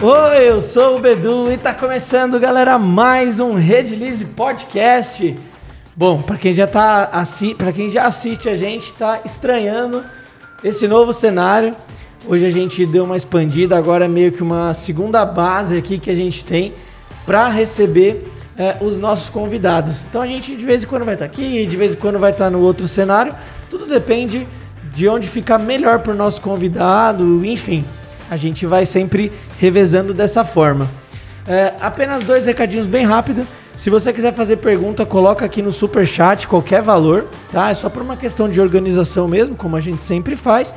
Oi, eu sou o Bedu e tá começando, galera, mais um Redlize Podcast. Bom, para quem já tá assi para quem já assiste a gente, tá estranhando esse novo cenário. Hoje a gente deu uma expandida, agora é meio que uma segunda base aqui que a gente tem para receber é, os nossos convidados. Então a gente de vez em quando vai estar tá aqui, de vez em quando vai estar tá no outro cenário. Tudo depende de onde ficar melhor para o nosso convidado, enfim. A gente vai sempre revezando dessa forma. É, apenas dois recadinhos bem rápido. Se você quiser fazer pergunta, coloca aqui no super chat qualquer valor, tá? É só por uma questão de organização mesmo, como a gente sempre faz.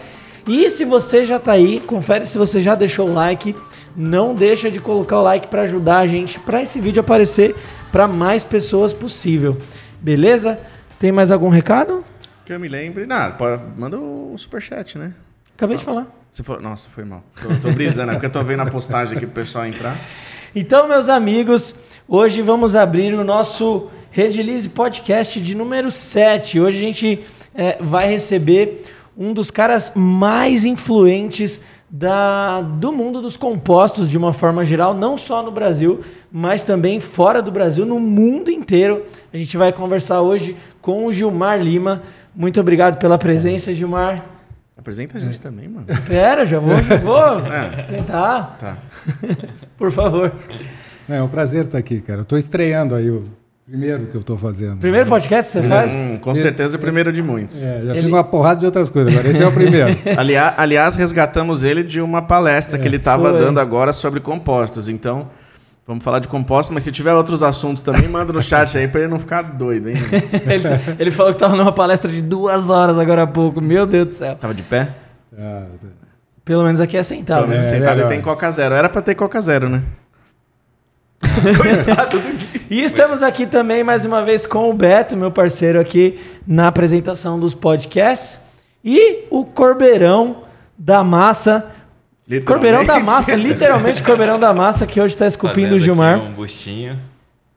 E se você já tá aí, confere se você já deixou o like. Não deixa de colocar o like para ajudar a gente para esse vídeo aparecer para mais pessoas possível. Beleza? Tem mais algum recado? Que eu me lembre. Nada, manda o super chat, né? Acabei de falar. Você falou, nossa, foi mal. Tô, tô brisando, é porque eu tô vendo a postagem aqui pro pessoal entrar. Então, meus amigos, hoje vamos abrir o nosso Redilize Podcast de número 7. Hoje a gente é, vai receber um dos caras mais influentes da, do mundo dos compostos de uma forma geral, não só no Brasil, mas também fora do Brasil, no mundo inteiro. A gente vai conversar hoje com o Gilmar Lima. Muito obrigado pela presença, Gilmar. Apresenta a gente é. também, mano. Pera, já vou, já vou é. apresentar. Tá. Por favor. É um prazer estar aqui, cara. Eu estou estreando aí o primeiro que eu estou fazendo. Primeiro podcast que você faz? Hum, com certeza o primeiro de muitos. É, já ele... fiz uma porrada de outras coisas, agora esse é o primeiro. aliás, aliás, resgatamos ele de uma palestra é, que ele estava dando agora sobre compostos. Então, Vamos falar de compostos, mas se tiver outros assuntos também, manda no chat aí para ele não ficar doido, hein? ele, ele, falou que estava numa palestra de duas horas agora há pouco. Meu Deus do céu. Tava de pé? Ah, Pelo menos aqui é sentado. Pelo menos é, sentado é, e tem Coca Zero. Era para ter Coca Zero, né? Coitado do E estamos aqui também mais uma vez com o Beto, meu parceiro aqui na apresentação dos podcasts. E o Corbeirão da Massa Corbeirão da Massa, literalmente Corbeirão da Massa, que hoje está esculpindo o Gilmar. Um bustinho.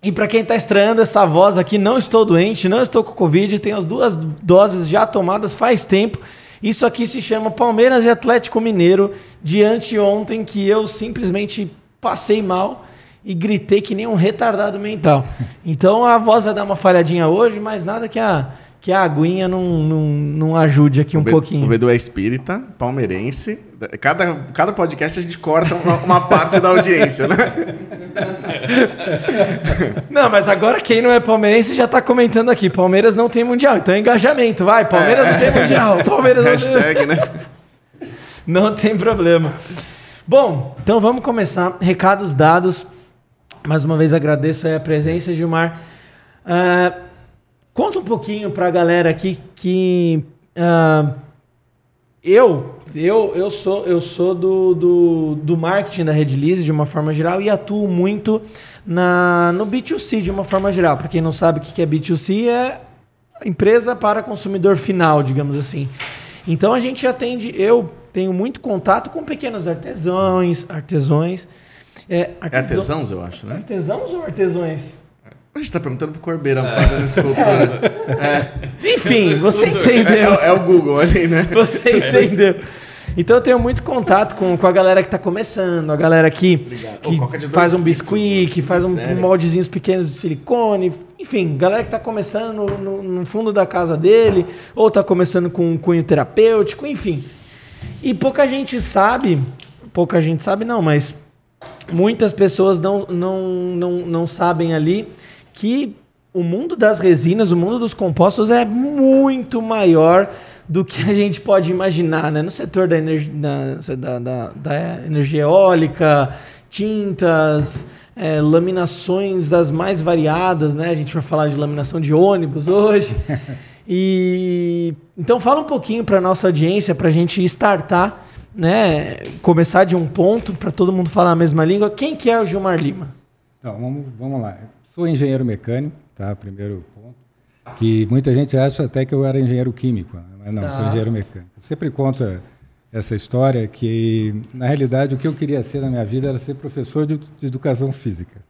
E para quem está estranhando essa voz aqui, não estou doente, não estou com Covid, tenho as duas doses já tomadas faz tempo. Isso aqui se chama Palmeiras e Atlético Mineiro, de anteontem que eu simplesmente passei mal e gritei que nem um retardado mental. Então a voz vai dar uma falhadinha hoje, mas nada que a que a aguinha não, não, não ajude aqui um o pouquinho. O Bedu é espírita, palmeirense. Cada, cada podcast a gente corta uma, uma parte da audiência, né? Não, mas agora quem não é palmeirense já está comentando aqui. Palmeiras não tem mundial, então é engajamento, vai. Palmeiras é. não tem mundial. Palmeiras Hashtag, não tem... né? Não tem problema. Bom, então vamos começar. Recados dados. Mais uma vez agradeço a presença, Gilmar. Uh, Conta um pouquinho para a galera aqui que uh, eu, eu, eu sou, eu sou do, do, do marketing da Redlize de uma forma geral e atuo muito na, no B2C de uma forma geral. Para quem não sabe o que é B2C, é empresa para consumidor final, digamos assim. Então a gente atende, eu tenho muito contato com pequenos artesãos, artesões. É, artesãos, eu acho, né? Artesãos ou artesões? A gente está perguntando pro Corbeirão fazendo escultura. É. Enfim, você entendeu. É, é, o Google ali, né? Você entendeu. Então eu tenho muito contato com, com a galera que está começando, a galera que, que faz um biscuit, que faz um, um, moldezinhos pequenos de silicone, enfim, galera que está começando no, no, no, fundo da casa dele, ou está começando com um cunho terapêutico, enfim. E pouca gente sabe, pouca gente sabe não, mas muitas pessoas não, não, não, não sabem ali que o mundo das resinas, o mundo dos compostos é muito maior do que a gente pode imaginar, né? No setor da, energia, da, da, da energia eólica, tintas, é, laminações das mais variadas, né? A gente vai falar de laminação de ônibus hoje. E então fala um pouquinho para nossa audiência, para a gente startar, né? Começar de um ponto para todo mundo falar a mesma língua. Quem que é o Gilmar Lima? Então, vamos, vamos lá. Sou engenheiro mecânico, tá? Primeiro ponto. Que muita gente acha até que eu era engenheiro químico, né? Mas não, tá. sou engenheiro mecânico. Eu sempre conto essa história que, na realidade, o que eu queria ser na minha vida era ser professor de, de educação física.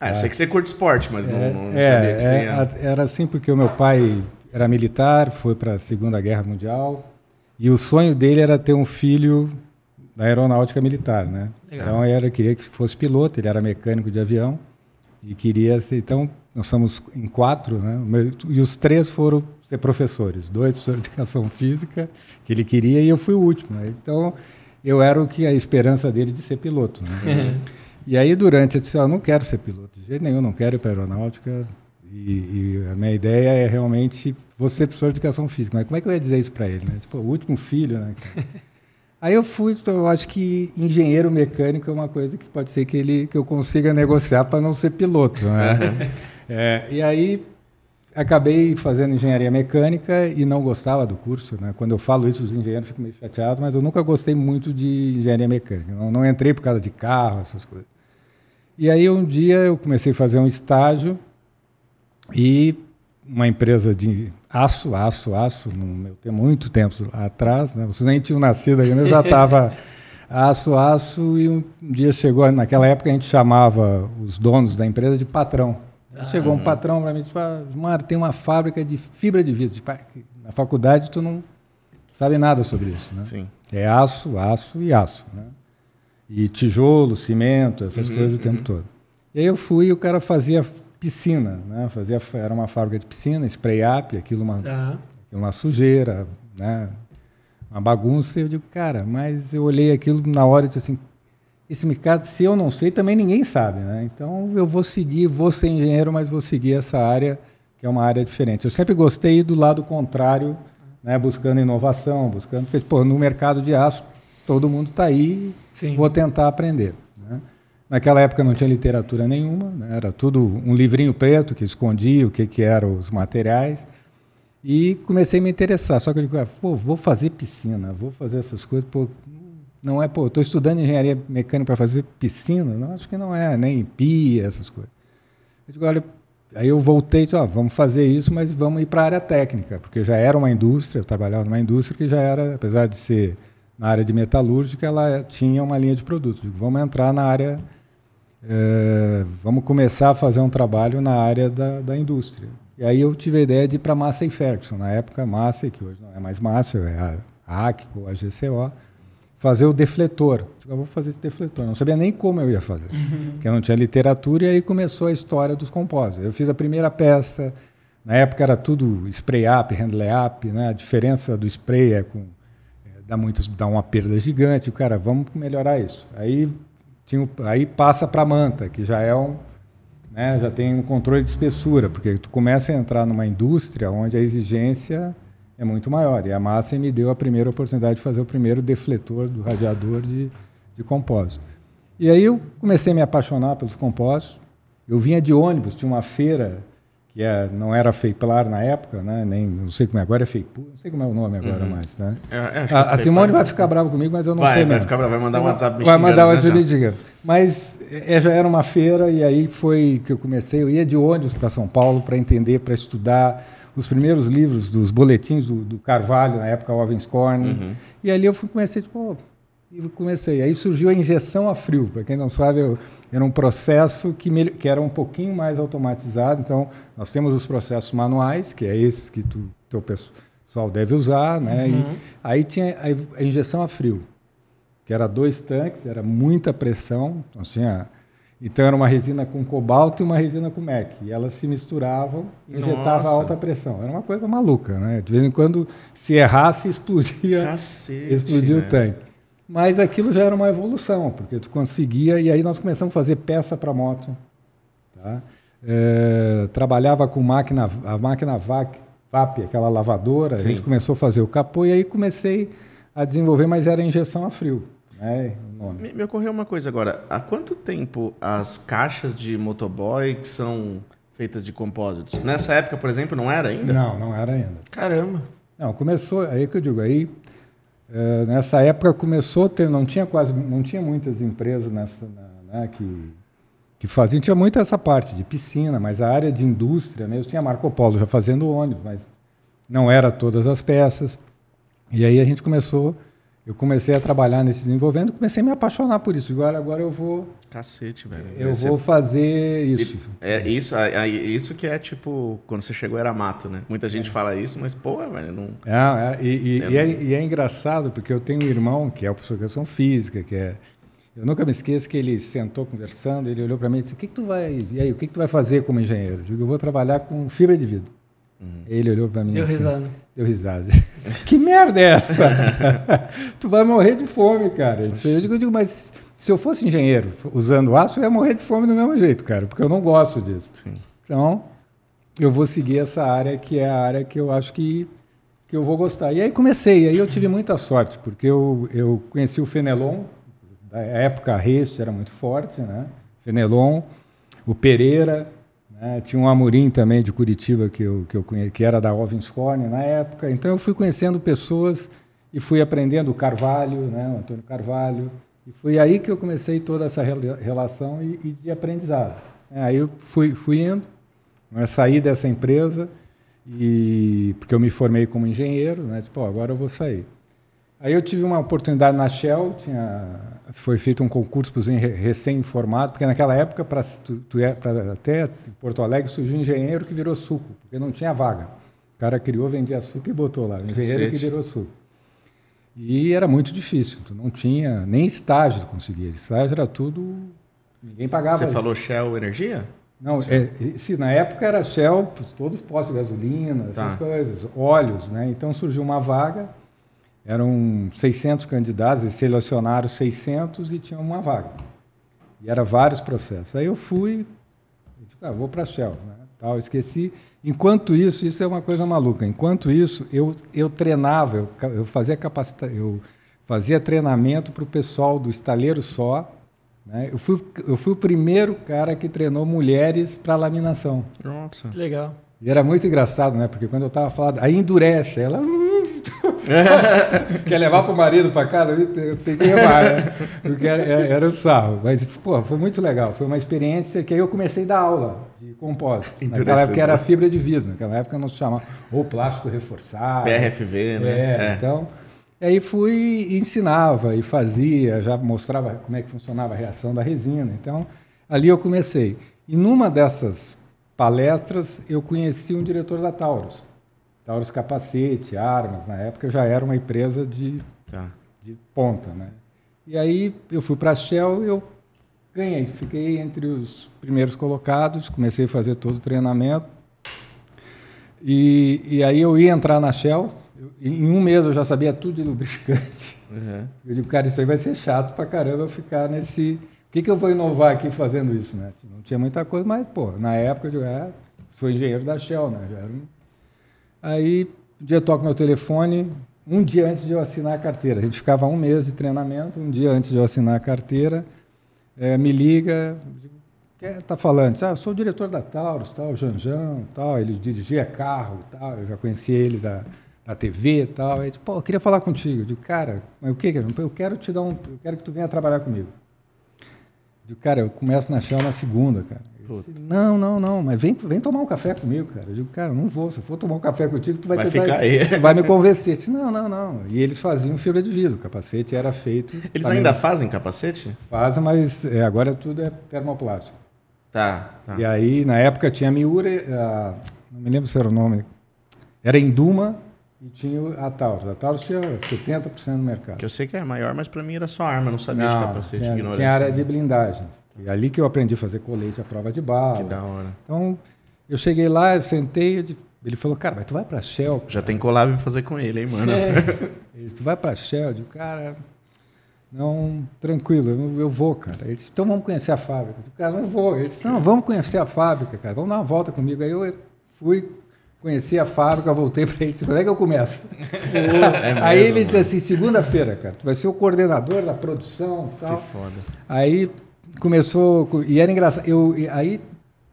Ah, eu sei que você curte esporte, mas é, não, não é, sabia que você é, ia... Era assim porque o meu pai era militar, foi para a Segunda Guerra Mundial, e o sonho dele era ter um filho da aeronáutica militar, né? Legal. Então era, queria que fosse piloto, ele era mecânico de avião e queria ser. Então nós somos em quatro, né? E os três foram ser professores, dois professores de educação física que ele queria e eu fui o último. Né? Então eu era o que a esperança dele de ser piloto. Né? e aí durante eu disse, eu não quero ser piloto de jeito nenhum, não quero ir para aeronáutica. E, e, a minha ideia é realmente você professor de educação física. Mas como é que eu ia dizer isso para ele? Né? Tipo, o último filho, né? Aí eu fui, eu acho que engenheiro mecânico é uma coisa que pode ser que ele que eu consiga negociar para não ser piloto, né? é, e aí acabei fazendo engenharia mecânica e não gostava do curso, né? Quando eu falo isso, os engenheiros ficam meio chateados, mas eu nunca gostei muito de engenharia mecânica. Não, não entrei por causa de carro, essas coisas. E aí um dia eu comecei a fazer um estágio e uma empresa de aço, aço, aço, no meu tempo, muito tempo atrás, né? vocês nem tinham nascido ainda, eu já estava aço, aço, e um dia chegou, naquela época a gente chamava os donos da empresa de patrão. Ah, chegou um patrão para mim e disse, Mário, tem uma fábrica de fibra de vidro. Na faculdade tu não sabe nada sobre isso, né? Sim. É aço, aço e aço, né? E tijolo, cimento, essas uhum, coisas o tempo uhum. todo. E aí eu fui e o cara fazia piscina, né? Fazia, era uma fábrica de piscina, spray up, aquilo uma, uhum. uma sujeira, né? Uma bagunça. E eu digo, cara, mas eu olhei aquilo na hora e disse assim, esse mercado, se eu não sei, também ninguém sabe, né? Então eu vou seguir, vou ser engenheiro, mas vou seguir essa área que é uma área diferente. Eu sempre gostei do lado contrário, né? Buscando inovação, buscando, porque pô, no mercado de aço todo mundo está aí, Sim. vou tentar aprender. Naquela época não tinha literatura nenhuma, né? era tudo um livrinho preto que escondia o que, que eram os materiais. E comecei a me interessar. Só que eu digo, ah, pô, vou fazer piscina, vou fazer essas coisas. Pô, não é, pô, estou estudando engenharia mecânica para fazer piscina? Não, acho que não é, nem pia, essas coisas. Eu digo, olha, aí eu voltei e disse, ó, vamos fazer isso, mas vamos ir para a área técnica, porque já era uma indústria, eu trabalhava numa indústria que já era, apesar de ser na área de metalúrgica, ela tinha uma linha de produtos. Digo, vamos entrar na área é, vamos começar a fazer um trabalho na área da, da indústria. E aí eu tive a ideia de ir para Massa e Ferguson, na época Massa, que hoje não é mais Massa, é a, ACCO, a GCO, fazer o defletor. Eu vou fazer esse defletor. Não sabia nem como eu ia fazer, uhum. porque eu não tinha literatura, e aí começou a história dos compósitos. Eu fiz a primeira peça, na época era tudo spray up, handle up, né? a diferença do spray é com é, dá, muitas, dá uma perda gigante. O cara, vamos melhorar isso. Aí tinha, aí passa para manta, que já é um, né, já tem um controle de espessura, porque tu começa a entrar numa indústria onde a exigência é muito maior. E a massa me deu a primeira oportunidade de fazer o primeiro defletor do radiador de, de compósito. E aí eu comecei a me apaixonar pelos compósitos. Eu vinha de ônibus, tinha uma feira que é, não era Feiplar na época, né? Nem, não sei como é agora, é Feipu, não sei como é o nome agora uhum. mais. Né? É, é a, a Simone vai ficar brava comigo, mas eu não vai, sei vai mesmo. Ficar brava, vai mandar um WhatsApp me Vai mandar um WhatsApp me diga. Mas é, já era uma feira e aí foi que eu comecei. Eu ia de ônibus para São Paulo para entender, para estudar os primeiros livros dos boletins do, do Carvalho, na época, Owenscorn. Uhum. E ali eu fui, comecei, tipo, e comecei. Aí surgiu a injeção a frio. Para quem não sabe, eu, era um processo que, me, que era um pouquinho mais automatizado. Então, nós temos os processos manuais, que é esse que tu, teu pessoal deve usar. Né? Uhum. E aí tinha a, a, injeção a frio, que era dois tanques, era muita pressão. Nós tinha, então, era uma resina com cobalto e uma resina com MEC. E elas se misturavam e injetava alta pressão. Era uma coisa maluca. Né? De vez em quando, se errasse, explodia, Cacete, explodia né? o tanque. Mas aquilo já era uma evolução, porque tu conseguia, e aí nós começamos a fazer peça para moto. Tá? É, trabalhava com máquina, a máquina VAC, VAP, aquela lavadora, Sim. a gente começou a fazer o capô, e aí comecei a desenvolver, mas era injeção a frio. Né, me, me ocorreu uma coisa agora, há quanto tempo as caixas de motoboy que são feitas de compósitos? Nessa época, por exemplo, não era ainda? Não, não era ainda. Caramba! Não, começou, aí que eu digo, aí é, nessa época começou a ter, não tinha quase, não tinha muitas empresas nessa, né, que, que faziam, tinha muito essa parte de piscina, mas a área de indústria mesmo, tinha Marco Polo já fazendo ônibus, mas não era todas as peças. E aí a gente começou, eu comecei a trabalhar nesse desenvolvendo, comecei a me apaixonar por isso. Agora, agora eu vou. Cacete, velho. Eu você... vou fazer isso. É isso, é, isso que é tipo quando você chegou era mato, né? Muita gente é. fala isso, mas pô, velho, não. É, é, e, e, é, é, e, é, engraçado porque eu tenho um irmão que é o professor de educação física, que é. Eu nunca me esqueço que ele sentou conversando, ele olhou para mim e disse: "O que, que tu vai? E aí, o que, que tu vai fazer como engenheiro?" Eu digo: "Eu vou trabalhar com fibra de vidro." Uhum. Ele olhou para mim Deu assim. Risada. Deu risada. que merda é essa? tu vai morrer de fome, cara. Eu digo, eu digo, mas se eu fosse engenheiro usando aço, eu ia morrer de fome do mesmo jeito, cara, porque eu não gosto disso. Sim. Então, eu vou seguir essa área que é a área que eu acho que, que eu vou gostar. E aí comecei, aí eu tive muita sorte, porque eu, eu conheci o Fenelon, da época a Rest era muito forte, né? Fenelon, o Pereira, né? Tinha um Amorim também de Curitiba que eu, que eu conheci, que era da Ovinscorn na época. Então eu fui conhecendo pessoas e fui aprendendo o Carvalho, né? o Antônio Carvalho. E foi aí que eu comecei toda essa relação e, e de aprendizado. É, aí eu fui, fui indo, né? saí dessa empresa, e porque eu me formei como engenheiro, né? Pô, agora eu vou sair. Aí eu tive uma oportunidade na Shell, tinha, foi feito um concurso para os recém-formados, porque naquela época, pra, tu, tu é, pra, até em Porto Alegre, surgiu um engenheiro que virou suco, porque não tinha vaga. O cara criou, vendia suco e botou lá. Engenheiro Cacete. que virou suco. E era muito difícil, tu não tinha nem estágio tu conseguia. Estágio era tudo. Ninguém pagava. Você falou Shell Energia? Não, é, se, na época era Shell, todos os postos de gasolina, essas tá. coisas, óleos, né? Então surgiu uma vaga eram 600 candidatos, e selecionaram 600 e tinha uma vaga. E era vários processos. Aí eu fui, eu digo, ah, vou para a Shell. Né? Tal, esqueci. Enquanto isso, isso é uma coisa maluca. Enquanto isso, eu, eu treinava, eu, eu fazia capacita, eu fazia treinamento para o pessoal do estaleiro só. Né? Eu, fui, eu fui o primeiro cara que treinou mulheres para laminação. Nossa. Que legal. E era muito engraçado, né? Porque quando eu estava falando, aí endurece, ela Quer levar para o marido para casa? Eu peguei mais. Porque era, era o sarro. Mas, pô, foi muito legal. Foi uma experiência que aí eu comecei a dar aula de compósito. Naquela época era fibra de vidro. Naquela época não se chamava ou plástico reforçado. PRFV, né? É, é. então... Aí fui e ensinava e fazia, já mostrava como é que funcionava a reação da resina. Então, ali eu comecei. E numa dessas palestras, eu conheci um diretor da Taurus. Taurus Capacete, Armas, na época já era uma empresa de, tá. de ponta. Né? E aí eu fui para a Shell e eu ganhei. Fiquei entre os primeiros colocados, comecei a fazer todo o treinamento. E, e aí eu ia entrar na Shell, eu, em um mês eu já sabia tudo de lubrificante. Uhum. Eu digo, cara, isso aí vai ser chato pra caramba ficar nesse. O que, que eu vou inovar aqui fazendo isso? Né? Não tinha muita coisa, mas, pô, na época eu digo, é, sou engenheiro da Shell, né? Já era um Aí, um dia toco meu telefone, um dia antes de eu assinar a carteira. A gente ficava um mês de treinamento, um dia antes de eu assinar a carteira, é, me liga, quem está falando? Ah, eu sou o diretor da Taurus, tal, Janjão, tal. Ele dirigia carro, tal. Eu já conheci ele da, da TV, tal. Ele disse, pô, eu queria falar contigo. Eu digo, cara, mas o que? Eu quero te dar um, eu quero que tu venha trabalhar comigo. Eu digo, cara, eu começo na Shell na segunda, cara. Disse, não, não, não, mas vem, vem tomar um café comigo, cara. Eu digo, cara, não vou. Se eu for tomar um café contigo, tu vai, vai ficar aí. Tu vai me convencer. disse, não, não, não. E eles faziam fibra de vidro. O capacete era feito. Eles ainda fazem capacete? Fazem, mas é, agora tudo é termoplástico. Tá, tá. E aí, na época, tinha a Miura, a, não me lembro se era o nome. Era Enduma e tinha a Taurus. A Taurus tinha 70% do mercado. Que eu sei que é maior, mas para mim era só arma, não sabia não, de capacete. Tinha, tinha área de blindagens. E ali que eu aprendi a fazer colete à prova de bala. Que da hora. Então, eu cheguei lá, sentei, ele falou, cara, mas tu vai pra Shell? Cara. Já tem collab pra fazer com ele, hein, mano? É. Ele disse, tu vai pra Shell? Eu digo, cara, não, tranquilo, eu, eu vou, cara. Ele disse, então vamos conhecer a fábrica. Eu disse, cara, não vou. Ele disse, não, vamos conhecer a fábrica, cara, vamos dar uma volta comigo. Aí eu fui, conheci a fábrica, voltei para ele, disse, quando é que eu começo? é mesmo, Aí ele disse assim, segunda-feira, cara, tu vai ser o coordenador da produção e tal. Que foda. Aí começou e era engraçado. Eu aí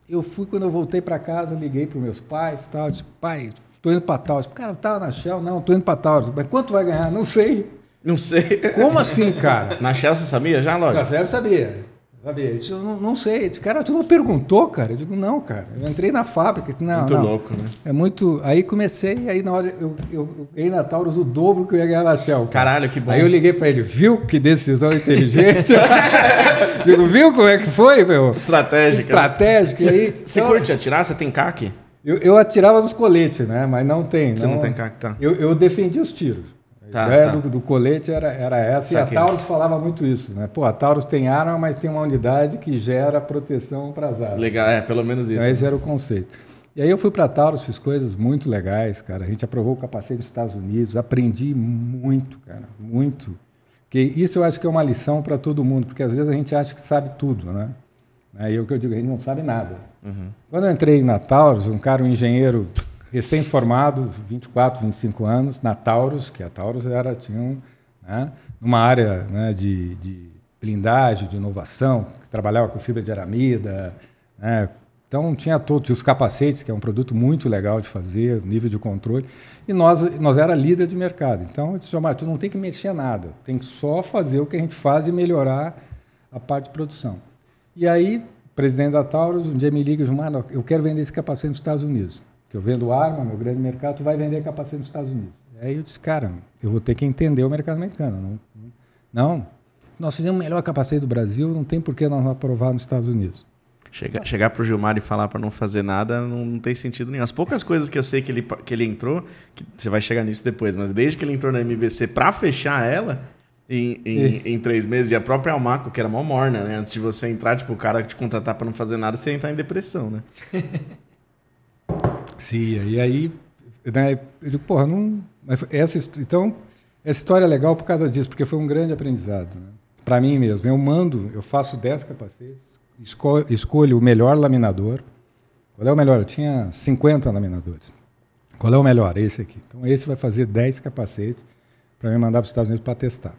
eu fui quando eu voltei para casa, liguei para os meus pais, tal, disse, pai, estou indo para tal. Disse, cara, tá na Shell, não, estou indo para tal. Mas quanto vai ganhar? Não sei. Não sei. Como assim, cara? Na Shell você sabia já, lógico? Na Shell eu sabia. Sabe? Eu não, não sei. Esse cara, tu não perguntou, cara? Eu digo, não, cara. Eu entrei na fábrica. Não, muito não. louco, né? É muito. Aí comecei, aí na hora eu, eu, eu ganhei na Taurus o dobro que eu ia ganhar na Shell. Cara. Caralho, que bom. Aí eu liguei pra ele, viu que decisão inteligente? digo, viu como é que foi, meu? Estratégica. Estratégica. Você, aí, você então, curte atirar? Você tem CAC? Eu, eu atirava nos coletes, né? Mas não tem. Você não, tem CAC, tá. Eu, eu defendia os tiros. Tá, a ideia tá. do, do, colete era, era essa. Saquei. E a Taurus falava muito isso, né? Pô, a Taurus tem arma, mas tem uma unidade que gera proteção para as armas. Legal, é, pelo menos isso. Então, esse era o conceito. E aí eu fui para a Taurus, fiz coisas muito legais, cara. A gente aprovou o capacete nos Estados Unidos, aprendi muito, cara, muito. Porque isso eu acho que é uma lição para todo mundo, porque às vezes a gente acha que sabe tudo, né? Aí é o que eu digo, a gente não sabe nada. Uhum. Quando eu entrei na Taurus, um cara, um engenheiro recém-formado, 24, 25 anos, na Taurus, que a Taurus era, tinha um, né, numa área né, de, de, blindagem, de inovação, que trabalhava com fibra de aramida. Né, então tinha todos, os capacetes, que é um produto muito legal de fazer, nível de controle. E nós, nós era líder de mercado. Então eu disse, tu não tem que mexer nada, tem que só fazer o que a gente faz e melhorar a parte de produção. E aí, o presidente da Taurus um dia me liga, Gilmar, eu quero vender esse capacete nos Estados Unidos que eu vendo arma, meu grande mercado, tu vai vender capacete nos Estados Unidos. Aí eu disse, cara, eu vou ter que entender o mercado americano. Não, não nós fizemos o melhor capacete do Brasil, não tem por que nós não aprovar nos Estados Unidos. Chegar, chegar pro Gilmar e falar para não fazer nada não, não, tem sentido nenhum. As poucas coisas que eu sei que ele, que ele entrou, que você vai chegar nisso depois, mas desde que ele entrou na MVC para fechar ela, em, em, em, três meses, e a própria Almaco, que era mó morna, né? Antes de você entrar, tipo, o cara te contratar para não fazer nada, você ia entrar em depressão, né? Sim, e aí, né, eu digo, porra, não. Essa, então, essa história é legal por causa disso, porque foi um grande aprendizado. Né? Para mim mesmo. Eu mando, eu faço 10 capacetes, escolho, escolho o melhor laminador. Qual é o melhor? Eu tinha 50 laminadores. Qual é o melhor? Esse aqui. Então, esse vai fazer 10 capacetes para me mandar para os Estados Unidos para testar.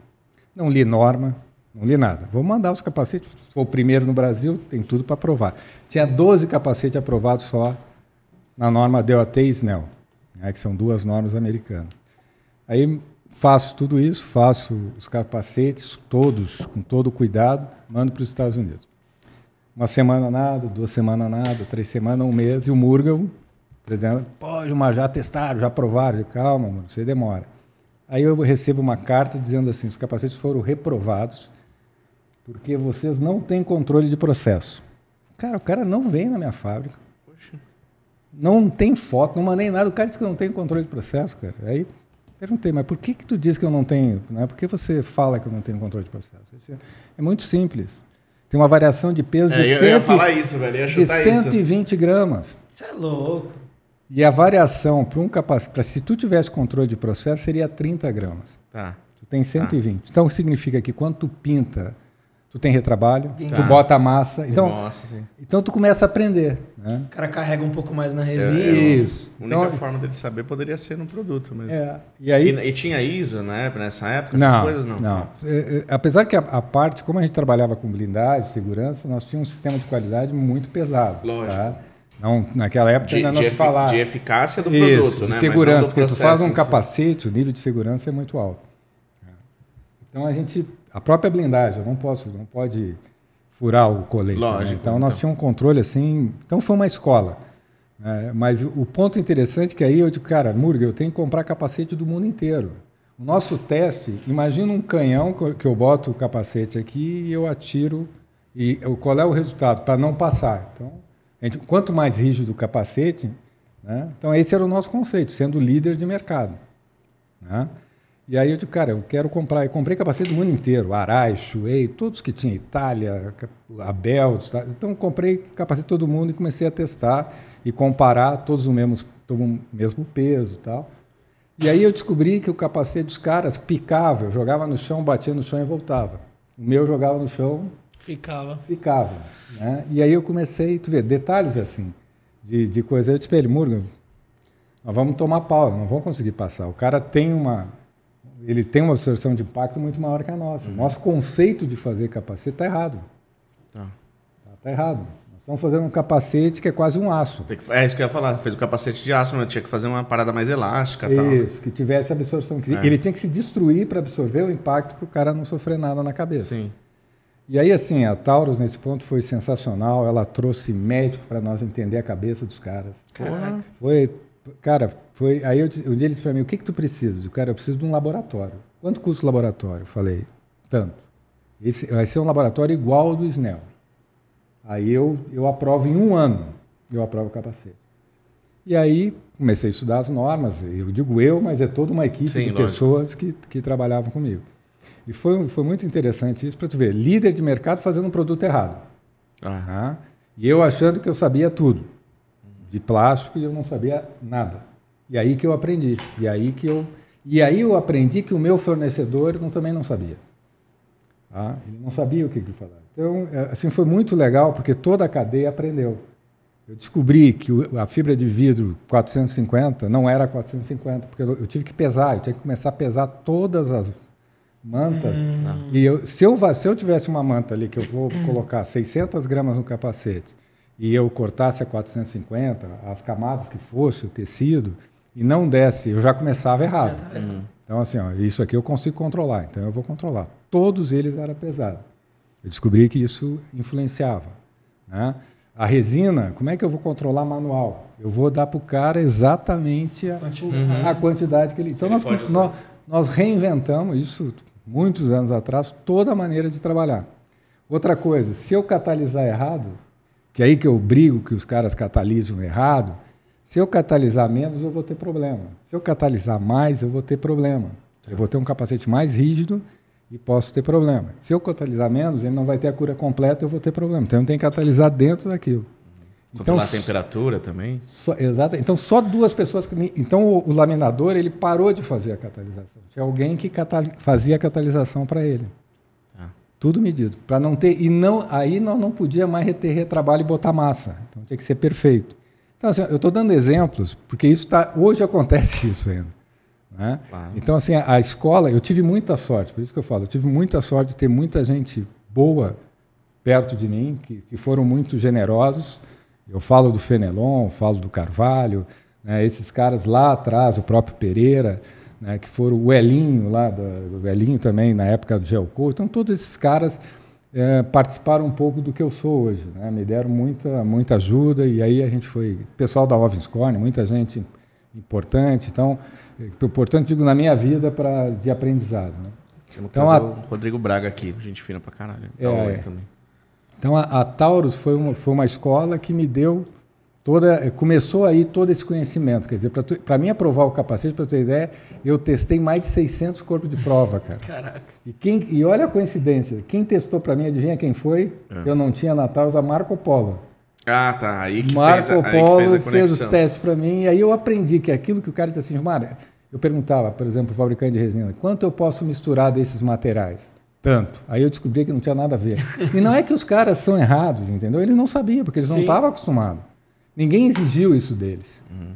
Não li norma, não li nada. Vou mandar os capacetes. Foi o primeiro no Brasil, tem tudo para aprovar. Tinha 12 capacetes aprovados só na norma DOT e SNEL, né, que são duas normas americanas. Aí faço tudo isso, faço os capacetes todos com todo cuidado, mando para os Estados Unidos. Uma semana nada, duas semanas nada, três semanas, um mês, e o Murgal, presidente, pode, mas já testaram, já aprovaram. Eu, Calma, mano, você demora. Aí eu recebo uma carta dizendo assim, os capacetes foram reprovados porque vocês não têm controle de processo. Cara, o cara não vem na minha fábrica não tem foto, não mandei nada. O cara disse que eu não tenho controle de processo, cara. Aí perguntei, mas por que, que tu diz que eu não tenho? Né? Por que você fala que eu não tenho controle de processo? É muito simples. Tem uma variação de peso de, é, eu, cento, ia falar isso, velho. Eu ia de chutar 120 isso. gramas. Você é louco. E a variação para um capacete, se tu tivesse controle de processo, seria 30 gramas. Tá. Tu tem 120. Tá. Então significa que quando tu pinta tu tem retrabalho, Tá. tu bota a massa. Então, Nossa, sim. então tu começa a aprender. Né? O cara carrega um pouco mais na É, resina. é, Isso. A única Então- forma dele saber poderia ser no produto mesmo. É. E aí, E, e tinha ISO, né? Nessa época, essas não, coisas não. não. É, é, apesar que a, a parte, como a gente trabalhava com blindagem, segurança, nós tínhamos um sistema de qualidade muito pesado. Lógico. Tá? Não, naquela época De, ainda não se falava. de eficácia do Isso, produto, de né? Mas segurança, não do porque tu processo faz um capacete, o nível de segurança é muito alto. Então a gente, a própria blindagem, eu não posso, não pode furar o colete. né? Lógico, Então nós então. tínhamos um controle assim. Então foi uma escola. né? mas o ponto interessante é que aí eu digo, cara, Murga, eu tenho que comprar capacete do mundo inteiro. O nosso teste, imagina um canhão que eu- boto o capacete aqui e eu atiro. E qual é o resultado? Para não passar. Então, gente- quanto mais rígido o capacete, né? então esse era o nosso conceito, sendo líder de mercado. né? E aí eu digo, cara, eu quero comprar. Eu comprei capacete do mundo inteiro, Arai, Shuei, todos que tinha, Itália, Abel. Então comprei capacete de todo mundo e comecei a testar e comparar todos o mesmo, todo o mesmo peso e tal. E aí eu descobri que o capacete dos caras picava, eu jogava no chão, batia no chão e voltava. O meu jogava no chão, Ficava. ficava. Né? E aí eu comecei, tu vê, detalhes assim, de, de coisa. Eu disse para ele, Murga, nós vamos tomar pau, não vamos conseguir passar. O cara tem uma, ele tem uma absorção de impacto muito maior que a nossa. Nosso conceito de fazer capacete está errado. Tá. Está tá errado. Nós estamos fazendo um capacete que é quase um aço. Que- É isso que eu ia falar. Fez o capacete de aço, mas tinha que fazer uma parada mais elástica e tal. Isso, que tivesse absorção. Que É. Ele tinha que se destruir para absorver o impacto para o cara não sofrer nada na cabeça. Sim. E aí, assim, a Taurus nesse ponto foi sensacional. Ela trouxe médico para nós entender a cabeça dos caras. Caraca. Foi, cara, foi. Aí eu, um dia ele disse para mim: o que, que tu precisa? Eu, cara, eu preciso de um laboratório. Quanto custa o laboratório? Eu falei: tanto. Esse vai ser um laboratório igual ao do Snell. Aí eu, eu aprovo em um ano, eu aprovo o capacete. E aí comecei a estudar as normas, eu digo eu, mas é toda uma equipe Sim, de lógico. pessoas que, que trabalhavam comigo. E foi, foi muito interessante isso para tu ver, líder de mercado fazendo um produto errado. Ah, Tá? E eu achando que eu sabia tudo de plástico e eu não sabia nada. E aí que eu aprendi. E aí que eu e aí eu aprendi que o meu fornecedor não, também não sabia. Tá? Ele não sabia o que falava. Então, é, assim foi muito legal porque toda a cadeia aprendeu. Eu descobri que a fibra de vidro 450 não era 450, porque eu, tive que pesar, eu tinha que começar a pesar todas as mantas. E eu, se, eu, se eu tivesse uma manta ali que eu vou colocar 600 gramas no capacete e eu cortasse a 450, as camadas que fosse, o tecido, e não desse, eu já começava errado. Então, assim, ó, isso aqui eu consigo controlar, então eu vou controlar. Todos eles eram pesados. Eu descobri que isso influenciava. Né? A resina, como é que eu vou controlar manual? Eu vou dar para o cara exatamente a a quantidade que ele. Então, Ele nós, nós, nós reinventamos isso muitos anos atrás, toda a maneira de trabalhar. Outra coisa, se eu catalisar errado, que é aí que eu brigo que os caras catalisam errado, se eu catalisar menos, eu vou ter problema. Se eu catalisar mais, eu vou ter problema. Eu vou ter um capacete mais rígido e posso ter problema. Se eu catalisar menos, ele não vai ter a cura completa, eu vou ter problema. Então eu tenho que catalisar dentro daquilo. controlar Então, a temperatura também. só, exato. Então só duas pessoas. que Então o, o laminador ele parou de fazer a catalisação. Tinha alguém que catali- fazia a catalisação para ele. Ah. Tudo medido para não ter e não aí nós não podia mais ter retrabalho e botar massa. Então tinha que ser perfeito. Então assim, eu estou dando exemplos porque isso tá hoje acontece isso ainda. né? Claro. Então assim a, escola eu tive muita sorte. Por isso que eu falo, eu tive muita sorte de ter muita gente boa perto de mim que, que foram muito generosos. Eu falo do Fenelon, falo do Carvalho, né, esses caras lá atrás, o próprio Pereira, né, que foram o Elinho lá, do, o Elinho também na época do Gelco. Então todos esses caras eh, participaram um pouco do que eu sou hoje, né, me deram muita muita ajuda e aí a gente foi, pessoal da Ovenscorn, muita gente importante. Então, importante digo na minha vida para de aprendizado. Né? Temos Então, a- o Rodrigo Braga aqui, gente fina pra caralho. É, é. também. Então a, a Taurus foi uma, foi uma escola que me deu toda, começou aí todo esse conhecimento. Quer dizer, para mim aprovar o capacete, para ter ideia, eu testei mais de 600 corpos de prova, cara. Caraca. E, quem, e olha a coincidência, quem testou para mim, adivinha quem foi? Eu não tinha na Taurus, a Marco Polo. Ah, tá. Aí que Marco fez a, aí que Polo fez a fez, os testes para mim, e aí eu aprendi que aquilo que o cara disse assim, Mário, eu perguntava, por exemplo, o fabricante de resina, quanto eu posso misturar desses materiais? Tanto. Aí eu descobri que não tinha nada a ver. E não é que os caras são errados, entendeu? Eles não sabiam, porque eles não Sim. estavam acostumados. Ninguém exigiu isso deles. Uhum.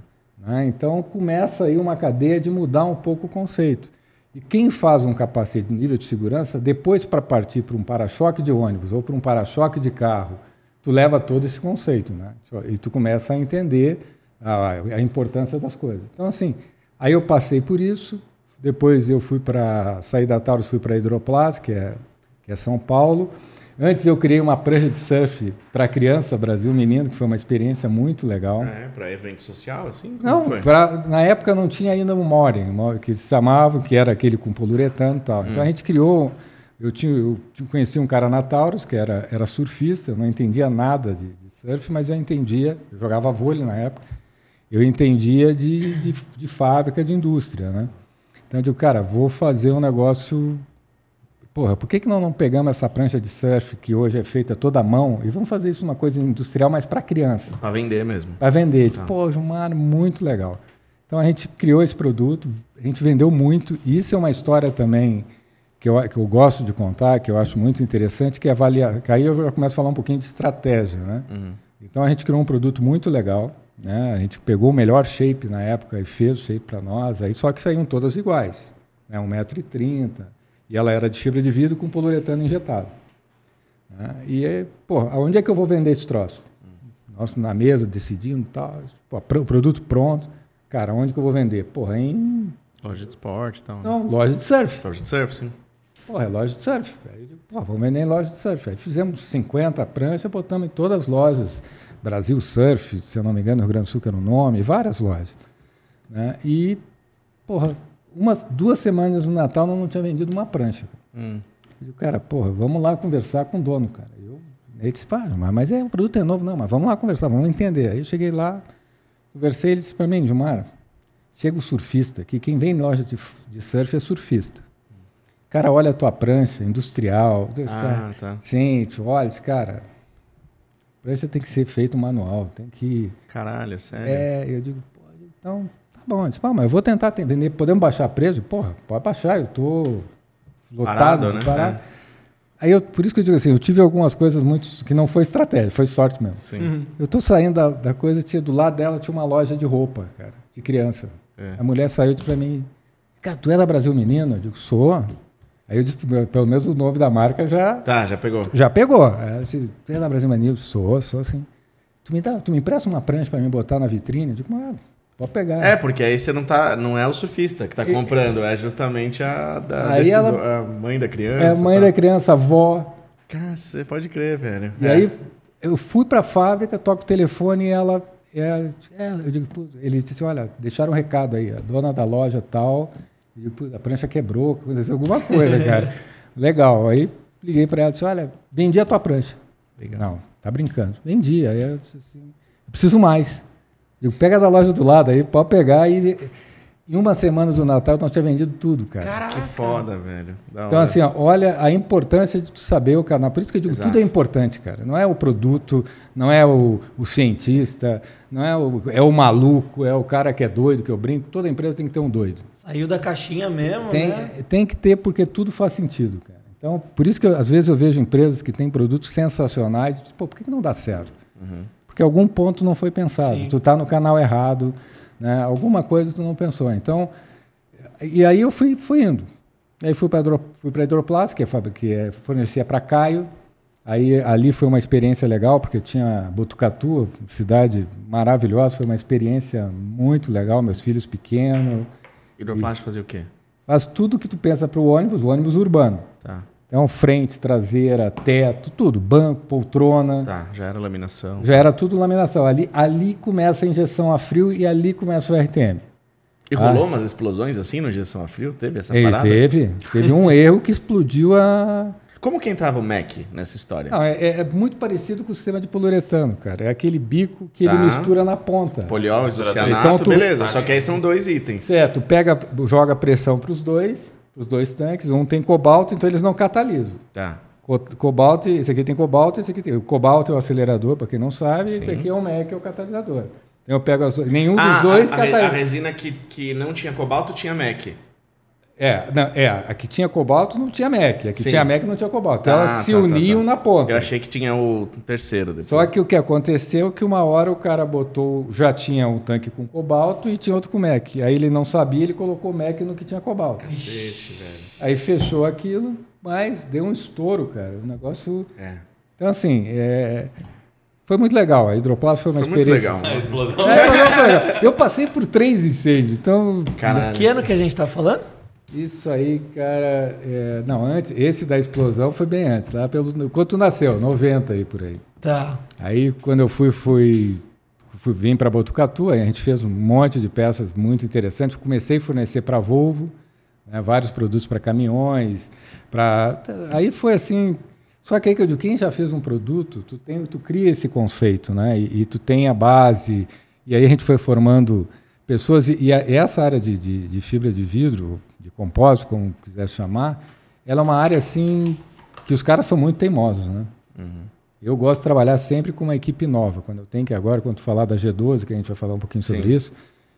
Né? Então começa aí uma cadeia de mudar um pouco o conceito. E quem faz um capacete de nível de segurança, depois para partir para um para-choque de ônibus ou para um para-choque de carro, tu leva todo esse conceito, né? E tu começa a entender a, a importância das coisas. Então assim, aí eu passei por isso. Depois eu fui para sair da Taurus, fui para a Hidroplas, que é que é São Paulo. Antes eu criei uma prancha de surf para criança, Brasil Menino, que foi uma experiência muito legal. É, pra evento social, assim? Não, pra, na época não tinha ainda o Moren, que se chamava, que era aquele com poliuretano e tal. Então a gente criou. Eu, tinha, eu conheci um cara na Taurus, que era, era surfista, eu não entendia nada de, de surf, mas eu entendia, eu jogava vôlei na época, eu entendia de, de, de fábrica, de indústria. Né? Então eu digo, cara, vou fazer um negócio. Porra, por que, que nós não pegamos essa prancha de surf que hoje é feita toda à mão e vamos fazer isso uma coisa industrial, mas para criança? Pra vender mesmo. para vender. Disse, Pô, Gilmar, muito legal. Então a gente criou esse produto, a gente vendeu muito. E isso é uma história também que eu, que eu gosto de contar, que eu acho muito interessante, que é avaliar. Que aí eu já começo a falar um pouquinho de estratégia, né? Então a gente criou um produto muito legal. Né? A gente pegou o melhor shape na época e fez o shape para nós. Aí só que saíam todas iguais, né? 1,30m. E ela era de fibra de vidro com poliuretano injetado. Né? E, é, pô, aonde é que eu vou vender esse troço? Nós na mesa decidindo tal, pô, o produto pronto. Cara, onde que eu vou vender? Porra, em Loja de esporte e tal. né? não, loja de surf. Loja de surf, sim. pô, é loja de surf. Aí eu digo, pô, vamos vender em loja de surf. Aí fizemos 50 pranchas, botamos em todas as lojas. Brasil Surf, se eu não me engano, no Rio Grande do Sul que era o nome, várias lojas. Né? E, porra, umas duas semanas no Natal nós não tinha vendido uma prancha. Hum. Eu digo, cara, porra, vamos lá conversar com o dono, cara. Eu, ele disse, pá, mas, é, o produto é novo. Não, mas vamos lá conversar, vamos entender. Aí eu cheguei lá, conversei, ele disse para mim, Gilmar, chega o surfista, que quem vem em loja de, de surf é surfista. Cara olha a tua prancha industrial, Ah, tá. sim, olha, esse cara, prancha tem que ser feito manual, tem que... Caralho, sério. É, eu digo, então, bom. Eu disse, mas eu vou tentar te- vender, podemos baixar preço? Porra, pode baixar, eu tô lotado, Parado, né? parado. É. Aí eu, por isso que eu digo assim, eu tive algumas coisas muito que não foi estratégia, foi sorte mesmo. Sim. Eu tô saindo da, da coisa, tinha do lado dela tinha uma loja de roupa, cara, de criança. É. A mulher saiu e disse pra mim, cara, tu é da Brasil Menino? Eu digo, sou. Aí eu disse, pelo menos o nome da marca já, Tá, já pegou. já pegou. Ela disse, tu é da Brasil Menino? Sou, sou assim. Tu me, dá, tu me empresta uma prancha para me botar na vitrine? Eu digo, mano, pode pegar. É, porque aí você não tá. Não é o surfista que tá comprando, é justamente a, da, Aí decisor- ela- a mãe da criança. É a mãe tá. da criança, a avó. Cara, você pode crer, velho. E É. aí eu fui para a fábrica, toco o telefone e ela. É, é, eu digo, pô, ele disse: olha, deixaram um recado aí, a dona da loja tal. Eu digo, a prancha quebrou, aconteceu alguma coisa, cara. Legal. Aí liguei para ela e disse: olha, vendi a tua prancha. Legal. Não, tá brincando. Vendi. Aí eu disse assim: eu preciso mais. Eu pega da loja do lado aí, pode pegar. E em uma semana do Natal nós tínhamos vendido tudo, cara. Caraca. Que foda, velho. Da Então, hora. assim, ó, olha a importância de tu saber o canal. Por isso que eu digo, Exato. tudo é importante, cara. Não é o produto, não é o, o cientista, não é o, é o maluco, é o cara que é doido, que eu brinco. Toda empresa tem que ter um doido. Saiu da caixinha mesmo, Tem, né? tem que ter porque tudo faz sentido, cara. Então, por isso que eu- às vezes eu vejo empresas que têm produtos sensacionais, e digo, pô, por que, que não dá certo? Porque algum ponto não foi pensado. Sim. Tu está no canal errado, né? alguma coisa tu não pensou. Então, e aí eu fui, fui indo. Aí fui para fui para que, é, que é, fornecia para Caio. Aí ali foi uma experiência legal, porque eu tinha Botucatu, cidade maravilhosa, foi uma experiência muito legal, meus filhos pequenos. Hidroplástico fazia o quê? Faz tudo que tu pensa para o ônibus, o ônibus urbano. Tá. Então, frente, traseira, teto, tudo, banco, poltrona. Tá, já era laminação. Já era tudo laminação. Ali, ali começa a injeção a frio e ali começa o RTM. E rolou umas explosões assim no injeção a frio? Teve essa Ele parada? teve, teve um erro que explodiu a. Como que entrava o Mac nessa história? Não, é, é muito parecido com o sistema de poliuretano, cara. É aquele bico que Tá. ele mistura na ponta. Poliol, isocianato, Então, tu- beleza. Só que aí são dois itens. Certo, pega, joga pressão para os dois, os dois tanques. Um tem cobalto, então eles não catalisam. Tá. Co- Cobalto, esse aqui tem cobalto, esse aqui tem. O cobalto é o acelerador, para quem não sabe, esse Sim. aqui é o MEC, é o catalisador. Então eu pego as duas. Nenhum dos Ah, dois a, a, re- a catalisa. resina que, que não tinha cobalto tinha Mac. É, não, é, a que tinha cobalto não tinha MEC, a que Sim. tinha MEC não tinha cobalto. Então Tá, elas se tá, tá, uniam tá. na ponta. Eu achei que tinha o terceiro depois. Só que o que aconteceu é que uma hora o cara botou, já tinha um tanque com cobalto e tinha outro com MEC. Aí ele não sabia, ele colocou MEC no que tinha cobalto. Cacete, velho. Aí fechou aquilo, mas deu um estouro, cara. O negócio. É. Então, assim, é, foi muito legal. A hidroplast foi uma Foi muito experiência. legal. A explosão. É, foi legal. Eu passei por três incêndios, então. Caralho. Que ano que a gente tá falando? Isso aí, cara. é, não, antes, esse da explosão foi bem antes, lá pelo. Quando tu nasceu, 90 aí por aí. Tá. Aí quando eu fui, fui, fui vim para Botucatu, aí a gente fez um monte de peças muito interessantes. Comecei a fornecer para a Volvo, né, vários produtos para caminhões, para aí foi assim. Só que aí que eu digo, quem já fez um produto, tu tem, tu cria esse conceito, né? E, e tu tem a base. E aí a gente foi formando pessoas e, e essa área de, de, de fibra de vidro, de compósito, como quiser chamar, ela é uma área assim que os caras são muito teimosos, né? Eu gosto de trabalhar sempre com uma equipe nova. Quando eu tenho que agora, quando tu falar da G12, que a gente vai falar um pouquinho sobre Sim. isso,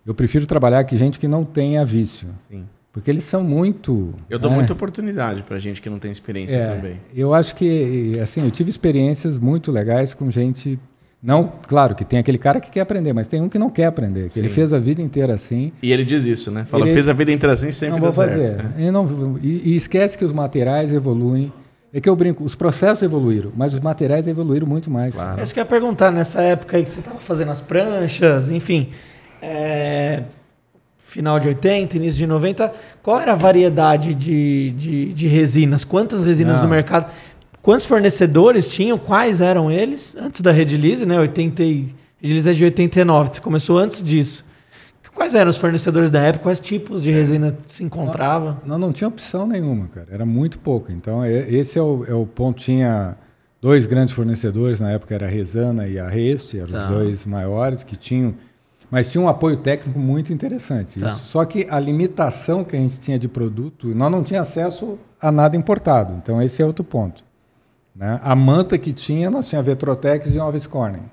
eu prefiro trabalhar com gente que não tenha vício. Sim. Porque eles são muito. Eu dou né? muita oportunidade pra gente que não tem experiência É, também. Eu acho que, assim, eu tive experiências muito legais com gente. Não, claro que tem aquele cara que quer aprender, mas tem um que não quer aprender. Que ele fez a vida inteira assim. E ele diz isso, né? Fala, Ele- fez a vida inteira assim, sempre não vou deu fazer. certo. né? E, não- e- e esquece que os materiais evoluem. É que eu brinco, os processos evoluíram, mas os materiais evoluíram muito mais. Claro. É isso que eu ia perguntar, nessa época aí que você tava fazendo as pranchas, enfim. é, final de 80, início de 90, qual era a variedade de, de, de resinas? Quantas resinas Não. no mercado? Quantos fornecedores tinham? Quais eram eles? Antes da Redilize, né? 80 e... É de 89, você começou antes disso. Quais eram os fornecedores da época? Quais tipos de resina se encontrava? Não, não tinha opção nenhuma, cara. Era muito pouco. Então, é- esse é o, é o ponto. Tinha dois grandes fornecedores na época, era a Resana e a Reste, eram Tá. os dois maiores que tinham. Mas tinha um apoio técnico muito interessante. Tá. Só que a limitação que a gente tinha de produto, nós não tínhamos acesso a nada importado. Então, esse é outro ponto. Né? A manta que tinha, nós tínhamos Vetrotex e Alves Corning.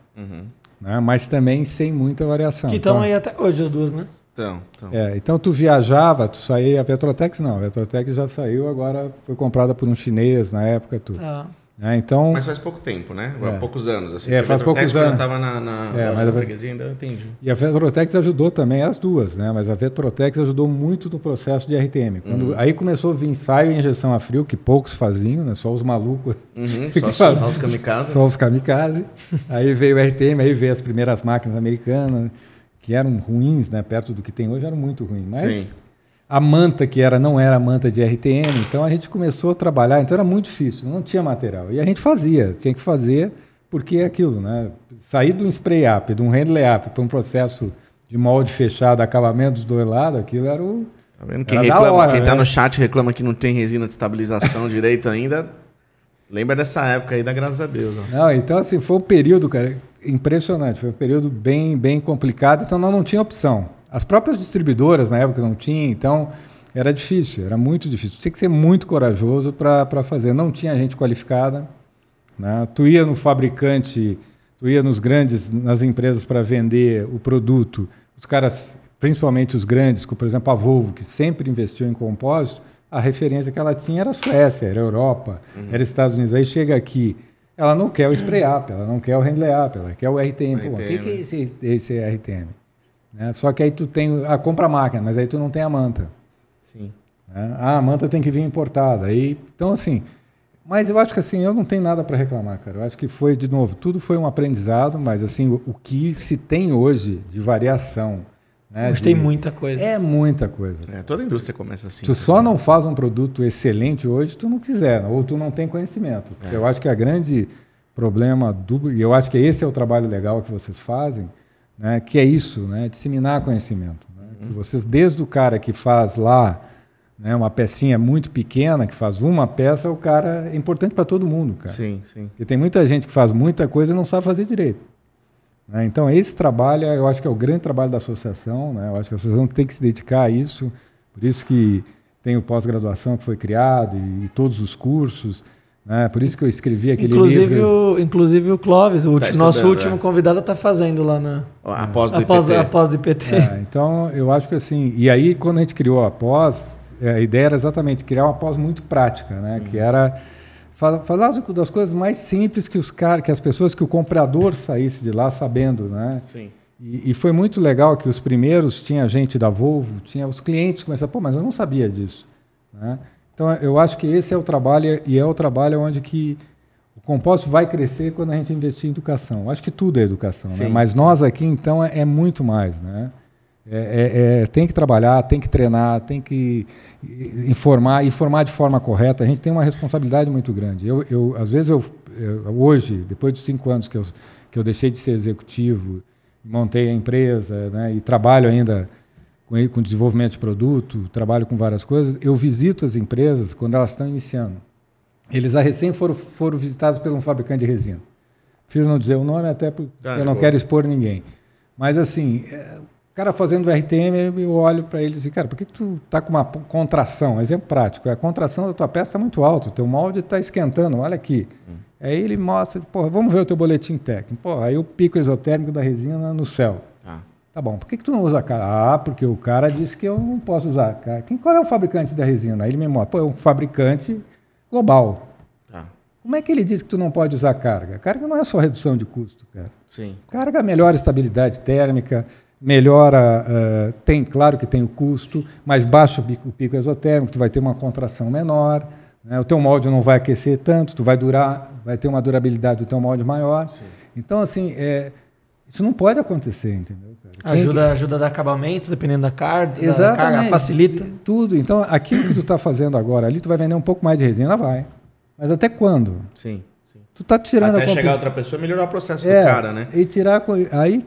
Né? Mas também sem muita variação. que estão Então, aí até hoje as duas, né? Então, então. é, então tu viajava, tu saía, a Vetrotex não, a Vetrotex já saiu, agora foi comprada por um chinês na época tudo. Tá. Né? Então, Mas faz pouco tempo, né? Há É. poucos anos. Assim, É, faz poucos anos. Eu tava na, na É, mas a- freguesia, ainda eu entendi. e a Vetrotex ajudou também as duas, né? Mas a Vetrotex ajudou muito no processo de RTM. Quando, Aí começou a vir ensaio e injeção a frio, que poucos faziam, né? Só os malucos, Uhum, só, só, só os kamikaze. só os kamikaze. aí veio o RTM, aí veio as primeiras máquinas americanas, que eram ruins, né? Perto do que tem hoje, eram muito ruins. Mas Sim. A manta que era não era a manta de RTM, então a gente começou a trabalhar, então era muito difícil, não tinha material. E a gente fazia, tinha que fazer porque é aquilo, né? Sair de um spray up, de um handle up para um processo de molde fechado, acabamento dos dois lados, aquilo era o Tá vendo? Quem, Era reclama, hora, quem tá né? no chat reclama que não tem resina de estabilização direito ainda. Lembra dessa época aí, da graças a Deus. ó. Não, então assim, foi um período, cara, impressionante. Foi um período bem, bem complicado, então nós não tinha opção. As próprias distribuidoras na época não tinham, então era difícil, era muito difícil. Tinha que ser muito corajoso para fazer. Não tinha gente qualificada. Né? Tu ia no fabricante, tu ia nos grandes, nas empresas para vender o produto. Os caras, principalmente os grandes, como por exemplo a Volvo, que sempre investiu em compósito, a referência que ela tinha era a Suécia, era a Europa, era Estados Unidos. Aí chega aqui, ela não quer o spray up, ela não quer o handle up, ela quer o RTM. Pô, o que, que é esse, esse RTM? Né? Só que aí tu tem a compra máquina, mas aí tu não tem a manta. Sim. né? Ah, a manta tem que vir importada. Aí, então, assim, mas eu acho que assim, eu não tenho nada para reclamar, cara. Eu acho que foi, de novo, tudo foi um aprendizado, mas assim, o, o que se tem hoje de variação. Né, de- tem muita coisa. É muita coisa. É, toda a indústria começa assim. Tu só não faz um produto excelente hoje se tu não quiser, ou tu não tem conhecimento. Porque Eu acho que a grande problema do. E eu acho que esse é o trabalho legal que vocês fazem, né, que é isso, né, disseminar conhecimento. né, que vocês, desde o cara que faz lá né, uma pecinha muito pequena, que faz uma peça, o cara é importante para todo mundo, cara. Sim, sim. Porque tem muita gente que faz muita coisa e não sabe fazer direito. né? Então, esse trabalho, eu acho que é o grande trabalho da associação. Né? Eu acho que a associação tem que se dedicar a isso. Por isso que tem o pós-graduação que foi criado e, e todos os cursos. Né? Por isso que eu escrevi aquele Inclusive livro. o, inclusive o Clóvis, o ulti- nosso último é. convidado, está fazendo lá na Após do após, IPT. após do IPT. É, então, eu acho que assim. E aí, quando a gente criou a pós, é, a ideia era exatamente criar uma pós muito prática, né? Que era fa- falar as- das coisas mais simples que os caras, que as pessoas, que o comprador saísse de lá sabendo, né? Sim. E, e foi muito legal que os primeiros tinha gente da Volvo, tinha os clientes começaram, pô, mas eu não sabia disso. né? Então eu acho que esse é o trabalho e é o trabalho onde que o compósito vai crescer quando a gente investir em educação. Eu acho que tudo é educação, né? Mas nós aqui então é, é muito mais, né? É, é- é- tem que trabalhar, tem que treinar, tem que informar, informar de forma correta. A gente tem uma responsabilidade muito grande. Eu, eu às vezes eu, eu- hoje, depois de cinco anos que eu, que eu deixei de ser executivo, montei a empresa, né, e trabalho ainda com, com desenvolvimento de produto, trabalho com várias coisas. Eu visito as empresas quando elas estão iniciando. Eles a recém foram, foram visitados por um fabricante de resina. Prefiro não dizer o nome, até porque Ah, eu não boa. quero expor ninguém. Mas assim, é, o cara fazendo RTM, eu olho para ele e digo, cara, por que, que tu tá com uma contração? Exemplo prático, a contração da tua peça está muito alta, o teu molde está esquentando, olha aqui. Aí ele mostra, porra, vamos ver o teu boletim técnico. Porra, aí o pico exotérmico da resina no céu. Tá. Bom, por que, que tu não usa cara? Ah, porque o cara disse que eu não posso usar cara. Quem, qual é o fabricante da resina? Aí ele me mostra, pô, é um fabricante global. Tá. Como é que ele diz que tu não pode usar carga? Carga não é só redução de custo, cara. Sim. Carga melhora a estabilidade térmica, melhora, eh, tem, claro que tem o custo, mas baixa o pico, o pico exotérmico, tu vai ter uma contração menor, né? o teu molde não vai aquecer tanto, tu vai durar, vai ter uma durabilidade do teu molde maior. Então, assim, é, Isso não pode acontecer, entendeu? Cara? Ajuda, que... ajuda a dar acabamento, dependendo da carga, Exatamente. Da carga, facilita. Tudo. Então, aquilo que tu está fazendo agora ali, tu vai vender um pouco mais de resina, vai. Mas até quando? Sim. sim. Tu tá tirando Até a chegar outra pessoa e melhorar o processo é, do cara, né? E tirar. Aí.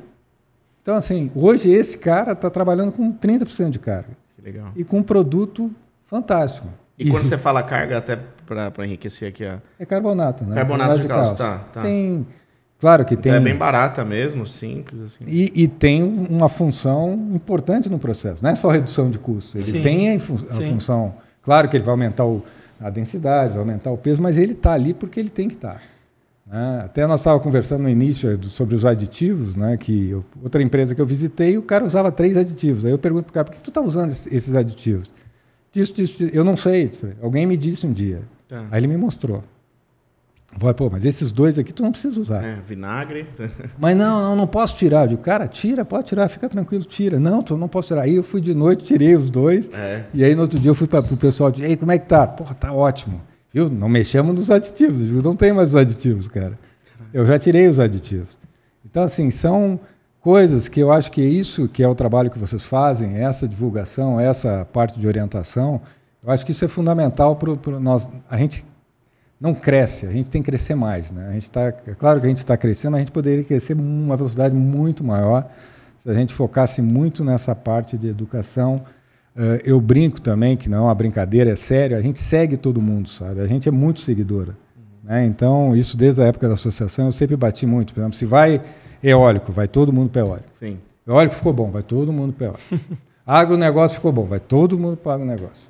Então, assim, hoje esse cara está trabalhando com 30% de carga. Que legal. E com um produto fantástico. E, e quando você fala carga, até para enriquecer aqui a. É carbonato, né? Carbonato de, de cálcio, tá, tá. Tem. Claro que então tem. É bem barata mesmo, simples. Assim. E, e, tem uma função importante no processo. Não é só redução de custo. Ele Sim. tem a, fun a função. Claro que ele vai aumentar o, a densidade, vai aumentar o peso, mas ele está ali porque ele tem que estar. Tá. Né? Até nós estávamos conversando no início é, sobre os aditivos, né? que eu, outra empresa que eu visitei, o cara usava três aditivos. Aí eu pergunto para o cara, por que tu está usando esses aditivos? Disso, disso, eu não sei. Alguém me disse um dia. Tá. Aí ele me mostrou. Vai, pô, mas esses dois aqui tu não precisa usar. É, vinagre. mas não, não, não posso tirar. Eu digo, cara, tira, pode tirar, fica tranquilo, tira. Não, tu não posso tirar. Aí eu fui de noite, tirei os dois. É. E aí no outro dia eu fui para o pessoal, disse, ei, como é que tá? Porra, tá ótimo. Viu? Não mexemos nos aditivos. Eu digo, não tem mais os aditivos, cara. Eu já tirei os aditivos. Então, assim, são coisas que eu acho que é isso que é o trabalho que vocês fazem, essa divulgação, essa parte de orientação. Eu acho que isso é fundamental para nós. A gente não cresce, a gente tem que crescer mais. Né? A gente tá, é claro que a gente está crescendo, mas a gente poderia crescer uma velocidade muito maior se a gente focasse muito nessa parte de educação. Uh, eu brinco também, que não é uma brincadeira, é sério, a gente segue todo mundo, sabe? A gente é muito seguidora. Uhum. Né? Então, isso desde a época da associação, eu sempre bati muito. Por exemplo, se vai eólico, vai todo mundo para eólico. Sim. Eólico ficou bom, vai todo mundo para eólico. agronegócio ficou bom, vai todo mundo para o agronegócio.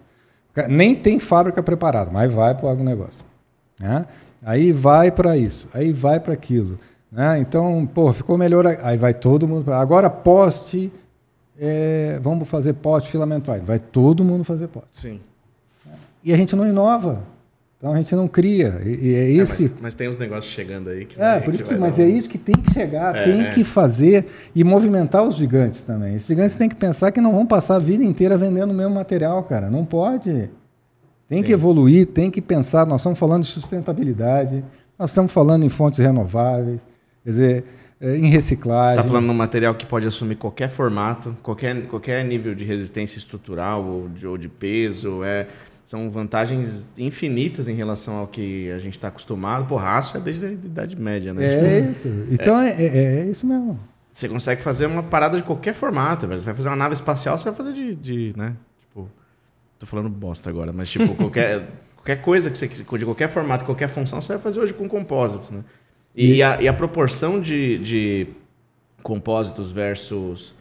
Nem tem fábrica preparada, mas vai para o agronegócio. Né? Aí vai para isso, aí vai para aquilo. Né? Então, pô, ficou melhor. Aí vai todo mundo. Pra... Agora poste, é, vamos fazer poste filamentar. Vai todo mundo fazer poste. Sim. E a gente não inova. Então a gente não cria. E, e é esse. É, mas, mas, tem uns negócios chegando aí que. É, por isso que, mas um... é isso que tem que chegar, é, tem é. que fazer e movimentar os gigantes também. Os gigantes têm que pensar que não vão passar a vida inteira vendendo o mesmo material, cara. Não pode. Tem Sim. que evoluir, tem que pensar. Nós estamos falando de sustentabilidade, nós estamos falando em fontes renováveis, quer dizer, é, em reciclagem. Você está falando de um material que pode assumir qualquer formato, qualquer, qualquer nível de resistência estrutural ou de, ou de peso. É, são vantagens infinitas em relação ao que a gente está acostumado. Porra, aço é desde a Idade Média, né? É isso. Então é, é, é isso mesmo. Você consegue fazer uma parada de qualquer formato. Você vai fazer uma nave espacial, você vai fazer de, de né? Tô falando bosta agora, mas tipo, qualquer, qualquer coisa que você de qualquer formato, qualquer função, você vai fazer hoje com compósitos, né? E, e, a, e a, proporção de, de compósitos versus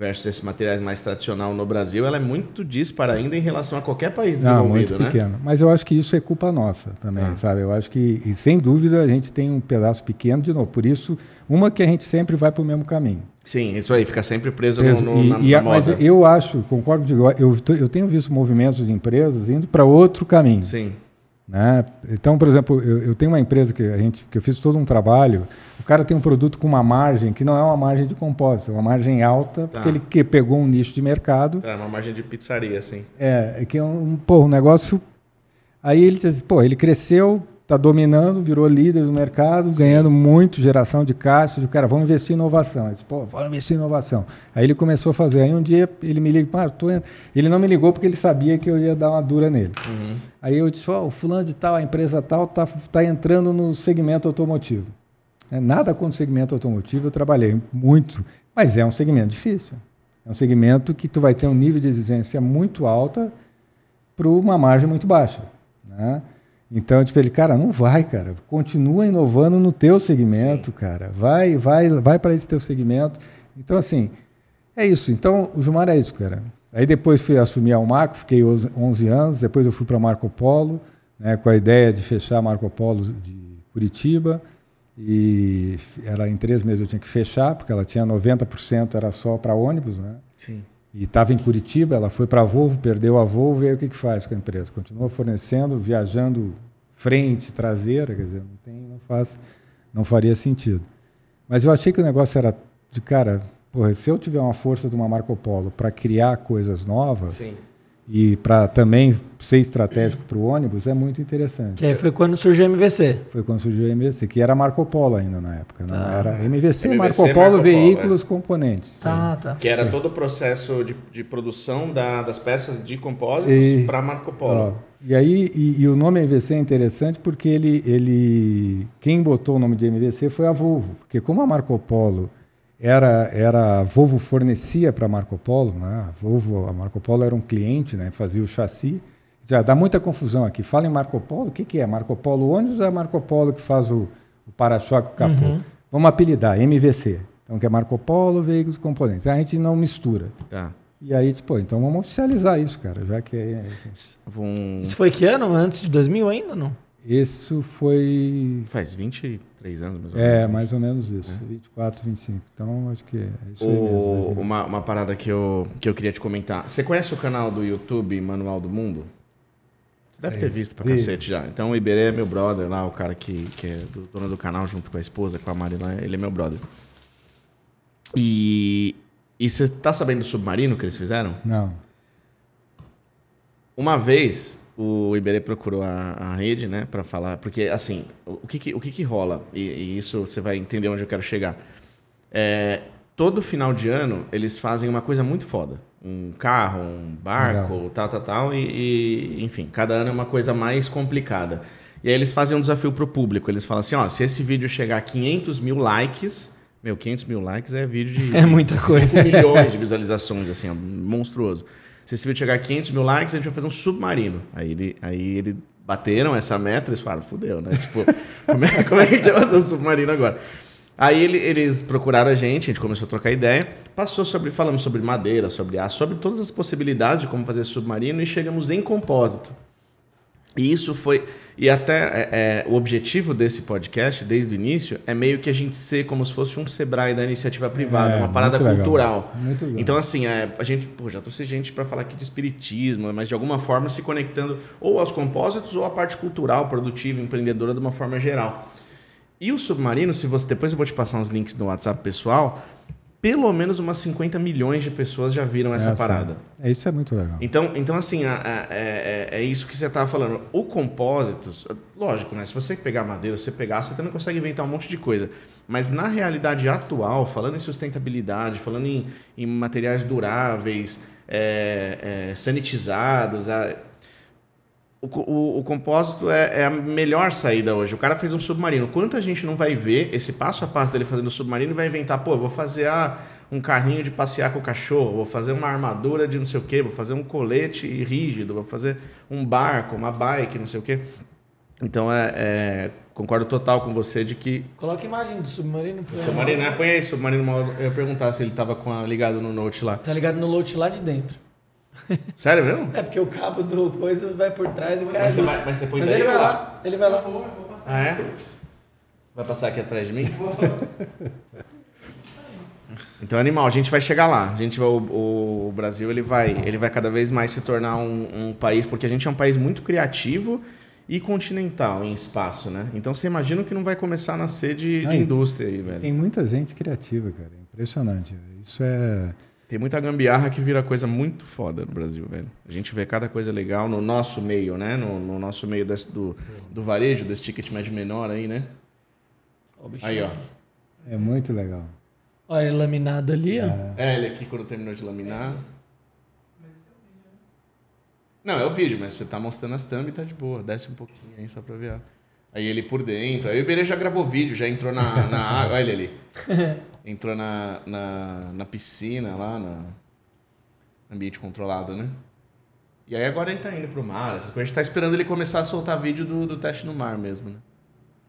versus esses materiais mais tradicional no Brasil, ela é muito dispara ainda em relação a qualquer país desenvolvido, Não, muito né? pequeno. Mas eu acho que isso é culpa nossa também, ah. sabe? Eu acho que, e sem dúvida, a gente tem um pedaço pequeno de novo. Por isso, uma que a gente sempre vai para o mesmo caminho. Sim, isso aí, fica sempre preso, preso. No, no, e, na, e na Mas eu acho, concordo eu, eu tenho visto movimentos de empresas indo para outro caminho. Sim. Né? Então, por exemplo, eu, eu, tenho uma empresa que, a gente, que eu fiz todo um trabalho, o cara tem um produto com uma margem que não é uma margem de compósito, é uma margem alta, tá. porque ele que pegou um nicho de mercado. É, uma margem de pizzaria, assim. É, que é um, pô, um negócio... Aí ele diz pô, ele cresceu está dominando, virou líder do mercado, Sim. ganhando muito, geração de caixa, de cara, vamos investir em inovação. Ele disse, pô, vamos investir em inovação. Aí ele começou a fazer. Aí um dia ele me ligou, tô... ele não me ligou porque ele sabia que eu ia dar uma dura nele. Uhum. Aí eu disse, oh, o fulano de tal, a empresa tal, está tá entrando no segmento automotivo. É, nada contra o segmento automotivo, eu trabalhei muito, mas é um segmento difícil. É um segmento que tu vai ter um nível de exigência muito alta para uma margem muito baixa. Né? Então, tipo, ele, cara, não vai, cara. Continua inovando no teu segmento, Sim. cara. Vai, vai, vai para esse teu segmento. Então, assim, é isso. Então, o Gilmar é isso, cara. Aí depois fui assumir a Almaco, fiquei 11 anos. Depois eu fui para Marco Polo, né, com a ideia de fechar Marco Polo de Curitiba. E era em três meses eu tinha que fechar, porque ela tinha 90% era só para ônibus, né? Sim. E estava em Curitiba, ela foi para a Volvo, perdeu a Volvo, e aí o que, que faz com a empresa? Continua fornecendo, viajando frente, traseira, quer dizer, não, tem, não, faz, não faria sentido. Mas eu achei que o negócio era de cara, porra, se eu tiver uma força de uma Marco Polo para criar coisas novas, Sim. E para também ser estratégico para o ônibus é muito interessante. Que aí foi quando surgiu a MVC. Foi quando surgiu a MVC, que era Marco Polo ainda na época. Não Tá. era MVC, MVC, Marco Marco Polo, Polo, veículos, componentes. Tá, tá. Que era todo o processo de, de produção da- das peças de compósitos para Marco Ó, Polo. e aí e, e o nome MVC é interessante porque ele, ele quem botou o nome de MVC foi a Volvo, porque como a Marco Polo era era a Volvo fornecia para a Marco Polo, né? A Volvo, a Marco Polo era um cliente, né? Fazia o chassi. Já dá muita confusão aqui. Fala em Marco Polo, o que, que é? Marco Polo ônibus ou é Marco Polo que faz o, o para-choque, o capô? Vamos apelidar, MVC. Então, que é Marco Polo, veículos e componentes. A gente não mistura. Tá. E aí, disse, pô, então vamos oficializar isso, cara, já que é, Um- Isso foi que ano? Antes de 2000 ainda, não? Isso foi. Faz 23 anos, mais ou É, menos. mais ou menos isso. 24, 25. Então, acho que é isso aí mesmo. O- 2000. uma, uma parada que eu, que eu queria te comentar. Você conhece o canal do YouTube Manual do Mundo? Você deve ter visto pra vi. cacete já. Então o Iberê é meu brother lá, o cara que, que é do, dono do canal junto com a esposa, com a Mari lá, ele é meu brother. E, e você tá sabendo do submarino que eles fizeram? Não. Uma vez o Iberê procurou a, a rede, né, para falar, porque assim, o que que, o que, que rola? E, e isso você vai entender onde eu quero chegar. É, todo final de ano eles fazem uma coisa muito foda. Um carro, um barco, tal, tal, tal, e, e, enfim, cada ano é uma coisa mais complicada. E aí eles fazem um desafio pro público. Eles falam assim, ó, se esse vídeo chegar a 500 mil likes, meu, 500 mil likes é vídeo de É muita de coisa. 5 milhões de visualizações, assim, ó, monstruoso. Se esse vídeo chegar a 500 mil likes, a gente vai fazer um submarino. Aí ele, aí ele bateram essa meta, eles falaram, fudeu, né? Tipo, como é, como é que a gente vai fazer um submarino agora? Aí ele- eles procuraram a gente, a gente começou a trocar ideia, passou sobre, falamos sobre madeira, sobre aço, sobre todas as possibilidades de como fazer submarino e chegamos em compósito. E isso foi. E até é, é, o objetivo desse podcast, desde o início, é meio que a gente ser como se fosse um Sebrae da iniciativa privada, É, uma parada muito legal. cultural. Muito legal. Então, assim, é, a gente, pô, já trouxe gente para falar aqui de espiritismo, mas de alguma forma se conectando ou aos compósitos ou à parte cultural, produtiva, empreendedora de uma forma geral. E o submarino, se você depois eu vou te passar uns links no WhatsApp pessoal, pelo menos umas 50 milhões de pessoas já viram essa Essa- parada. É, isso é muito legal. Então, então assim, a- a- é, é- é isso que você estava falando. O compósitos, lógico, né? Se você pegar madeira, se você pegar, você também consegue inventar um monte de coisa. Mas na realidade atual, falando em sustentabilidade, falando em, em materiais duráveis, é, é, sanitizados, o, o, o compósito é, é a melhor saída hoje. O cara fez um submarino. Quanta gente não vai ver esse passo a passo dele fazendo o submarino e vai inventar, pô, vou fazer ah, um carrinho de passear com o cachorro, vou fazer uma armadura de não sei o quê, vou fazer um colete rígido, vou fazer um barco, uma bike, não sei o quê. Então, é, é, concordo total com você de que Coloca a imagem do submarino. pra- submarino, né? Põe aí submarino, eu ia perguntar se ele tava com a, ligado no Note lá. Tá ligado no load lá de dentro. Sério mesmo? É porque o cabo do coisa vai por trás e cai. Mas você, vai- mas você põe Mas daí ele vai ou lá, ele vai lá. Ah, é? Vai passar aqui atrás de mim? Então, animal, a gente vai chegar lá. A gente vai, o, o Brasil ele vai, ele vai cada vez mais se tornar um, um país, porque a gente é um país muito criativo e continental em espaço, né? Então você imagina que não vai começar a nascer de, de Aí, indústria aí, velho. Tem muita gente criativa, cara. É impressionante. Isso é. Tem muita gambiarra que vira coisa muito foda no Brasil, velho. A gente vê cada coisa legal no nosso meio, né? No, no nosso meio desse, do, do varejo, desse ticket médio menor aí, né? Ó, o bichinho. Aí, ó. É muito legal. Olha ele laminado ali, ó. É, ele aqui quando terminou de laminar. Não, é o vídeo, mas você tá mostrando as thumb e tá de boa. Desce um pouquinho aí só pra ver. Aí ele por dentro. Aí o Iberê já gravou vídeo, já entrou na, na água. Olha ele ali. Entrou na, na, na piscina lá, na ambiente controlado, né? E aí agora ele tá indo pro mar, essas coisas. A gente tá esperando ele começar a soltar vídeo do, do teste no mar mesmo, né?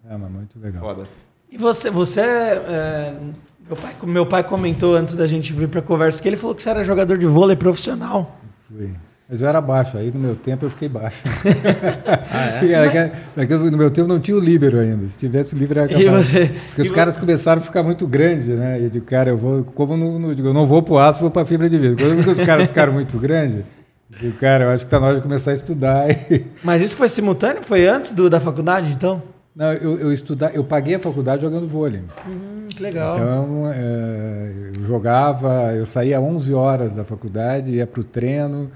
É, mas muito legal. Foda. E você, você é, meu, pai, meu pai comentou antes da gente vir pra conversa que ele falou que você era jogador de vôlei profissional. Fui. Mas eu era baixo, aí no meu tempo eu fiquei baixo. Ah, é? E naquele- naquele- no meu tempo não tinha o líbero ainda. Se tivesse o líbero era capaz. você- Porque os vo- caras começaram a ficar muito grandes, né? E eu digo, cara, eu vou. Como no, no- eu digo, eu não vou pro aço, vou pra fibra de vidro. Quando os caras ficaram muito grandes, eu digo, cara, eu acho que tá na hora de começar a estudar. Mas isso foi simultâneo? Foi antes do, da faculdade, então? Não, eu, eu estudar, eu paguei a faculdade jogando vôlei. Hum, que legal. Então, é, eu jogava, eu saía 11 horas da faculdade, ia para o treino,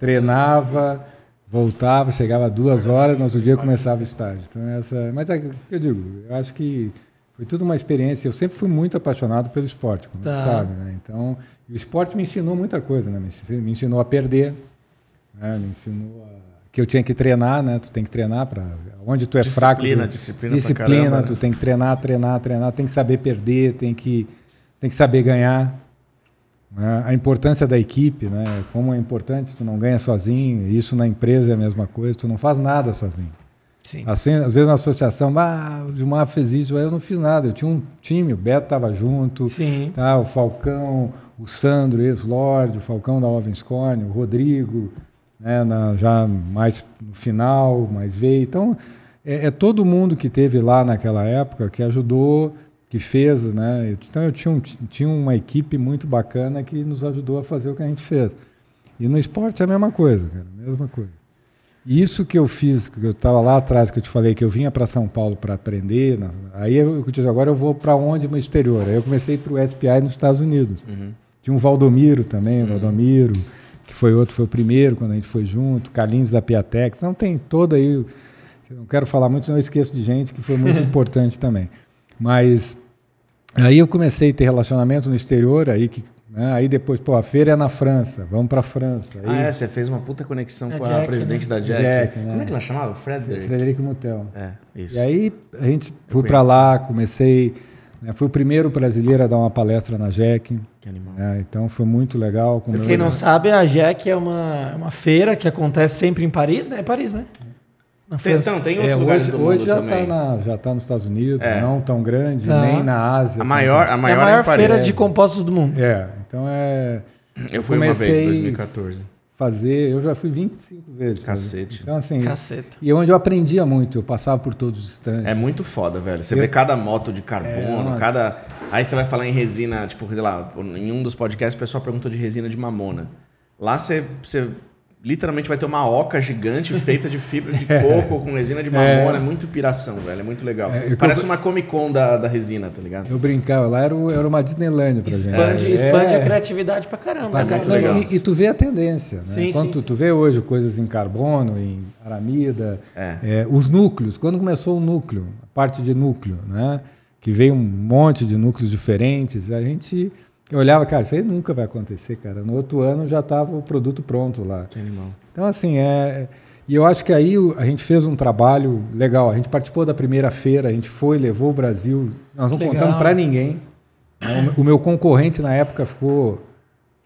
treinava, voltava, chegava duas horas, no outro dia começava o estágio. Então essa, mas é eu digo, eu acho que foi tudo uma experiência. Eu sempre fui muito apaixonado pelo esporte, como Tá. você sabe, né? Então o esporte me ensinou muita coisa, né? Me ensinou- a perder, né? me ensinou a- que eu tinha que treinar, né? Tu tem que treinar para onde tu é Disciplina, fraco, tu, disciplina disciplina, caramba, né? tu tem que treinar, treinar, treinar, tem que saber perder, tem que tem que saber ganhar. Né? A importância da equipe, né? Como é importante, tu não ganha sozinho. Isso na empresa é a mesma coisa. Tu não faz nada sozinho. Sim. Assim, às vezes na associação, ah, o Gilmar fez isso, eu não fiz nada. Eu tinha um time, o Beto estava junto, Sim. tá, o Falcão, o Sandro, ex-Lorde, o Falcão da Ovenscorn, o Rodrigo, né, na- já mais no final, mais veio. Então, é, é todo mundo que teve lá naquela época que ajudou, que fez, né? Então eu tinha, um, tinha uma equipe muito bacana que nos ajudou a fazer o que a gente fez. E no esporte é a mesma coisa, cara, mesma coisa. E Isso que eu fiz, que eu estava lá atrás, que eu te falei que eu vinha para São Paulo para aprender, na- aí eu, disse, agora eu vou para onde no exterior? Aí eu comecei para o SPI nos Estados Unidos. Tinha um Valdomiro também, o Valdomiro, que foi outro, foi o primeiro quando a gente foi junto, Carlinhos da Piatex, não tem toda aí, não quero falar muito, senão eu esqueço de gente que foi muito importante também. Mas aí eu comecei a ter relacionamento no exterior, aí que né, aí depois, pô, a feira é na França, vamos para a França. Aí, Ah, é? Você fez uma puta conexão A com a Jack, presidente da Jack. Jack, né? Como é que ela chamava? Frederick? Frederico Mutel. É, isso. E aí a gente fui conheci. para lá, comecei, né, fui o primeiro brasileiro a dar uma palestra na JEC, Que animal. né, então foi muito legal. Pra quem não sabe, a JEC é uma, uma feira que acontece sempre em Paris, né? É Paris, né? Na Tem, então, tem É, outros lugares hoje do hoje mundo já também. está já tá nos Estados Unidos, É. não tão grande, Tá. nem na Ásia. A maior, a é maior a maior Paris. feira de compostos do mundo. É, então é Eu fui uma vez, em 2014. fazer, eu já fui 25 vezes. Cacete. Então assim, Caceta. e onde eu aprendia muito, eu passava por todos os stands. É muito foda, velho. Você Eu- vê cada moto de carbono, É, cada. Aí você vai falar em resina, tipo, sei lá, em um dos podcasts o pessoal perguntou de resina de mamona. Lá você, você literalmente vai ter uma oca gigante feita de fibra de coco com resina de mamona. É, muito piração, velho. É muito legal. É, eu- Parece uma Comic Con da, da resina, tá ligado? Eu brincava, lá era, o- era uma Disneyland pra gente. Expande, É. expande a criatividade pra caramba. É né? muito Não, legal. E, e tu vê a tendência, né? Sim, Quando sim, tu, sim. tu vê hoje coisas em carbono, em aramida, É. é, os núcleos. Quando começou o núcleo, a parte de núcleo, né? Que veio um monte de núcleos diferentes, a gente olhava, cara, isso aí nunca vai acontecer, cara. No outro ano já estava o produto pronto lá. Que animal. Então, assim, é. E eu acho que aí a gente fez um trabalho legal. A gente participou da primeira feira, a gente foi, levou o Brasil. Nós não Legal. contamos para ninguém. O meu concorrente na época ficou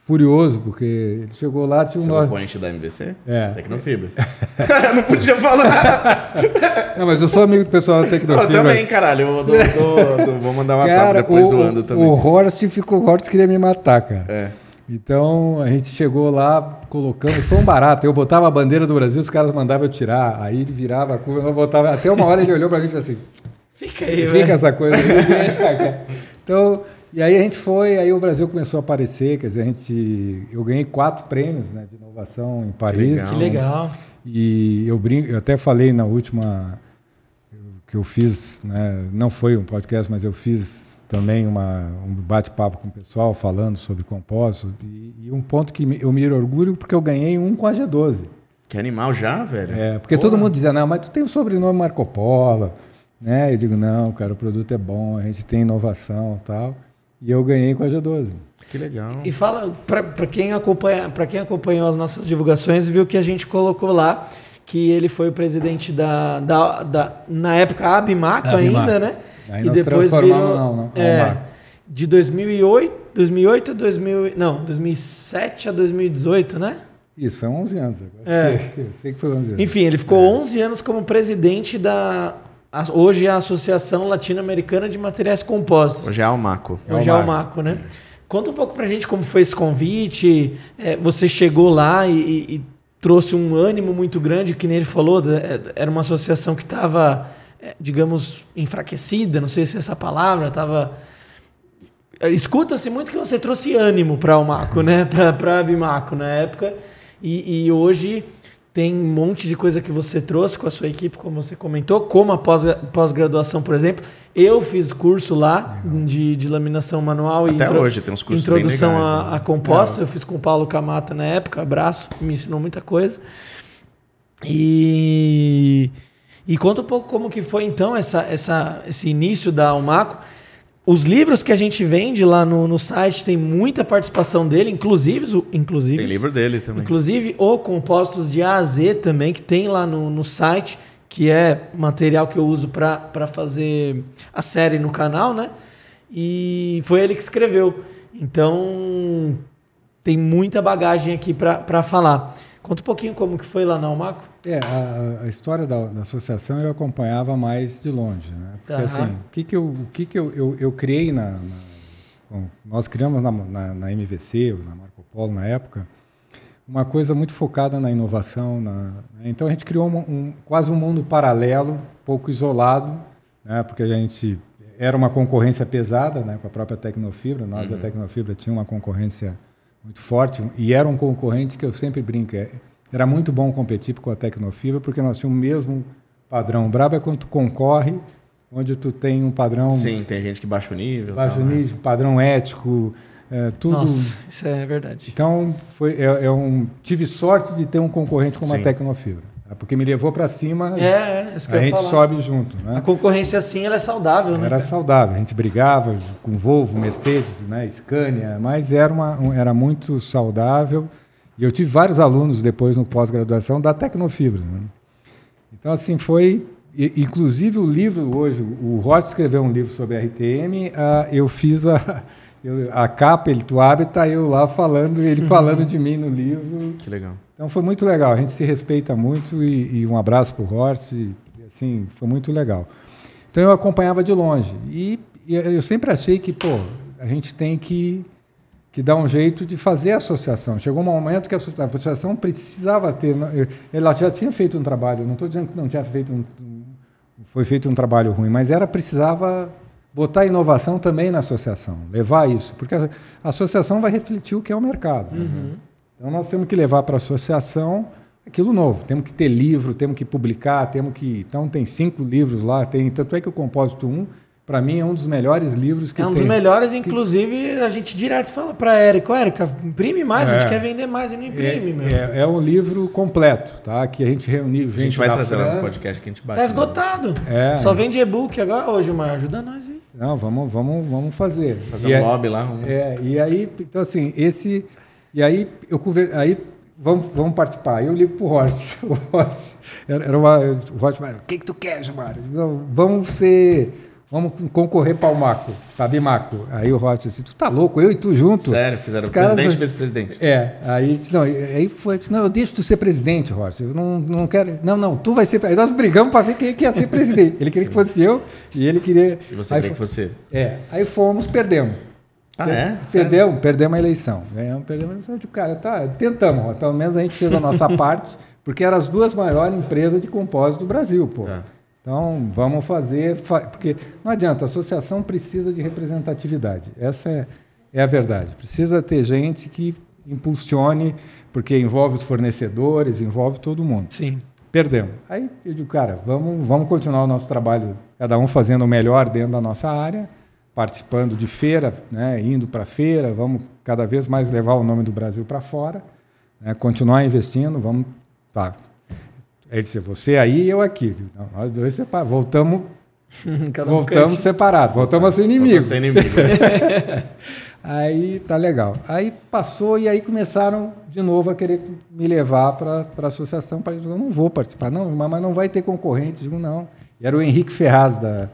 furioso, porque ele chegou lá, tinha um. Você é oponente da MVC? É. Tecnofibras. não podia falar. Não, mas eu sou amigo do pessoal da Eu Tecnofibra. também, caralho. Eu dou- dou- dou- vou mandar uma Cara, depois o, zoando também. o Horst ficou, o Horst queria me matar, cara. É. Então a gente chegou lá, colocando, foi um barato. Eu botava a bandeira do Brasil, os caras mandavam eu tirar. Aí ele virava a curva, eu botava. Até uma hora ele olhou pra mim e falou assim: Fica aí, Fica velho. essa coisa. então, e aí a gente foi, aí o Brasil começou a aparecer, quer dizer, a gente, eu ganhei quatro prêmios né, de inovação em Paris. legal. Que legal. E eu brinco, eu até falei na última que eu fiz, né, não foi um podcast, mas eu fiz também uma, um bate-papo com o pessoal falando sobre compostos. E, e um ponto que eu me orgulho porque eu ganhei um com a G12. Que animal já, velho. É, porque Porra. todo mundo dizia, não, mas tu tem o sobrenome Marco Polo, né? Eu digo, não, cara, o produto é bom, a gente tem inovação e tal. E eu ganhei com a G12. Que legal. E fala, para quem, acompanha, pra quem acompanhou as nossas divulgações, viu que a gente colocou lá que ele foi o presidente da, da, da na época, a Abimaco Abimaco. ainda, né? Aí nós transformamos não, não, é, Almaco. de 2008, 2008 a 2000, não, 2007 a 2018, né? Isso, foi 11 anos. Agora É. sei, sei que foi 11 anos. Enfim, ele ficou 11 anos como presidente da hoje é a Associação Latino-Americana de Materiais Compostos. Hoje é Almaco. Hoje é o Marco, né? Conta um pouco pra gente como foi esse convite. é, você chegou lá e, e- trouxe um ânimo muito grande, que nem ele falou, é, era uma associação que estava, digamos, enfraquecida, não sei se é essa palavra, estava. Escuta-se muito que você trouxe ânimo para o Maco, né? Para a Bimaco na época. E, e hoje tem um monte de coisa que você trouxe com a sua equipe, como você comentou, como a pós- pós-graduação, por exemplo. Eu fiz curso lá de, de laminação manual e Até intro- hoje tem uns cursos introdução legais, a, né? a compostos. Eu fiz com o Paulo Camata na época, abraço, me ensinou muita coisa. E, e conta um pouco como que foi então essa, essa, esse início da Almaco. Os livros que a gente vende lá no, no site tem muita participação dele, inclusive, o- inclusive, Tem livro dele também. inclusive o compostos de A a Z também, que tem lá no, no site, que é material que eu uso para fazer a série no canal, né? E foi ele que escreveu. Então tem muita bagagem aqui para falar. Conta um pouquinho como que foi lá na Almaco. É, a, a história da, da associação eu acompanhava mais de longe, né? Porque Aham. assim, o que que eu, o que que eu, eu, eu criei na, na- bom, nós criamos na, na, na MVC, na Marco Polo na época, uma coisa muito focada na inovação. Na, né? então a gente criou um, um- quase um mundo paralelo, pouco isolado, né? porque a gente era uma concorrência pesada né? com a própria Tecnofibra. Nós da Tecnofibra tinha uma concorrência muito forte e era um concorrente que eu sempre brinco. é, Era muito bom competir com a Tecnofibra porque nós tínhamos o mesmo padrão. O brabo é quando tu concorre, onde tu tem um padrão Sim, tem gente que baixa o nível. baixo tal, né? nível, padrão ético, é, tudo. Nossa, isso é verdade. Então, foi, é, é um, tive sorte de ter um concorrente como Sim. a Tecnofibra, tá? Porque me levou para cima, É, é isso que a gente falar. sobe junto. Né? A concorrência assim, ela é saudável, né? Era saudável, a gente brigava com Volvo, Mercedes, né, Scania, mas era, uma, um- era muito saudável. E eu tive vários alunos depois no pós-graduação da Tecnofibra. né? Então, assim, foi. Inclusive, o livro hoje, o Horst escreveu um livro sobre RTM, ah, eu fiz a, eu- a capa, ele, tu abre, tá eu lá falando, ele falando de mim no livro. Que legal. Então foi muito legal, a gente se respeita muito e, e um abraço para o Horst, e, assim, foi muito legal. Então eu acompanhava de longe e, e eu sempre achei que, pô, a gente tem que, que dar um jeito de fazer a associação. Chegou um momento que a asso- a associação precisava ter, eu- ela já tinha feito um trabalho, não estou dizendo que não tinha feito um, foi feito um trabalho ruim, mas era precisava botar inovação também na associação, levar isso, porque a, associação vai refletir o que é o mercado. Então nós temos que levar para a associação aquilo novo. Temos que ter livro, temos que publicar, temos que. Então tem cinco livros lá, tem. Tanto é que o Compósito 1, para mim, é um dos melhores livros que É um tem. dos melhores, inclusive, a gente direto fala pra Érica, Érica, imprime mais, a gente É. quer vender mais e não imprime, meu. É, é, é um livro completo, tá? Que a gente reuniu gente, A gente vai trazer lá no França. podcast que a gente bate. Tá esgotado. É. Só vende e-book agora. Ô, Gilmar, ajuda nós aí. Não, vamos, vamos, vamos fazer. Fazer E um é- lobby lá. Um... É, e aí, então assim, esse. E aí, eu conver, aí vamos, vamos participar. Aí Eu ligo pro Horst. O Horst era, uma. O falou, o que, que tu quer, Gilmar? Eu digo, "Não, Vamos ser. Vamos concorrer para o Maco, para Bimaco. Aí o Horst disse, tu tá louco, eu e tu junto. Sério, fizeram Os caras- presidente e vice-presidente. É, aí, não, aí foi, não, eu deixo tu ser presidente, Horst. Eu não, não quero. Não, não, tu vai ser. Aí nós brigamos para ver quem que ia ser presidente. Ele queria que fosse eu e ele queria. E você aí, queria que fo- você. É, aí fomos, perdemos. Ah, é? Perdemos, perdemos a eleição. Ganhamos, perdemos a eleição. Cara, tá, tentamos. Pelo menos a gente fez a nossa parte, porque eram as duas maiores empresas de compósito do Brasil, pô. Tá. Então, vamos fazer. fa- Porque não adianta, a associação precisa de representatividade. Essa é, é a verdade. Precisa ter gente que impulsione, porque envolve os fornecedores, envolve todo mundo. Sim. Perdemos. Aí eu digo, cara, vamos, vamos continuar o nosso trabalho, cada um fazendo o melhor dentro da nossa área, participando de feira, né, indo para feira, vamos cada vez mais levar o nome do Brasil para fora, né, continuar investindo, vamos. Tá. Ele disse, você aí e eu aqui. Não, nós dois separados. Voltamos, um voltamos separados, voltamos a ser inimigos. Inimigo. Aí tá legal. Aí passou e aí começaram de novo a querer me levar para a associação. Pra, eu não vou participar, não, mas não vai ter concorrente. Eu digo, não. E era o Henrique Ferraz da,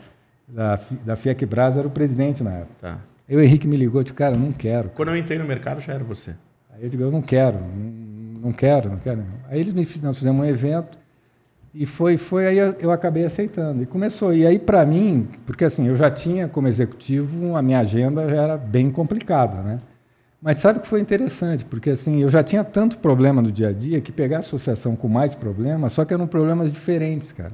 da, da FIAC Brás, era o presidente na época. Tá. Aí o Henrique me ligou, disse, cara, eu não quero. Quando eu entrei no mercado, já era você. Aí eu digo, eu não quero, não, não quero, não quero. Aí eles me fiz- nós fizemos um evento e foi, foi aí eu, eu acabei aceitando. E começou. E aí, para mim, porque assim, eu já tinha como executivo, a minha agenda já era bem complicada, né? Mas sabe o que foi interessante? Porque assim, eu já tinha tanto problema no dia a dia que pegar a associação com mais problemas, só que eram problemas diferentes, cara.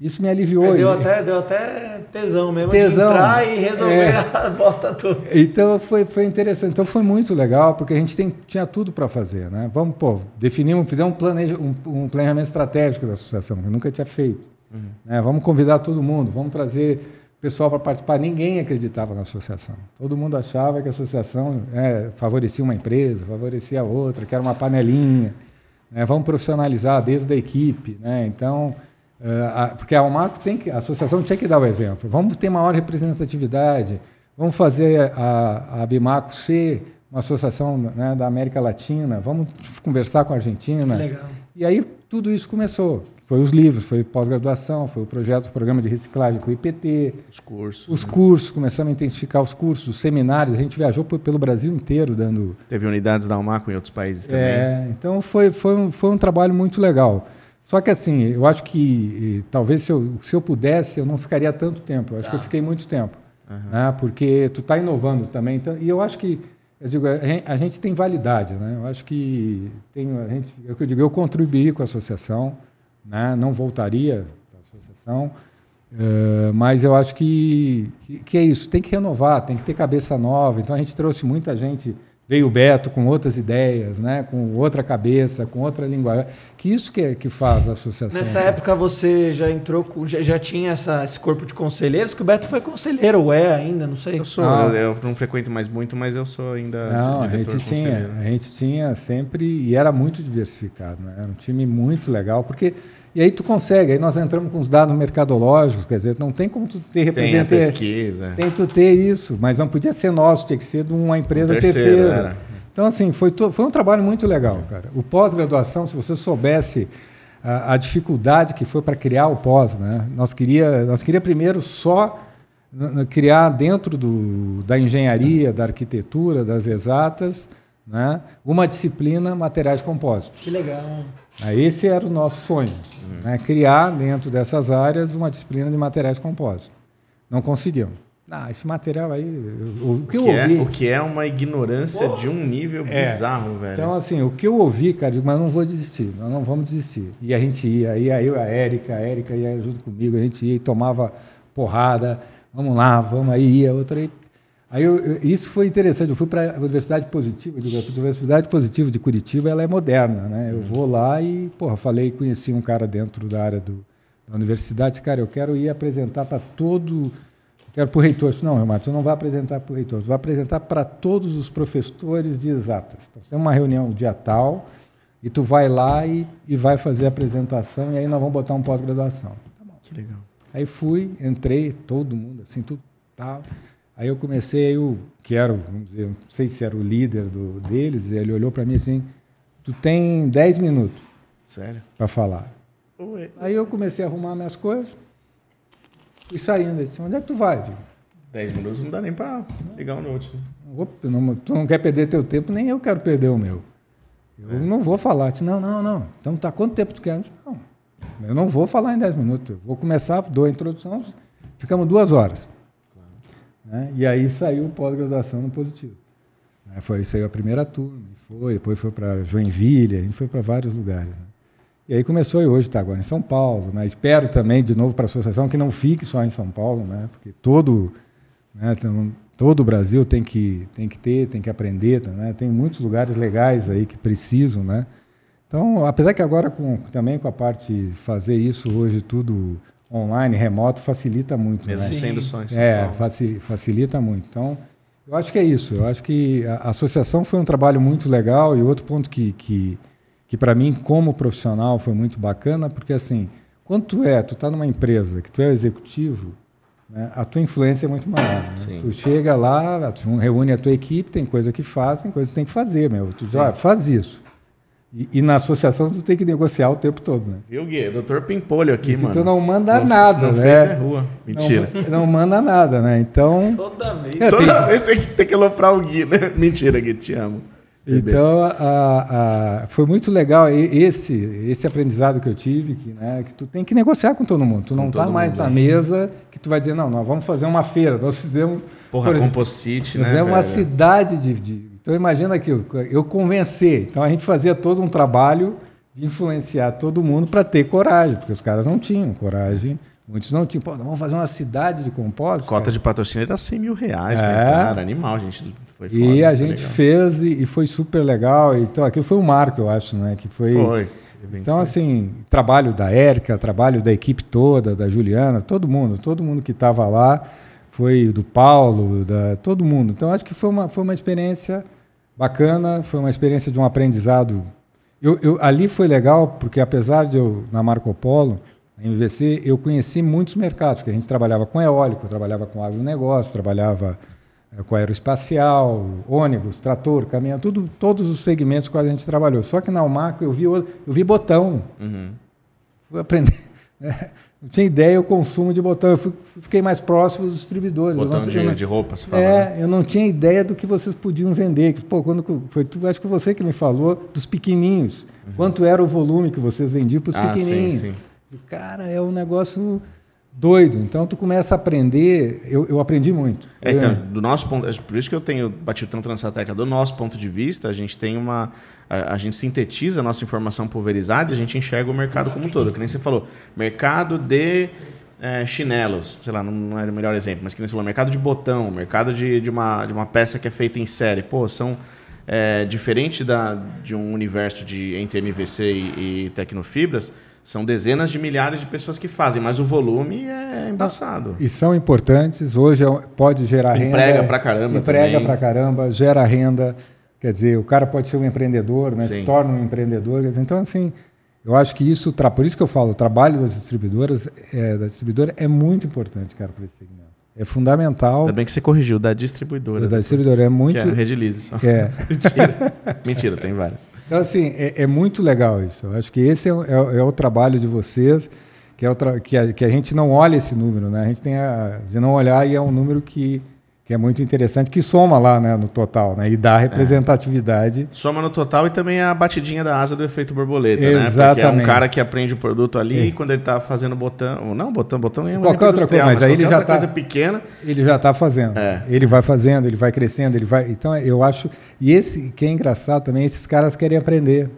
Isso me aliviou. Deu até, deu até tesão mesmo tesão, de entrar e resolver é. a bosta toda. Então foi, foi interessante. Então foi muito legal, porque a gente tem, tinha tudo para fazer. Né? Vamos, pô, definimos, fizemos um, planeja, um, um, planejamento estratégico da associação, que eu nunca tinha feito. Uhum. Né? Vamos convidar todo mundo, vamos trazer pessoal para participar. Ninguém acreditava na associação. Todo mundo achava que a associação é, favorecia uma empresa, favorecia a outra, que era uma panelinha. Né? Vamos profissionalizar desde a equipe. Né? Então porque a Almaco tem que, a associação tinha que dar o exemplo. Vamos ter maior representatividade, vamos fazer a, a Bimaco ser uma associação né, da América Latina, vamos conversar com a Argentina. legal. E aí tudo isso começou. Foi os livros, foi pós-graduação, foi o projeto, o programa de reciclagem com o IPT. Os cursos. Os né? cursos, começamos a intensificar os cursos, os seminários. A gente viajou pelo Brasil inteiro dando. Teve unidades da Almaco em outros países também. É, então foi, foi, um, foi um trabalho muito legal. Só que assim, eu acho que talvez se eu, se eu pudesse, eu não ficaria tanto tempo. Eu acho tá. que eu tá. fiquei muito tempo. Uhum. Né? Porque tu está inovando também. Então, e eu acho que eu digo, a gente tem validade. Né? Eu acho que tem, a gente, é o que eu digo, eu contribuí com a associação, né? não voltaria para a associação. Uh, mas eu acho que, que, que, é isso, tem que renovar, tem que ter cabeça nova. Então a gente trouxe muita gente Veio o Beto com outras ideias, né? com outra cabeça, com outra linguagem. Que isso que, é, que faz a associação. Nessa época você já entrou, já, já tinha essa, esse corpo de conselheiros, que o Beto foi conselheiro, ou é ainda, não sei. Eu sou, ah. eu, eu, não frequento mais muito, mas eu sou ainda não, a gente tinha, A gente tinha sempre, e era muito diversificado, né? era um time muito legal, porque e aí tu consegue, aí nós entramos com os dados mercadológicos, quer dizer, não tem como tu ter representante. Tem a pesquisa. Tem tu ter isso, mas não podia ser nosso, tinha que ser de uma empresa um terceiro, terceira. Era. Então, assim, foi, foi um trabalho muito legal, cara. O pós-graduação, se você soubesse a, a dificuldade que foi para criar o pós, né? Nós queria, nós queria primeiro só criar dentro do, da engenharia, da arquitetura, das exatas, né? uma disciplina materiais compósitos. Que legal. Esse era o nosso sonho, uhum. né? criar dentro dessas áreas uma disciplina de materiais compósitos. Não conseguimos. Ah, esse material aí, o, que, eu ouvi... É, o que é uma ignorância de um nível é. bizarro, velho. Então, assim, o que eu ouvi, cara, eu digo, mas não vou desistir, nós não vamos desistir. E a gente ia, ia eu, a Érica, a Érica ia junto comigo, a gente ia e tomava porrada, vamos lá, vamos aí, ia, outra aí Aí eu, eu, isso foi interessante. Eu fui para a Universidade Positiva, digo, a Universidade Positiva de Curitiba, ela é moderna, né? Eu vou lá e, porra, falei, conheci um cara dentro da área do, da universidade, cara, eu quero ir apresentar para todo, quero para o reitor. Disse, não, Renato, você não vai apresentar para o reitor, você vai apresentar para todos os professores de exatas. Então, tem uma reunião dia tal e tu vai lá e, e vai fazer a apresentação e aí nós vamos botar um pós-graduação. Tá bom. Que legal. Aí fui, entrei, todo mundo, assim, tudo tal. Aí eu comecei, eu, que era, vamos dizer, não sei se era o líder do, deles, ele olhou para mim assim, tu tem 10 minutos. Sério? Para falar. Ué. Aí eu comecei a arrumar minhas coisas, fui saindo. Ele disse, onde é que tu vai, viu? 10 minutos não dá nem para ligar o note. Né? Não, tu não quer perder teu tempo, nem eu quero perder o meu. Eu é. não vou falar. disse, não, não, não. Então tá, quanto tempo tu quer? Disse, não, eu não vou falar em 10 minutos. Eu vou começar, dou a introdução, ficamos duas horas. Né? E aí saiu pós-graduação no positivo. Né? Foi, saiu a primeira turma, foi, depois foi para Joinville, a gente foi para vários lugares. Né? E aí começou e hoje está agora em São Paulo. Né? Espero também, de novo, para a associação que não fique só em São Paulo, né? porque todo, né, todo o Brasil tem que, tem que ter, tem que aprender. Né? Tem muitos lugares legais aí que precisam. Né? Então, apesar que agora com, também com a parte de fazer isso hoje tudo online, remoto, facilita muito. Mesmo né? sendo só em São É, facilita muito. Então, eu acho que é isso. Eu acho que a associação foi um trabalho muito legal e outro ponto que, que, que para mim, como profissional, foi muito bacana, porque assim, quando tu é, tu está numa empresa, que tu é executivo, né, a tua influência é muito maior. Né? Tu chega lá, tu reúne a tua equipe, tem coisa que faz, tem coisa que tem que fazer, meu. Tu diz, ah, faz isso. E, e, na associação tu tem que negociar o tempo todo, né? Viu, Gui? Doutor Pimpolho aqui, e mano. Tu não manda não, nada, não né? Fez é rua. Mentira. Não, não, manda nada, né? Então. Toda vez. É, Toda tem... vez tem que, tem que aloprar o Gui, né? Mentira, Gui, te amo. Então, a, a, foi muito legal esse, esse aprendizado que eu tive, que, né, que tu tem que negociar com todo mundo. Tu não está mais na mesa que tu vai dizer, não, nós vamos fazer uma feira. Nós fizemos. Porra, por composite, né? Fizemos uma cidade de, de. Então, imagina aquilo, eu convencer. Então, a gente fazia todo um trabalho de influenciar todo mundo para ter coragem, porque os caras não tinham coragem. Muitos não tinham. Pô, vamos fazer uma cidade de compósito. Cota cara. de patrocínio era 100 mil reais, É. cara. Animal, gente. Foi foda, E a gente legal. fez e, e foi super legal. Então, aquilo foi um marco, eu acho, né? Que foi. Foi. Então, assim, trabalho da Érica, trabalho da equipe toda, da Juliana, todo mundo, todo mundo que estava lá, foi do Paulo, da todo mundo. Então, acho que foi uma, foi uma experiência bacana, foi uma experiência de um aprendizado. Eu, eu- ali foi legal, porque apesar de eu, na Marco Polo, na MVC, eu conheci muitos mercados, porque a gente trabalhava com eólico, trabalhava com agronegócio, trabalhava eh, com aeroespacial, ônibus, trator, caminhão, tudo, todos os segmentos quase a gente trabalhou. Só que na Almaco eu vi, eu vi botão. Uhum. Fui aprender. né? Não tinha ideia o consumo de botão. Eu fui- fiquei mais próximo dos distribuidores. Botão não- de, não- de roupa, você fala. né? é, eu não tinha ideia do que vocês podiam vender. Pô, quando que- foi tu, acho que você que me falou dos pequenininhos. Quanto era o volume que vocês vendiam para os Uhum. Ah, sim, pequenininhos? sim. Cara, é um negócio doido. Então tu começa a aprender. Eu, eu aprendi muito. É, então, do nosso ponto, por isso que eu tenho batido tanto nessa tecla, do nosso ponto de vista, a gente tem uma. A, a gente sintetiza a nossa informação pulverizada e a gente enxerga o mercado como um todo. Que nem você falou, mercado de é, chinelos, sei lá, não, não é o melhor exemplo, mas que nem você falou, mercado de botão, mercado de, de, uma, de uma peça que é feita em série. Pô, são. É, diferente da, de um universo de entre MVC e, e tecnofibras, são dezenas de milhares de pessoas que fazem, mas o volume é embaçado. E são importantes. Hoje é pode gerar renda. Emprega pra caramba Emprega também. pra caramba, gera renda. Quer dizer, o cara pode ser um empreendedor, né? Sim. se torna um empreendedor. Quer dizer, então, assim, eu acho que isso, por isso que eu falo, o trabalho das distribuidoras, é, da distribuidora é muito importante, cara, para esse segmento. É fundamental. Ainda bem que você corrigiu, da distribuidora. Da distribuidora é muito. Que é Redilize. É. Mentira. Mentira, tem várias. Então, assim, é, é muito legal isso. Eu acho que esse é, o- é é o trabalho de vocês, que, é que, a, que a gente não olha esse número, né? A gente tem a, de não olhar e é um número que, que é muito interessante, que soma lá né, no total, né? E dá representatividade. Soma no total e também a batidinha da asa do efeito borboleta, né? Porque é um Exatamente. cara que aprende o produto ali É. e quando ele tá fazendo botão. ou Não, botão, botão é uma Qualquer outra coisa, mas aí ele já outra tá- coisa pequena. Ele já está fazendo. É. Ele vai fazendo, ele vai crescendo, ele vai. Então, eu acho. E esse que é engraçado também, esses caras querem aprender.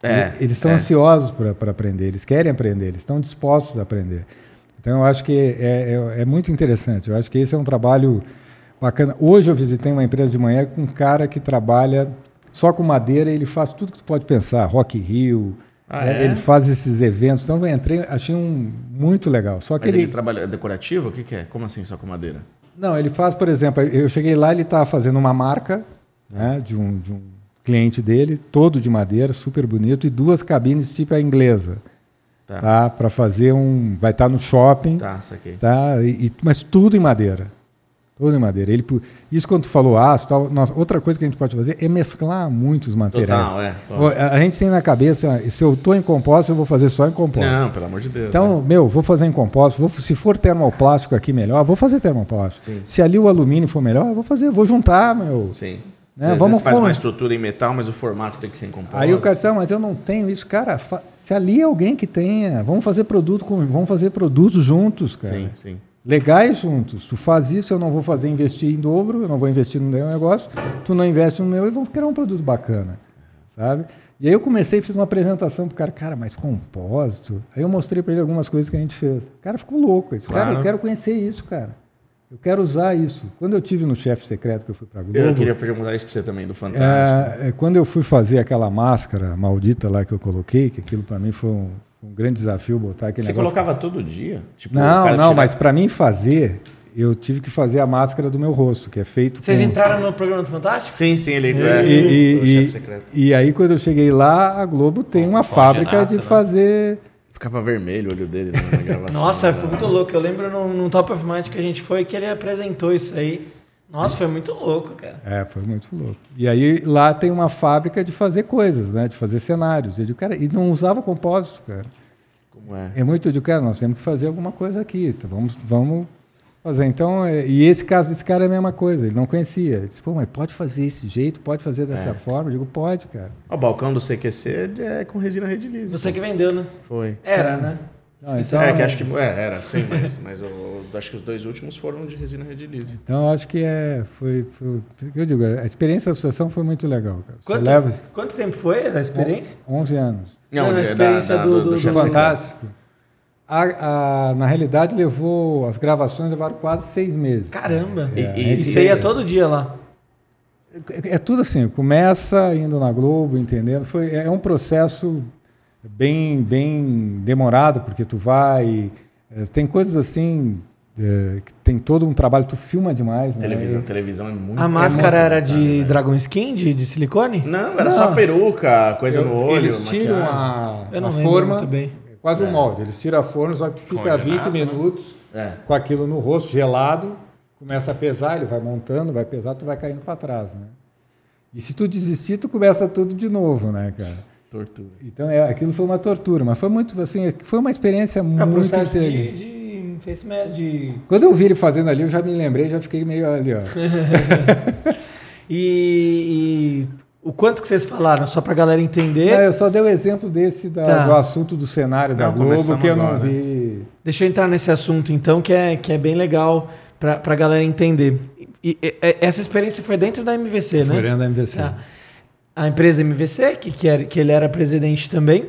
É, Eles estão é. ansiosos para aprender, eles querem aprender, eles estão dispostos a aprender. Então, eu acho que é, é, é muito interessante. Eu acho que esse é um trabalho bacana. Hoje eu visitei uma empresa de manhã com um cara que trabalha só com madeira, ele faz tudo que tu pode pensar, Rock Rio, Ah, né? é? ele faz esses eventos. Então, eu entrei, achei um muito legal. Só que Mas ele, ele, trabalha é decorativo? O que, que é? Como assim só com madeira? não, ele faz, por exemplo, eu cheguei lá, ele estava fazendo uma marca né, de, um, de um cliente dele, todo de madeira, super bonito, e duas cabines tipo a inglesa. Tá. Tá? Para fazer um. Vai estar no shopping, Tá, saquei. tá? E, mas tudo em madeira. Tudo em madeira. Ele, isso quando tu falou aço, tal, nós- outra coisa que a gente pode fazer é mesclar muitos materiais. Total, é. A, a gente tem na cabeça, se eu estou em compósito, eu vou fazer só em compósito. Não, pelo amor de Deus. Então, meu, vou fazer em compósito. Vou, se for termoplástico aqui melhor, vou fazer termoplástico. Sim. Se ali o alumínio for melhor, eu vou fazer, vou juntar, meu. Sim. Né, Às vezes vamos faz uma estrutura em metal, mas o formato tem que ser em composto. Aí o cara ah, mas eu não tenho isso, cara. fa- Se ali é alguém que tenha, vamos fazer produto com, vamos fazer produtos juntos, cara. Sim, sim. Legais juntos. Tu faz isso, eu não vou fazer investir em dobro, eu não vou investir no meu negócio, tu não investe no meu e vamos criar um produto bacana, sabe? E aí eu comecei, fiz uma apresentação pro cara, cara, mas compósito. Aí eu mostrei para ele algumas coisas que a gente fez. O cara ficou louco, ele disse, cara, Claro. eu quero conhecer isso, cara. Eu quero usar isso. Quando eu tive no chefe secreto que eu fui para Globo, Eu queria perguntar isso pra você também, do Fantástico. é, é, quando eu fui fazer aquela máscara maldita lá que eu coloquei, que aquilo para mim foi um, foi um grande desafio botar aquele Você negócio. colocava todo dia? Tipo, Não, não, tira- mas para mim fazer, eu tive que fazer a máscara do meu rosto, que é feito Vocês com... entraram no programa do Fantástico? Sim, sim, ele E, é e- e- chefe secreto. e aí quando eu cheguei lá, a Globo tem uma de fábrica nata, de né? Ficava vermelho o olho dele né, na gravação. Nossa, foi muito louco. Eu lembro num, num Top of Mind que a gente foi que ele apresentou isso aí. Nossa, foi muito louco, cara. É, foi muito louco. E aí lá tem uma fábrica de fazer coisas, né? De fazer cenários. E, eu digo, cara, e não usava compósito, cara. Como é? É muito de cara, nós temos que fazer alguma coisa aqui, tá? vamos, vamos fazer. Então, é, e esse caso desse cara é a mesma coisa, ele não conhecia. Ele disse, pô, mas pode fazer esse jeito, pode fazer dessa É. forma? Eu digo, pode, cara. O balcão do CQC é com resina Redilize. Você que vendeu, né? Foi. Era, né? Não, então, é, que acho que. É, era, sim, mas, mas os, acho que os dois últimos foram de resina redilize. Então, acho que é. Foi. foi eu digo, a experiência da associação foi muito legal, cara. Quanto, leva quanto tempo foi a experiência? 11 anos. Não, de- a experiência do- do- do chefe Fantástico. A- a- na realidade, levou. As gravações levaram quase seis meses. Caramba. E- E, e- você ia todo dia lá. É, é tudo assim, começa indo na Globo, entendendo? Foi, é um processo bem, bem demorado, porque tu vai. é, Tem coisas assim. é, que tem todo um trabalho, tu filma demais, né? Televisão, televisão é muito. A máscara é era de né? Dragon Skin, de, de silicone? Não, era Não. só peruca, coisa no olho. Eles tiram maquiagem. a, Eu não a forma, muito bem. É quase um molde. Eles tiram a forma, só que tu fica Congelado, 20 né? minutos É. com aquilo no rosto, gelado, começa a pesar, ele vai montando, vai pesar, tu vai caindo para trás, né? E se tu desistir, tu começa tudo de novo, né, cara? Tortura. Então, é, aquilo foi uma tortura, mas foi muito, assim, foi uma experiência É muito de, interessante. de, face ma- de- Quando eu vi ele fazendo ali, eu já me lembrei, já fiquei meio ali, ó. E, e o quanto que vocês falaram, só pra galera entender. Não, eu só dei o exemplo desse da- Tá. do assunto do cenário da Não, Globo, que eu não vi. Deixa eu entrar nesse assunto então, que é, que é bem legal pra, pra galera entender. E, e- e- essa experiência foi dentro da MVC, né? Foi dentro da MVC. Tá. A empresa MVC, que, que, era, que ele era presidente também,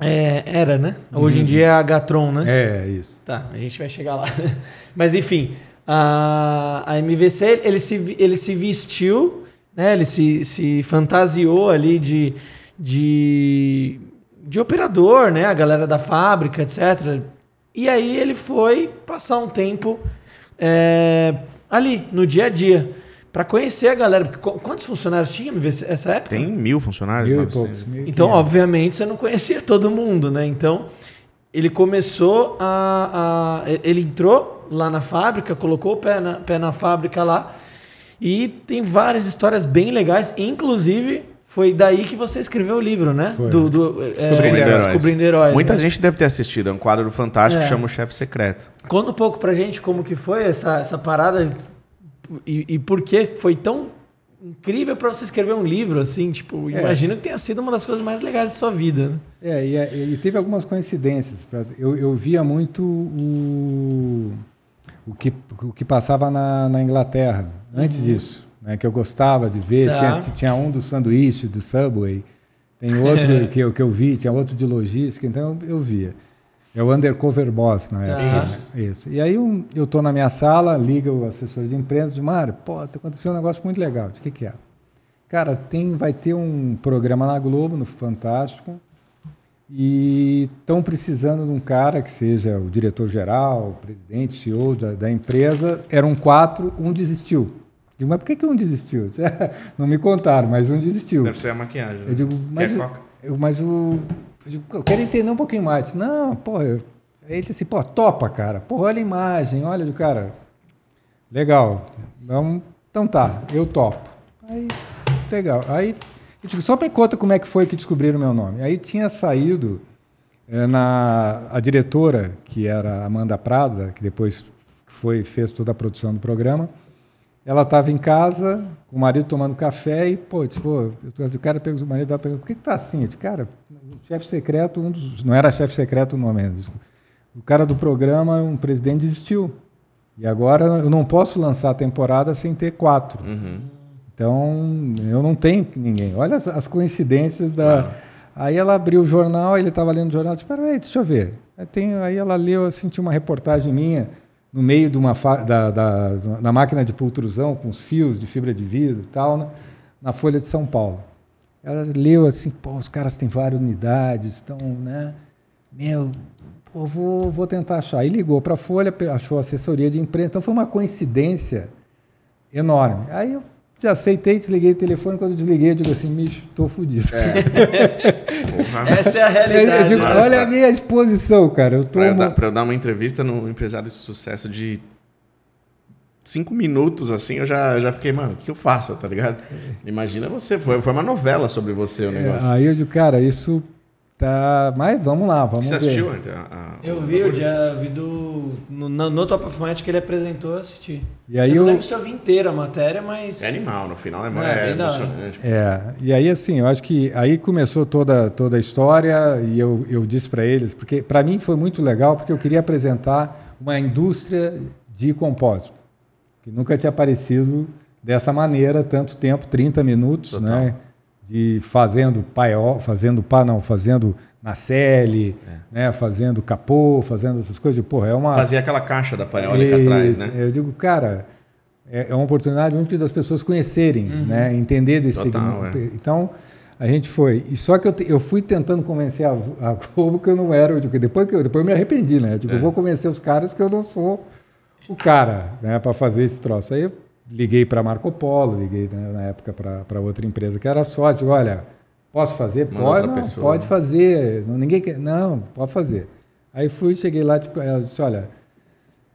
é, era, né? Hoje em dia é a Gatron, né? É, isso. Tá, a gente vai chegar lá. Mas enfim, a, a MVC, ele se, ele se vestiu, né? ele se, se fantasiou ali de, de, de operador, né? A galera da fábrica, etc. E aí ele foi passar um tempo é, ali, no dia a dia, para conhecer a galera. Porque qu- quantos funcionários tinha nessa época? Tem mil funcionários? Mil e 900. poucos. mil Então, obviamente, você não conhecia todo mundo, né? Então, ele começou a, a- Ele entrou lá na fábrica, colocou o pé na, pé na fábrica lá. E tem várias histórias bem legais. Inclusive, foi daí que você escreveu o livro, né? Foi. Do, do, é, Descobrindo Heróis. Descobrindo Heróis, Muita né? gente deve ter assistido. É um quadro fantástico É. que chama O Chefe Secreto. Conta um pouco pra gente como que foi essa, essa parada e, e por que foi tão incrível pra você escrever um livro, assim, tipo, É. imagino que tenha sido uma das coisas mais legais da sua vida, né? É, e, e teve algumas coincidências. Eu, eu via muito o, o, que, o que passava na, na Inglaterra, antes disso, né, que eu gostava de ver. Tá. Tinha, tinha um do sanduíche, do Subway, tem outro que, eu, que eu vi, tinha outro de logística, então eu, eu via. É o Undercover Boss na época. Tá. né? Isso. E aí um- eu estou na minha sala, liga o assessor de imprensa, de Mário, pô, aconteceu um negócio muito legal. De que, que é? Cara, tem, vai ter um programa na Globo, no Fantástico, e estão precisando de um cara que seja o diretor-geral, o presidente, CEO da, da empresa. Eram quatro, um desistiu. Digo, mas por que, que um desistiu? Não me contaram, mas um desistiu. Deve ser a maquiagem. né? Eu digo, mas, Quer o- coca? eu, mas o. Eu, digo, eu quero entender um pouquinho mais. Não, pô, eu, ele disse assim, pô, topa, cara. Pô, olha a imagem, olha do cara. Legal. Então, então tá, eu topo. Aí, legal. Aí, eu digo, só me conta como é que foi que descobriram meu nome. Aí tinha saído eh, na, a diretora, que era Amanda Prada, que depois foi, fez toda a produção do programa, ela estava em casa, com o marido tomando café, e, pô, disse, pô, o cara perguntou, o marido perguntando, por que, que tá assim? Eu disse, cara, o chefe secreto, um dos. Não era chefe secreto o nome, ainda. o cara do programa, um presidente, desistiu. E agora eu não posso lançar a temporada sem ter quatro. Uhum. Então, eu não tenho ninguém. Olha as, as coincidências da. Aí ela abriu o jornal, ele estava lendo o jornal, disse, peraí, deixa eu ver. Aí, tem, aí ela leu, assim, tinha uma reportagem minha no meio de uma da, da, da máquina de pultrusão, com os fios de fibra de vidro e tal, né, na Folha de São Paulo. Ela leu assim, pô, os caras têm várias unidades, estão, né? Meu, pô, vou, vou tentar achar. Aí ligou para a Folha, achou assessoria de imprensa. Então foi uma coincidência enorme. Aí eu já aceitei, desliguei o telefone. Quando eu desliguei, eu digo assim, bicho, tô fudido. Porra. Essa é a Eu realidade. digo, Mas- olha a minha exposição, cara. Eu tô Pra eu, uma- dar, pra eu dar uma entrevista no empresário de sucesso de cinco minutos, assim, eu já, já fiquei, mano, o que eu faço, tá ligado? Imagina você, foi, foi uma novela sobre você o negócio. É, aí eu digo, cara, isso Tá, mas vamos lá, vamos Você ver. assistiu? então, a- a- Eu vi o dia, vi do. No, no, Top of Mind que ele apresentou, eu assisti. E aí eu não eu- lembro se eu vi inteira a matéria, mas. É animal, no final é, é, é emocionante. É, e aí assim, eu acho que aí começou toda, toda a história e eu, eu disse para eles, porque para mim foi muito legal, porque eu queria apresentar uma indústria de compósito, que nunca tinha aparecido dessa maneira, tanto tempo, 30 minutos, Total. né? De fazendo paiol, fazendo pá, não, fazendo nacelle, né? Fazendo capô, fazendo essas coisas. Porra, é uma. Fazia aquela caixa da parólica atrás, Isso. né? Eu digo, cara, é é uma oportunidade única das pessoas conhecerem, né? entender desse Total, segmento. é. Então, a gente foi. E só que eu, eu fui tentando convencer a, a Globo que eu não era. Eu digo, depois, que eu, depois eu me arrependi, né? Eu digo, eu vou convencer os caras que eu não sou o cara né, para fazer esse troço. Aí liguei para Marco Polo, liguei né, na época para outra empresa que era digo, olha, posso fazer? Manda pode, não, pessoa, pode né? fazer. Não, ninguém quer. Não, pode fazer. Aí fui, cheguei lá, tipo, ela disse, olha,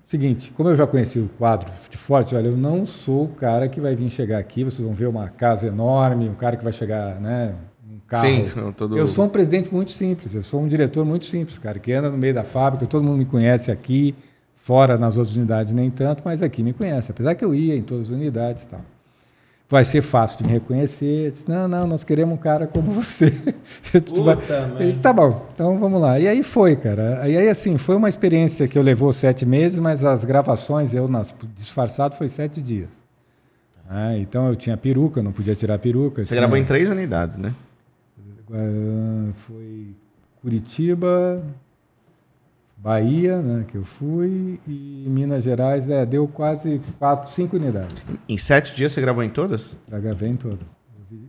seguinte, como eu já conheci o quadro de forte, olha, eu não sou o cara que vai vir chegar aqui, vocês vão ver uma casa enorme, um cara que vai chegar, né, um carro. Sim, todo- Eu sou um presidente muito simples, eu sou um diretor muito simples, cara, que anda no meio da fábrica, todo mundo me conhece aqui, fora nas outras unidades nem tanto, mas aqui me conhece, apesar que eu ia em todas as unidades e tal. Vai ser fácil de me reconhecer. Eu disse, não, não, nós queremos um cara como você. Puta, tá bom, então vamos lá. E aí foi, cara. E aí, assim, foi uma experiência que eu levou sete meses, mas as gravações, eu nas, disfarçado, foi sete dias. Ah, então eu tinha peruca, não podia tirar peruca. Você tinha- gravou em três unidades, né? foi Curitiba, Bahia, né, que eu fui, e Minas Gerais, é, deu quase quatro, cinco unidades. Em sete dias você gravou em todas? Já gravei em todas.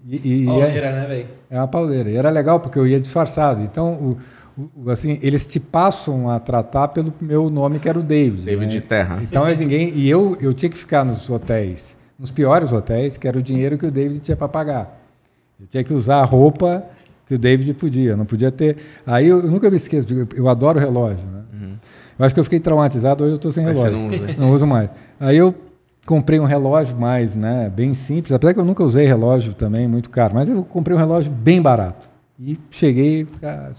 E, e- e é, Palmeira, né, velho? é uma pauleira. E era legal porque eu ia disfarçado. Então, o, o- assim, eles te passam a tratar pelo meu nome, que era o David. David né? de Terra. Então, ninguém. E eu, eu tinha que ficar nos hotéis, nos piores hotéis, que era o dinheiro que o David tinha para pagar. Eu tinha que usar a roupa que o David podia, não podia ter. Aí eu, eu nunca me esqueço, eu, eu adoro relógio. Né? Eu acho que eu fiquei traumatizado, hoje eu estou sem relógio. não usa. Não uso mais. Aí eu comprei um relógio mais, né, bem simples, apesar que eu nunca usei relógio também, muito caro, mas eu comprei um relógio bem barato. E cheguei, cara,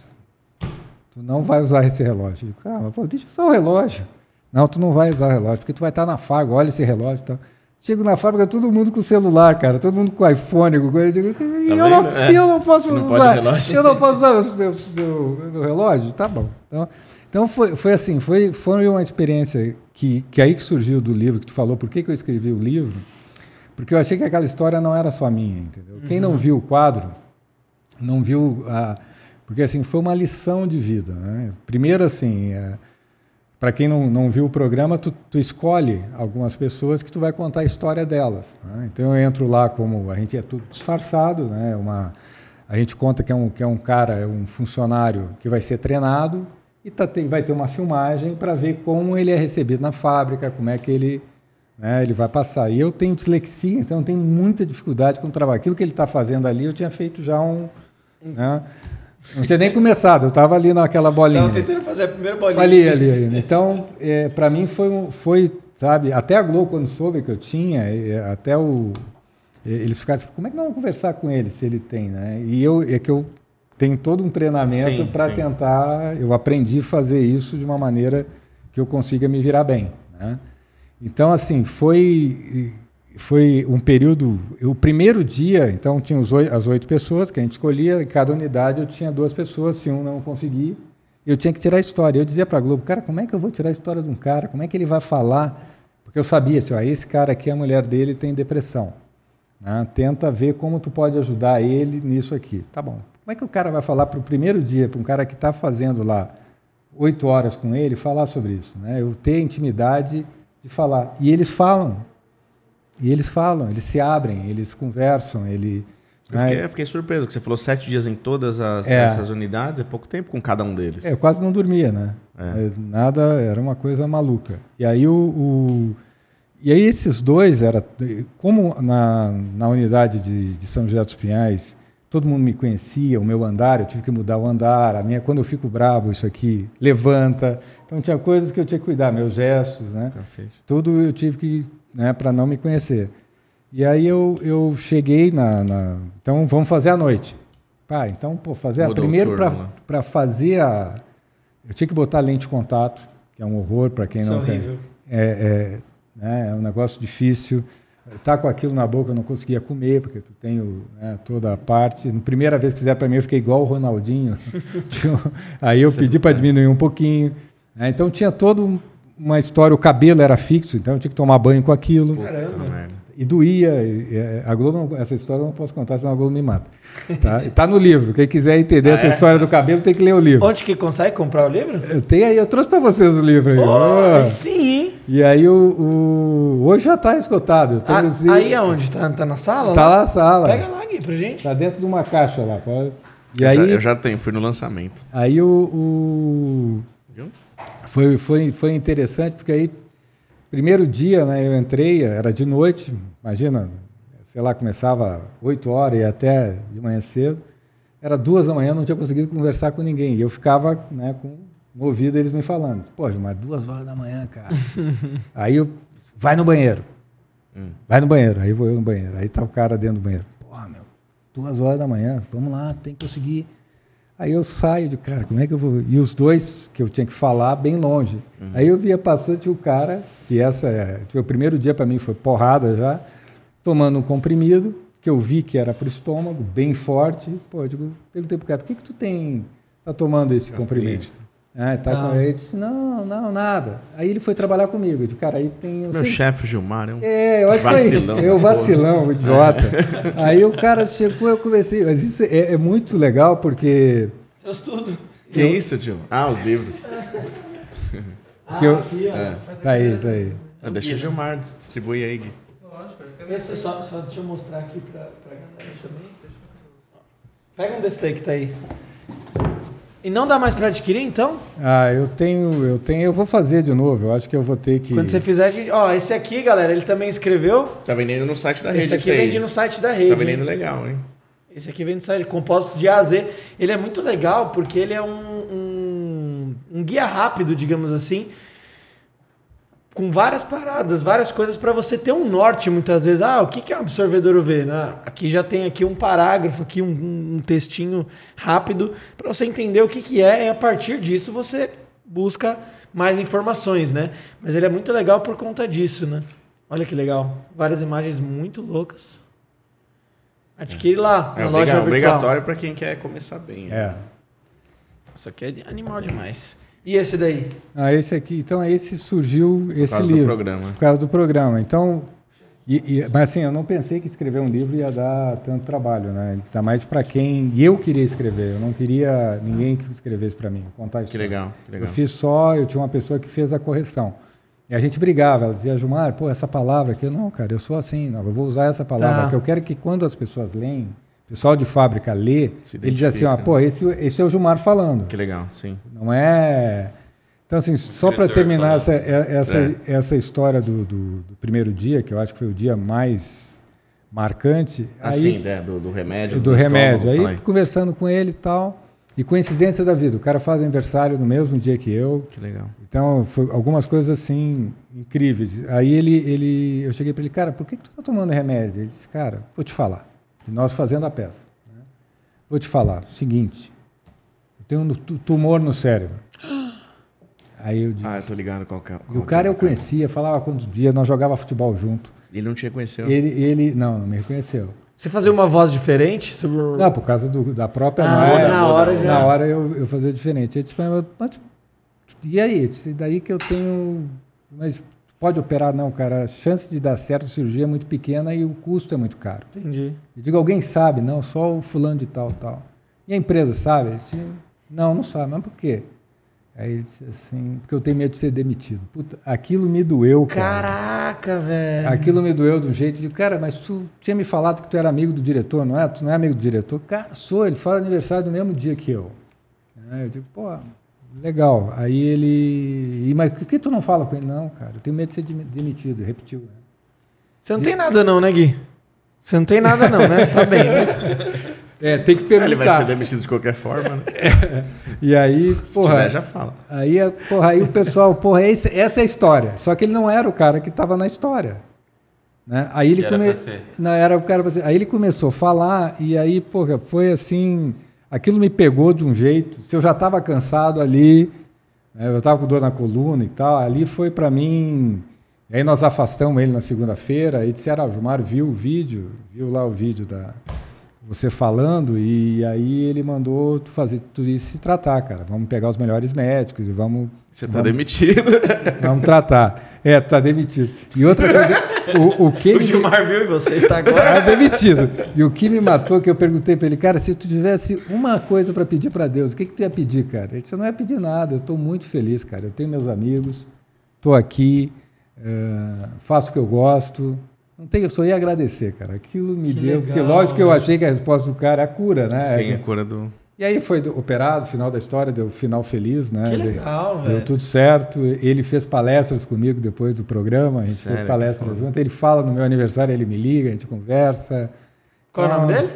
tu não vai usar esse relógio. Eu digo, cara, mas, pô, deixa eu usar o relógio. Não, tu não vai usar o relógio, porque tu vai estar na fábrica, olha esse relógio e tal. Chego na fábrica, todo mundo com celular, cara, todo mundo com iPhone, com coisa. Eu, digo, eu, não, vendo? É. eu não posso Não usar. Eu não posso usar o meu, meu- meu relógio? Tá bom. Então, então foi, foi assim, foi, foi uma experiência que, que aí que surgiu do livro, que tu falou, por que, que eu escrevi o livro? Porque eu achei que aquela história não era só minha, entendeu? Quem não viu o quadro, não viu a... Porque, assim, foi uma lição de vida, né? Primeiro, assim, para quem não, não viu o programa, tu, tu escolhe algumas pessoas que tu vai contar a história delas. né? Então eu entro lá como a gente é tudo disfarçado, né? Uma, a gente conta que é um que é um cara, é um funcionário que vai ser treinado e tá, tem, vai ter uma filmagem para ver como ele é recebido na fábrica, como é que ele né, ele vai passar. E eu tenho dislexia, então tenho muita dificuldade com o trabalho. Aquilo que ele está fazendo ali, eu tinha feito já um, né? Não tinha nem começado. Eu estava ali naquela bolinha. Tava tentando fazer a primeira bolinha. Ali, ali, ali. Então, é, para mim foi, um- foi, sabe, até a Globo, quando soube que eu tinha, é, até o. é, Eles ficaram assim, como é que nós vamos conversar com ele se ele tem, né? E eu, é que eu tenho todo um treinamento para tentar. Eu aprendi a fazer isso de uma maneira que eu consiga me virar bem, né? Então, assim, foi, foi um período. O primeiro dia, então, tinha as oito pessoas que a gente escolhia, em cada unidade eu tinha duas pessoas, se um não conseguir, eu tinha que tirar a história. Eu dizia para a Globo, cara, como é que eu vou tirar a história de um cara? Como é que ele vai falar? Porque eu sabia, assim, ó, esse cara aqui, a mulher dele tem depressão. né? Tenta ver como tu pode ajudar ele nisso aqui. Tá bom. Como é que o cara vai falar para o primeiro dia, para um cara que está fazendo lá oito horas com ele, falar sobre isso? Né? Eu ter intimidade de falar. E eles falam. E eles falam, eles se abrem, eles conversam, ele... Eu né? fiquei, eu fiquei surpreso que você falou sete dias em todas as, É. essas unidades, é pouco tempo com cada um deles. É, eu quase não dormia, né? É. É, Nada, era uma coisa maluca. E aí o, o- e aí esses dois era como na, na unidade de, de São José dos Pinhais todo mundo me conhecia, o meu andar eu tive que mudar o andar, a minha quando eu fico bravo isso aqui levanta, então tinha coisas que eu tinha que cuidar, meus gestos, né? Cacete. tudo eu tive que, né, para não me conhecer. E aí eu, eu cheguei na, na- Então vamos fazer à noite. Pá, então, pô, fazer a, primeiro turno, né? para fazer a. Eu tinha que botar lente de contato, que é um horror para quem Isso é não tem. horrível. É, é, né, é um negócio difícil. Tá com aquilo na boca, eu não conseguia comer, porque tu tem o, né, toda a parte. Na primeira vez que fizeram para mim, eu fiquei igual o Ronaldinho. Aí eu pedi para diminuir um pouquinho. né, então tinha toda um- uma história. O cabelo era fixo, então eu tinha que tomar banho com aquilo. Caramba. E doía. e, é, a Globo, essa história eu não posso contar, senão a Globo me mata. Tá, tá no livro. Quem quiser entender essa história do cabelo tem que ler o livro. Onde que consegue comprar o livro? Tenho aí, eu trouxe para vocês o livro aí. Oh, aí sim? E aí o, o- hoje já está esgotado. Eu Ah, aí aonde? Tá, tá na sala? Tá lá na sala. Pega lá, Gui, pra gente. Tá dentro de uma caixa lá. pode- E Eu, aí, já, eu já tenho, fui no lançamento. aí o, o- Viu? Foi, foi, foi interessante porque aí primeiro dia, né, eu entrei, era de noite, imagina, sei lá, começava 8 horas e até de manhã cedo. Era duas da manhã, não tinha conseguido conversar com ninguém. E eu ficava né, com no ouvido eles me falando. Pô, mas duas horas da manhã, cara. aí eu, vai no banheiro. Vai no banheiro. Aí vou eu no banheiro. Aí tá o cara dentro do banheiro. Porra, meu, duas horas da manhã, vamos lá, tem que conseguir. Aí eu saio de cara, como é que eu vou? E os dois que eu tinha que falar bem longe. Aí eu via passando o cara, que essa é, tipo, o primeiro dia para mim foi porrada já, tomando um comprimido, que eu vi que era para o estômago, bem forte. Pô, eu digo, perguntei pro cara, por que, que tu tem, tá tomando esse comprimido? Ah, tá Ah. com ele disse, não, não, nada. Aí ele foi trabalhar comigo. Eu disse, cara, aí tem. eu Meu sei- chefe Gilmar é um. é, eu acho Vacilão que eu porra. vacilão, idiota. Aí o cara chegou, eu comecei. Mas isso é, é muito legal porque Trouxe tudo. Que isso, tio? Ah, os livros. que eu, Aqui, ó. É. tá aí, tá aí. Ah, deixa o Gilmar dis- distribuir aí, Gui. Esse, só, só deixa eu mostrar aqui pra, pra galera também. Pega um desse daí que tá aí. E não dá mais pra adquirir, então? Ah, eu tenho, eu tenho, eu vou fazer de novo. Eu acho que eu vou ter que. Quando você fizer, a gente... Ó, esse aqui, galera, ele também escreveu. Tá vendendo no site da rede. Esse aqui aí. vende no site da rede. Tá hein? vendendo legal, hein? Esse aqui vem do site Compostos de A a Z. Ele é muito legal porque ele é um, um, um guia rápido, digamos assim, com várias paradas, várias coisas para você ter um norte muitas vezes. Ah, o que que é um absorvedor UV? né? Aqui já tem aqui um parágrafo, aqui um, um textinho rápido para você entender o que, que é e a partir disso você busca mais informações, né? Mas ele é muito legal por conta disso, né? Olha que legal. Várias imagens muito loucas. Adquire lá É na obriga- loja virtual. obrigatório pra quem quer começar bem. né? É. Isso aqui é animal demais. E esse daí? Ah, esse aqui, então esse surgiu esse causa do livro programa. por causa do programa. Então, e- e- mas assim, eu não pensei que escrever um livro ia dar tanto trabalho, né? Ainda mais para quem e eu queria escrever. Eu não queria ninguém que escrevesse para mim, contar isso. Que legal, que legal. Eu fiz só, eu tinha uma pessoa que fez a correção. E a gente brigava, ela dizia, Gilmar, pô, essa palavra aqui, eu, não, cara, eu sou assim, não, eu vou usar essa palavra, Tá. porque eu quero que quando as pessoas leem, o pessoal de fábrica lê, ele diz assim, ó, identifica, pô, esse, esse é o Gilmar falando. Que legal, sim. Não é. Então, assim, só para terminar essa, falando. é- essa, É. essa história do, do, do primeiro dia, que eu acho que foi o dia mais marcante. Assim, aí, né? Do, do remédio. do remédio. estômago, Aí, conversando com ele e tal. E coincidência da vida, o cara faz aniversário no mesmo dia que eu. Que legal. Então, foi algumas coisas assim incríveis. Aí ele, ele eu cheguei para ele, cara, por que, que tu tá tomando remédio? Ele disse, cara, vou te falar. E nós fazendo a peça. né? Vou te falar, seguinte, eu tenho um tu- tumor no cérebro. Aí eu disse, Ah, eu tô ligado qual que é. e qual o cara é eu conhecia, falava quantos dias, nós jogava futebol junto. Ele não te reconheceu. Ele, ele, não, não me reconheceu. Você fazia uma voz diferente? Sobre... Não, por causa do- da própria. Ah, é- na hora já. Na hora eu, eu fazia diferente. Ele disse, mas, mas e aí? Disse, daí que eu tenho. Mas pode operar? Não, cara. A chance de dar certo a cirurgia é muito pequena e o custo é muito caro. Entendi. Eu digo, alguém sabe? Não, só o fulano de tal, tal. E a empresa sabe? Ele disse, não, não sabe. Mas por quê? Aí ele disse assim, porque eu tenho medo de ser demitido. Puta, aquilo me doeu, cara. Caraca, velho. Aquilo me doeu de um jeito de, cara, mas tu tinha me falado que tu era amigo do diretor, não é? Tu não é amigo do diretor? Cara, sou, ele faz aniversário no mesmo dia que eu. Aí eu digo, pô, legal. Aí ele, "E, mas por que tu não fala com ele? Não, cara, eu tenho medo de ser dem- demitido. Repetiu. né? Você não tem nada não, né, Gui? Você não tem nada não, né? Você tá bem, né? É, tem que Ah, Ele vai ser perguntar. demitido de qualquer forma, né? E aí, Se porra, tiver, já fala. aí, a- porra, aí o pessoal, porra, esse- essa é a história. Só que ele não era o cara que estava na história. Né? Aí ele come... Não, era o cara pra ser. Aí ele começou a falar e aí, porra, foi assim, aquilo me pegou de um jeito. Se eu já estava cansado ali, né, eu estava com dor na coluna e tal, ali foi para mim. Aí nós afastamos ele na segunda-feira e disseram, ah, o Gilmar viu o vídeo, viu lá o vídeo da você falando e aí ele mandou tu fazer tudo isso se tratar, cara. Vamos pegar os melhores médicos e vamos Você tá vamos, demitido. vamos tratar. É, tá demitido. E outra coisa, o, o que O me- Gilmar viu e você está agora. Tá demitido. E o que me matou, que eu perguntei para ele, cara, se tu tivesse uma coisa para pedir para Deus, o que, que tu ia pedir, cara? Ele disse, eu não ia pedir nada, eu estou muito feliz, cara. Eu tenho meus amigos, estou aqui, eh, faço o que eu gosto. Não tem, eu só ia agradecer, cara. Aquilo me Que deu. Porque legal, lógico que eu achei que a resposta do cara é a cura, né? Sim, É- a cura do. E aí foi do- operado, final da história, deu final feliz, né? Que Ele- legal, Deu velho. tudo certo. Ele fez palestras comigo depois do programa, a gente Sério, fez palestra junto. Ele fala no meu aniversário, ele me liga, a gente conversa. Qual é o nome Ah, dele?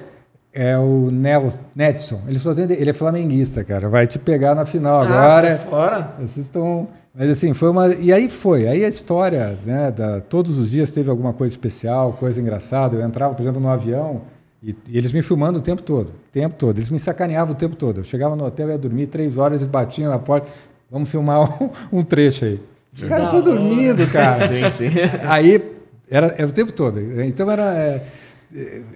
É o Nel, Netson. Ele, só tem, ele é flamenguista, cara. Vai te pegar na final Ah, agora. sai fora. Vocês estão. Mas assim, foi uma. E aí foi. Aí a história, né? Da... Todos os dias teve alguma coisa especial, coisa engraçada. Eu entrava, por exemplo, no avião e, e eles me filmando o tempo todo. O tempo todo. Eles me sacaneavam o tempo todo. Eu chegava no hotel, ia dormir três horas e batiam na porta. Vamos filmar um, um trecho aí. Os caras estão dormindo, cara. Sim, sim. Aí era, era o tempo todo. Então era, é,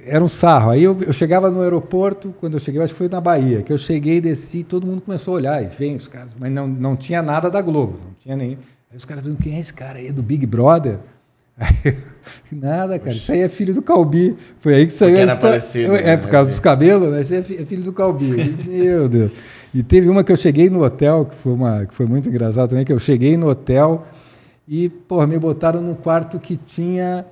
era um sarro. Aí eu, eu chegava no aeroporto, quando eu cheguei, acho que foi na Bahia, que eu cheguei, desci, todo mundo começou a olhar, e vem os caras, mas não, não tinha nada da Globo, não tinha nem. Aí os caras perguntam, quem é esse cara aí? É do Big Brother? Nada, cara, isso aí é filho do Calbi. Foi aí que saiu Porque a história. parecido, é, né? por causa dos cabelos, né? Isso aí é é filho do Calbi. Meu Deus. E teve uma que eu cheguei no hotel, que foi, uma, que foi muito engraçado também, que eu cheguei no hotel e, porra, me botaram num quarto que tinha,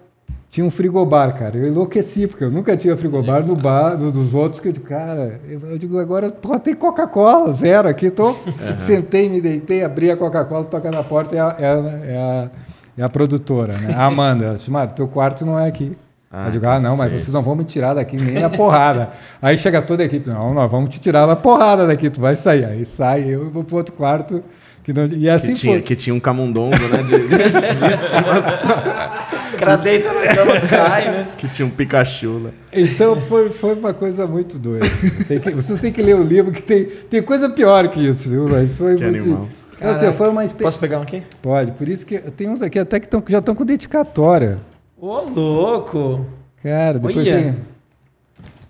tinha um frigobar, cara. Eu enlouqueci, porque eu nunca tinha frigobar no bar do- dos outros, que eu digo, cara, eu, eu digo, agora, porra, tem Coca-Cola, zero aqui, tô. Sentei, me deitei, abri a Coca-Cola, toca na porta, é a, é a, é a, é a produtora, né? A Amanda. Ela disse, Mário, teu quarto não é aqui. Ah, eu digo, ah, não, mas vocês não vão me tirar daqui nem na porrada. Aí chega toda a equipe, não, nós vamos te tirar na porrada daqui, tu vai sair. Aí sai, eu vou pro outro quarto. Que não... E assim Que tinha, foi. que tinha um camundongo, né? De, de- de cara deita cama, cai, né? que tinha um Pikachu lá. Então foi, foi uma coisa muito doida. Tem que, vocês têm que ler o livro, que tem, tem coisa pior que isso, viu? Mas foi Que muito. animal. Foi uma experiência. Posso pegar um aqui? Pode, por isso que tem uns aqui até que, tão, já estão com dedicatória. Ô, louco. Cara, depois Olha.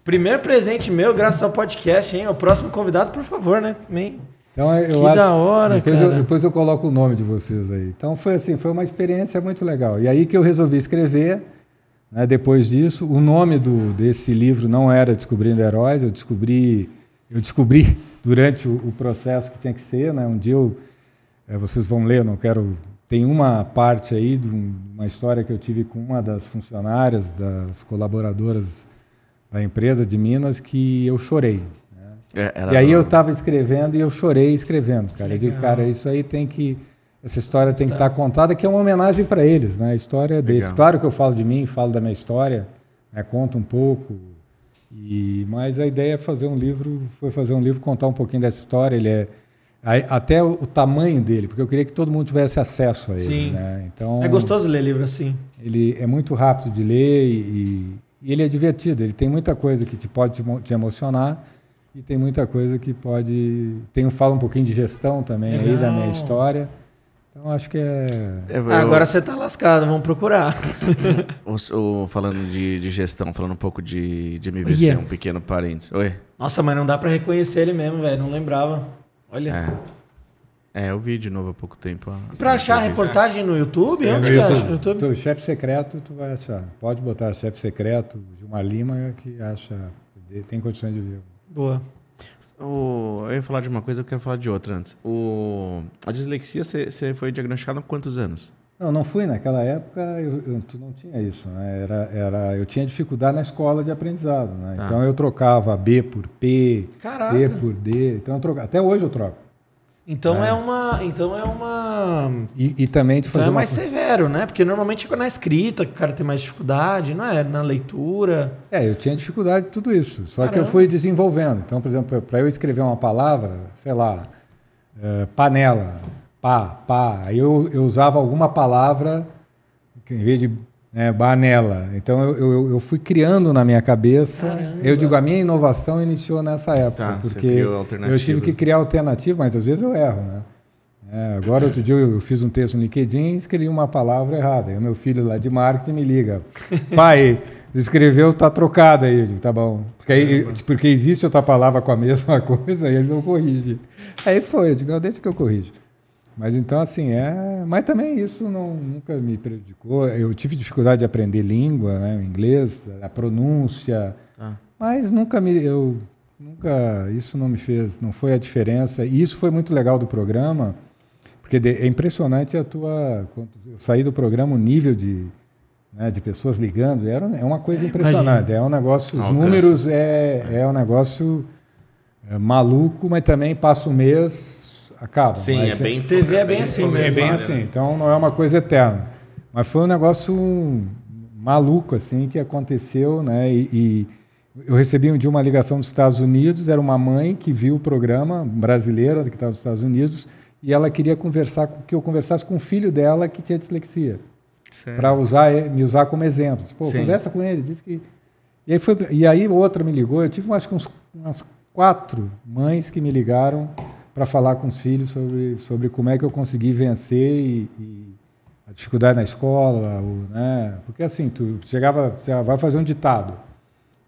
Primeiro presente meu, graças ao podcast, hein? O próximo convidado, por favor, né? Também. Então eu Que acho, da hora, depois cara. Eu, depois eu coloco o nome de vocês aí. Então foi assim, foi uma experiência muito legal. E aí que eu resolvi escrever. né, depois disso, o nome do, desse livro não era Descobrindo Heróis. Eu descobri, eu descobri durante o, o processo que tinha que ser. Né? Um dia eu, eh, vocês vão ler. Eu não quero. Tem uma parte aí de um- uma história que eu tive com uma das funcionárias, das colaboradoras da empresa de Minas, que eu chorei. É, era E aí do- eu estava escrevendo e eu chorei escrevendo, cara. Eu digo, Legal. cara, isso aí tem que. Essa história tem que estar contada, que é uma homenagem para eles, né? A história é deles. Legal. Claro que eu falo de mim, falo da minha história, né? conto um pouco. E, mas a ideia é fazer um livro, foi fazer um livro, contar um pouquinho dessa história. Ele é. Até o, tamanho dele, porque eu queria que todo mundo tivesse acesso a ele. Sim. Né? Então, É gostoso ler livro assim. ele é muito rápido de ler e, e ele é divertido. Ele tem muita coisa que te pode te, mo- te emocionar e tem muita coisa que pode. Tem fala um pouquinho de gestão também aí da minha Legal. história. Então acho que é. É, eu- agora você tá lascado, vamos procurar. o- o- falando de, de gestão, falando um pouco de, de MVC, Yeah. um pequeno parênteses. Oi? Nossa, mas não dá pra reconhecer ele mesmo, velho. Não lembrava. Olha. É. É, eu vi de novo há pouco tempo. a- Pra achar a reportagem no YouTube, É, onde no? YouTube. No YouTube? Tu, chefe secreto, tu vai achar. Pode botar chefe secreto, Gilmar Lima, que acha. Tem condições de ver. Boa. O- eu ia falar de uma coisa, eu quero falar de outra antes. O, a dislexia, você foi diagnosticado há quantos anos? Não, não fui naquela época, eu, eu- tu não tinha isso, né? Era, era, eu tinha dificuldade na escola de aprendizado, né? Tá. Então eu trocava B por P, Caraca. P por D, então eu trocava. Até hoje eu troco. Então é, uma. Então é uma. E, e também de Então fazer é uma mais severo, né? Porque normalmente é na escrita que o cara tem mais dificuldade, não é? Na leitura. É, eu tinha dificuldade de tudo isso. Só que eu Caramba. fui desenvolvendo. Então, por exemplo, para eu escrever uma palavra, sei lá, eh, panela, pá, pá, aí eu, eu usava alguma palavra em vez de né, Banela. Então eu, eu, eu fui criando na minha cabeça. Caramba. Eu digo, a minha inovação iniciou nessa época, Tá, porque eu tive que criar alternativa, mas às vezes eu erro, né? É, agora, outro dia eu fiz um texto no LinkedIn e escrevi uma palavra errada. Aí o meu filho lá de marketing me liga. Pai, escreveu, tá trocado aí. Eu digo, tá bom. Porque, aí, porque existe outra palavra com a mesma coisa e ele não corrige. Aí foi, eu digo, não, deixa que eu corrijo. Mas então, assim, é. Mas também isso não, nunca me prejudicou. Eu tive dificuldade de aprender língua, né? O inglês, a pronúncia. Tá. Mas nunca me. Eu, nunca. Isso não me fez. Não foi a diferença. E isso foi muito legal do programa, porque é impressionante a tua. Quando eu saí do programa, o nível de. né, de pessoas ligando, era, é uma coisa impressionante. É um negócio, os números é, é um negócio é, maluco, mas também passa um mês, acaba. Sim, Mas é bem TV é bem bem assim é mesmo. bem né? assim, então não é uma coisa eterna. Mas foi um negócio maluco assim que aconteceu, né? E, e eu recebi um dia uma ligação dos Estados Unidos, era uma mãe que viu o programa, brasileira que estava nos Estados Unidos, e ela queria conversar com- que eu conversasse com o filho dela que tinha dislexia, para usar me usar como exemplo. Pô, Sim. conversa com ele, disse que e aí, foi, e aí outra me ligou, eu tive acho que uns, umas quatro mães que me ligaram para falar com os filhos sobre, sobre como é que eu consegui vencer e, e a dificuldade na escola, o, né? porque assim, tu chegava, você vai fazer um ditado,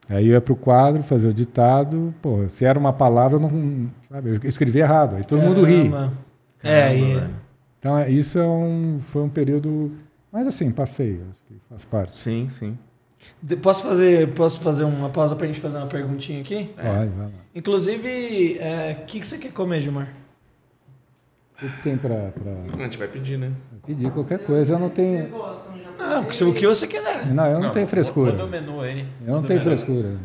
aí eu ia para o quadro fazer o ditado, pô, se era uma palavra, eu não, sabe, eu escrevi errado, aí todo mundo ri. Caramba. É, e-. Então é, isso é um, foi um período, mas assim, passei, acho que faz parte. Sim, sim. De- Posso fazer, posso fazer uma pausa pra gente fazer uma perguntinha aqui? Vai, vai lá. Inclusive, é, o que, que você quer comer, Gilmar? O que tem para A gente vai pedir, né? pedir qualquer coisa? Eu não tenho. Não, o que- o que você quiser. Não, eu não, tenho frescura. Manda o menu aí. Eu não tenho frescura.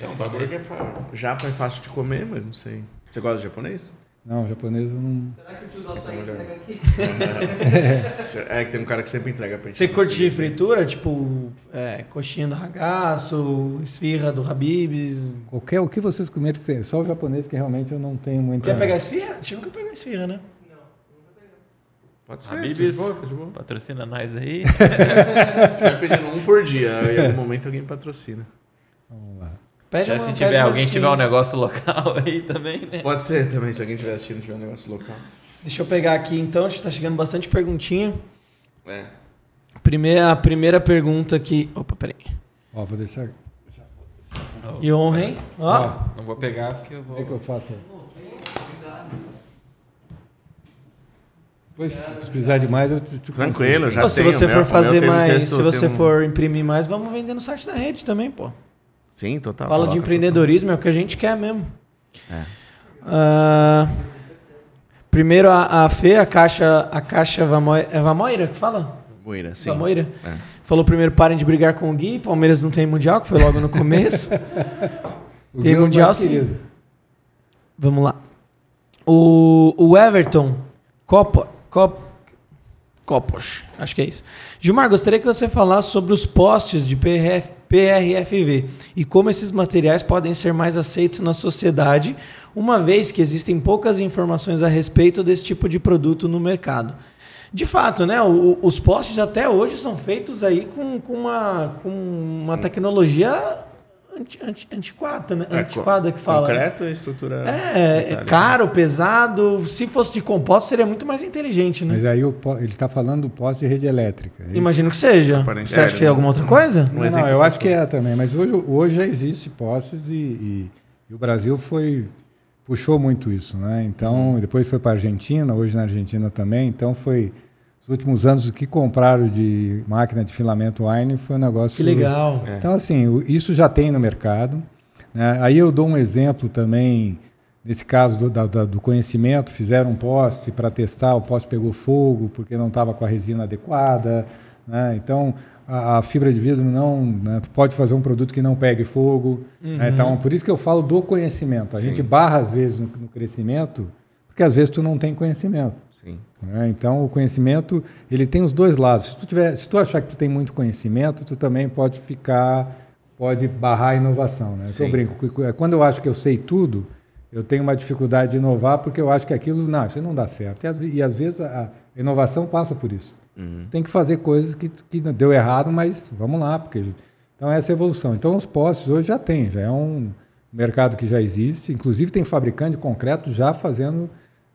É um bagulho que é japa é fácil de comer, mas não sei. Você gosta de japonês? Não, japonês eu não. Será que o tio açaí entrega aqui? É que tem um cara que sempre entrega pra gente. Você curte fritura? Tipo, é, coxinha do ragaço, esfirra do Habib's. Qualquer o que vocês comerem, só o japonês que realmente eu não tenho muita. Quer pegar esfirra? A gente nunca pegou esfirra, né? Pode ser, Habib's. tá de boa, tá de boa. Patrocina nós aí. A gente vai pedindo um por dia, aí em algum momento alguém patrocina. Vamos lá. Pede Já uma- se tiver alguém tiver um negócio local aí também, né? Pode ser também, se alguém estiver assistindo tiver um negócio local. Deixa eu pegar aqui então, tá chegando bastante perguntinha. É. Primeira, a primeira pergunta aqui. Opa, peraí. Ó, vou deixar. Que honra, hein? Ó. Não vou pegar porque eu O que, que vou. eu faço? Depois, se precisar de mais, eu te, Tranquilo, já Pô, se você for fazer mais, texto, se você um- for imprimir mais, vamos vender no site da rede também, pô. Sim, total. Fala de empreendedorismo, é o que a gente quer mesmo. É. Ah, primeiro a, a Fê, a Caixa, a Caixa Vamoira, é Vamoira que fala? total. Moira, sim. Vamoira? É. Falou primeiro, parem de brigar com o Gui, Palmeiras não tem Mundial, que foi logo no começo. O Tem Gui é mundial, sim. querido. Vamos lá. O, o Everton Copa, Cop, Copos, acho que é isso. Gilmar, gostaria que você falasse sobre os postes de PRF, PRFV e como esses materiais podem ser mais aceitos na sociedade, uma vez que existem poucas informações a respeito desse tipo de produto no mercado. De fato, né? o- os postes até hoje são feitos aí com, com, uma, com uma tecnologia anti, anti- antiquada, né? É, antiquada que fala. Concreto e estrutura. É, é caro, pesado. Se fosse de composto, seria muito mais inteligente, né? Mas aí o po- ele está falando do poste de rede elétrica. é? Imagino que seja. Aparente- Você acha que é alguma outra coisa? Não, não, eu acho que é também, mas hoje, hoje já existe postes e, e- e o Brasil foi puxou muito isso, né? Então, depois foi para a Argentina, hoje na Argentina também, então foi os últimos anos o que compraram de máquina de filamento Wine foi um negócio Que legal. É. Então, assim, isso já tem no mercado. né? Aí eu dou um exemplo também, nesse caso do, da- do conhecimento, fizeram um poste para testar, o poste pegou fogo porque não estava com a resina adequada. né? Então, a, a fibra de vidro não. né? Tu pode fazer um produto que não pegue fogo. né? Então, por isso que eu falo do conhecimento. A Sim. gente barra, às vezes, no, no crescimento, porque às vezes tu não tem conhecimento. Sim. né? Então, o conhecimento ele tem os dois lados. Se tu, tiver, se tu achar que tu tem muito conhecimento, tu também pode ficar, pode barrar a inovação. Né? Eu Sim. brinco, que quando eu acho que eu sei tudo, eu tenho uma dificuldade de inovar porque eu acho que aquilo, não, isso não dá certo. E às, e às vezes a, inovação passa por isso. Tem que fazer coisas que, que deu errado, mas vamos lá, porque então essa é a evolução. Então os postes hoje já tem, já é um mercado que já existe. Inclusive tem fabricante de concreto já fazendo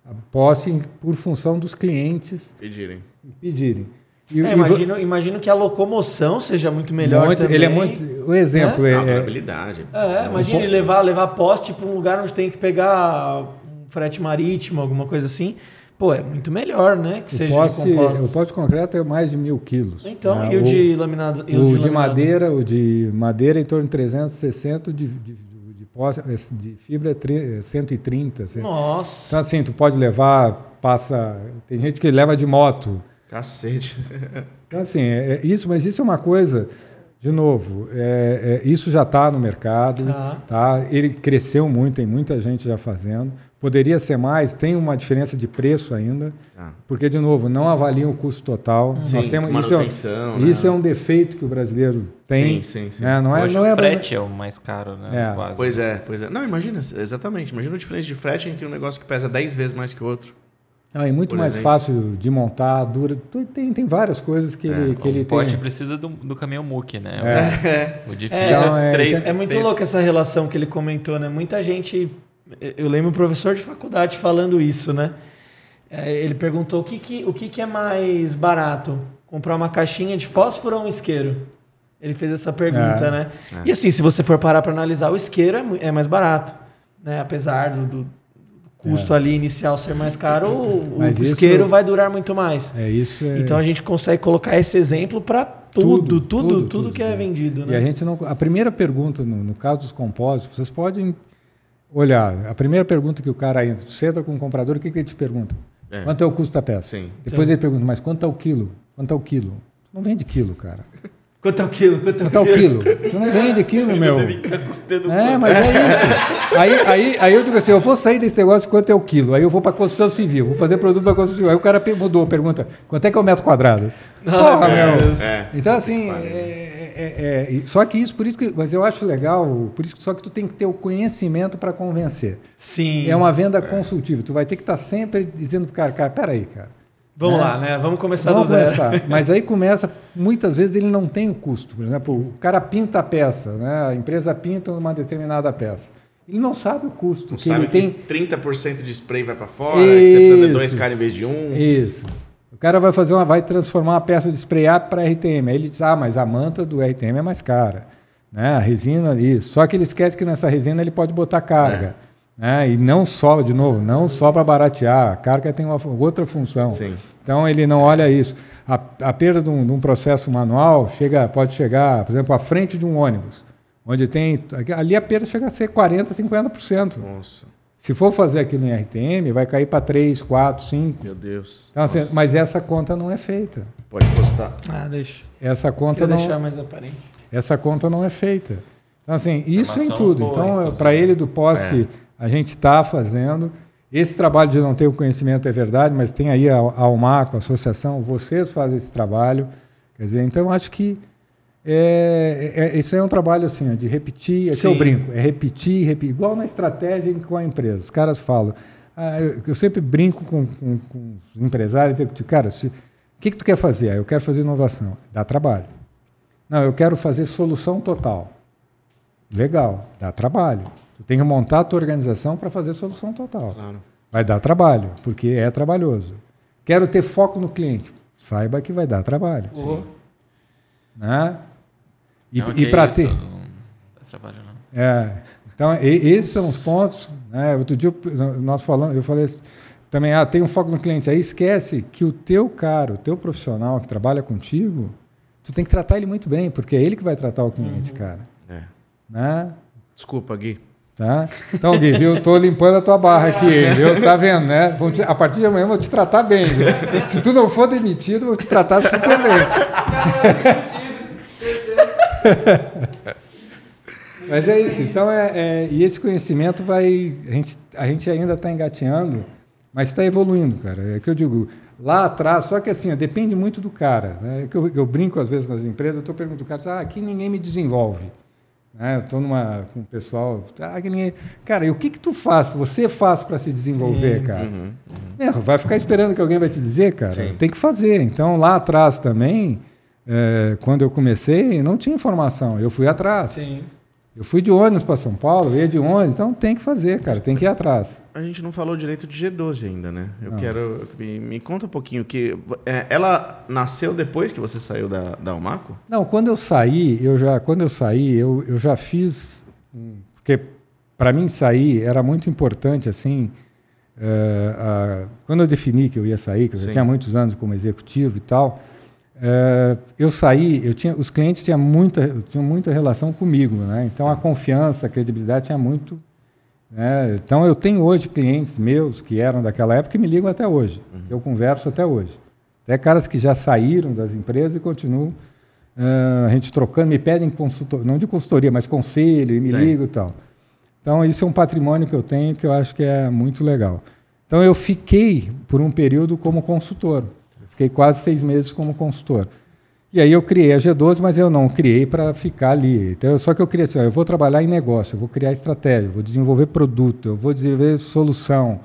a poste por função dos clientes Pedirem. pedirem. E, É, e vo- imagino, imagino que a locomoção seja muito melhor muito- também. ele é muito. O exemplo Ah, é, é- durabilidade. É, imagina ele levar, levar poste para um lugar onde tem que pegar um frete marítimo, alguma coisa assim. Pô, é muito melhor, né? Que o seja poste, de o poste de concreto é mais de mil quilos. Então, né? e o de laminado? e O de laminado? madeira, o de madeira é em torno de 360, de, de, de, poste- de fibra é tri- é 130. cem- Nossa. Então assim, tu pode levar, passa. Tem gente que leva de moto. Cacete. Então assim, é, é isso, mas isso é uma coisa. De novo, é- é, isso já está no mercado, Tá. tá? Ele cresceu muito, tem muita gente já fazendo. Poderia ser mais, tem uma diferença de preço ainda, Tá. porque de novo não avaliam o custo total. Sim, Nós temos isso, manutenção, é, né? isso é um defeito que o brasileiro tem. Sim, sim, sim. né? Não é, Hoje não é o frete é o mais caro, né? É. Quase. Pois é, pois é. Não, imagina, exatamente. Imagina a diferença de frete entre um negócio que pesa 10 vezes mais que o outro. Não, é muito Por mais exemplo. fácil de montar, dura. Tem, tem várias coisas que ele, que ele o poste tem. precisa do, do caminhão muque, né? É. O de É, fibra, então, é, três, É muito três- louco essa relação que ele comentou, né? Muita gente. Eu lembro o professor de faculdade falando isso, né? É, Ele perguntou o que, que, o que, que é mais barato: comprar uma caixinha de fósforo ou um isqueiro? Ele fez essa pergunta, É. né? E assim, se você for parar para analisar, o isqueiro é, é mais barato, né? Apesar do, do custo ali inicial ser mais caro, o, o É. Isso- isqueiro vai durar muito mais. É isso. É, Então a gente consegue colocar esse exemplo para tudo, tudo, tudo, tudo, que é tudo. vendido, E a né? gente não. A primeira pergunta, no, no caso dos compósitos, vocês podem olhar. A primeira pergunta que o cara entra, tu senta com o comprador, o que, que ele te pergunta? É. Quanto é o custo da peça? Sim. Depois ele pergunta, mas quanto é o quilo? Quanto é o quilo? Tu não vende quilo, cara. Quanto é o quilo? Quanto é o Quanto é o quilo? quilo? Tu não vende quilo, meu. É, mas é isso. Aí, aí, aí eu digo assim, eu vou sair desse negócio de quanto é o quilo. Aí eu vou para construção civil, vou fazer produto para construção civil. Aí o cara mudou, pergunta, quanto é que é o metro quadrado? Porra, meu meu. É. Então, assim, é, é- é- é- só que isso, por isso que, mas eu acho legal, por isso que só que tu tem que ter o conhecimento para convencer. Sim. É uma venda consultiva. Tu vai ter que estar sempre dizendo pro cara, cara, peraí, cara. Vamos né? lá, né? Vamos começar Vamos do zero. começar. Mas aí começa, muitas vezes ele não tem o custo. Por exemplo, o cara pinta a peça, né? a empresa pinta uma determinada peça. Ele não sabe o custo Não que sabe ele que tem. 30% de spray vai pra fora, que você precisa de dois Isso. caras em vez de um. Isso. O cara vai fazer uma, vai transformar uma peça de spray up para RTM. Aí ele diz, ah, mas a manta do RTM é mais cara. Né? A resina, isso. Só que ele esquece que nessa resina ele pode botar carga. Né? E não só, de novo, não só para baratear. A carga tem uma outra função. Sim. Então ele não olha isso. A, a perda de um, de um processo manual chega, pode chegar, por exemplo, à frente de um ônibus, onde tem. Ali a perda chega a ser 40%, 50%. Nossa, Se for fazer aquilo em RTM, vai cair para 3, 4, 5. meu Deus. Então, assim, mas essa conta não é feita. Pode postar. Ah, deixa. Essa conta, Queria não, deixar mais aparente. essa conta não é feita. Então, assim, isso em tudo. boa, Então, para ele do poste, a gente está fazendo. Esse trabalho de não ter o conhecimento é verdade, mas tem aí a, a Almaco, a associação, vocês fazem esse trabalho. Quer dizer, então acho que é, é, isso é um trabalho assim, ó, de repetir, esse é o Sim. brinco, é repetir, repetir, igual na estratégia com a empresa. Os caras falam, ah, eu, eu sempre brinco com, com, com os empresários, cara, o que, que tu quer fazer? Ah, eu quero fazer inovação. Dá trabalho. Não, eu quero fazer solução total. Legal, dá trabalho. Tu tem que montar a tua organização para fazer solução total. Claro. Vai dar trabalho, porque é trabalhoso. Quero ter foco no cliente. Saiba que vai dar trabalho. Pô, Né? E, Não, que para ter. Não dá trabalho, não. É, então, e- esses são os pontos. Né? Outro dia, nós falando, eu falei assim, também, ah, tem um foco no cliente. Aí esquece que o teu cara, o teu profissional que trabalha contigo, tu tem que tratar ele muito bem, porque é ele que vai tratar o cliente, cara. É. Né? Desculpa, Gui. Tá? Então, Gui, viu? Eu tô limpando a tua barra aqui, viu? Tá vendo, né? Vou te- a partir de amanhã eu vou te tratar bem. viu? Se tu não for demitido, eu vou te tratar super bem. Mas é isso. Então, é, é- e esse conhecimento vai. A gente, a gente ainda está engateando, mas está evoluindo, cara. É que eu digo, lá atrás, só que assim, depende muito do cara. Né? É que eu, eu brinco às vezes nas empresas, estou perguntando, cara, ah, aqui ninguém me desenvolve. né? eu estou numa com o pessoal, ah, que ninguém... cara, e o que que tu faz? Você faz para se desenvolver, Sim. cara? Uhum, É, vai ficar esperando que alguém vai te dizer, cara? Sim. Tem que fazer. Então lá atrás também, é, quando eu comecei, não tinha informação. Eu fui atrás. Sim. Eu fui de ônibus para São Paulo, ia de ônibus, então tem que fazer, cara, tem que ir atrás. A gente não falou direito de G12 ainda, né? Eu Não. quero. Me, me conta um pouquinho que. é, ela nasceu depois que você saiu da, da Almaco? Não, quando eu saí, eu já, quando eu saí, eu, eu já fiz, porque para mim sair era muito importante assim. eh, a- quando eu defini que eu ia sair, que eu já tinha muitos anos como executivo e tal, eh, eu saí, eu tinha, os clientes tinham muita, tinham muita relação comigo, né? Então a confiança, a credibilidade tinha muito. né? Então eu tenho hoje clientes meus que eram daquela época que me ligam até hoje. Eu converso até hoje. Até caras que já saíram das empresas e continuam ah, a gente trocando, me pedem consultoria, não de consultoria, mas conselho, e me Sim. ligam e tal. Então, isso é um patrimônio que eu tenho que eu acho que é muito legal. Então, eu fiquei por um período como consultor. Fiquei quase seis meses como consultor. E aí eu criei a G12, mas eu não criei para ficar ali. Então, só que eu criei assim, ó, eu vou trabalhar em negócio, eu vou criar estratégia, eu vou desenvolver produto, eu vou desenvolver solução,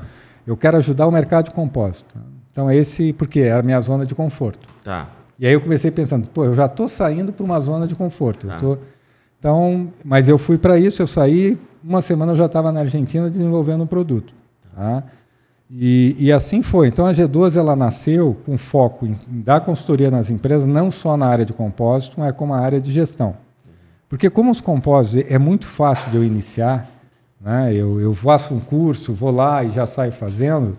eu quero ajudar o mercado de compósito. Então, esse, porque era a minha zona de conforto. Tá. E aí eu comecei pensando, pô, eu já estou saindo para uma zona de conforto. Tá. tô- Então, mas eu fui para isso, eu saí, uma semana eu já estava na Argentina desenvolvendo um produto. Tá? E, e assim foi. Então a G12 ela nasceu com foco em, em dar consultoria nas empresas, não só na área de compósito, mas como a área de gestão. Porque como os compósitos é muito fácil de eu iniciar, né? eu, eu faço um curso, vou lá e já saio fazendo.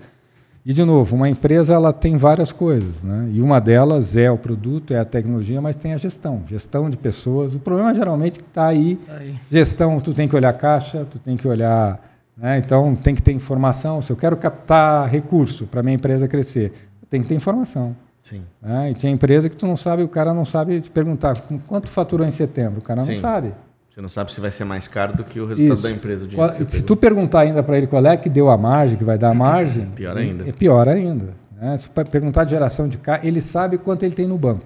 E, de novo, uma empresa ela tem várias coisas. Né? E uma delas é o produto, é a tecnologia, mas tem a gestão. Gestão de pessoas. O problema geralmente está aí. Aí. Gestão, tu tem que olhar caixa, tu tem que olhar... né? Então, tem que ter informação. Se eu quero captar recurso para minha empresa crescer, tem que ter informação. Sim. né? E tinha empresa que tu não sabe, o cara não sabe te perguntar quanto faturou em setembro. O cara não Sim. sabe. Você não sabe se vai ser mais caro do que o resultado Isso. da empresa. Qual- se tu perguntar ainda para ele qual é que deu a margem, que vai dar a margem, Pior ainda. É pior ainda. né? Se perguntar de geração de caixa, ele sabe quanto ele tem no banco.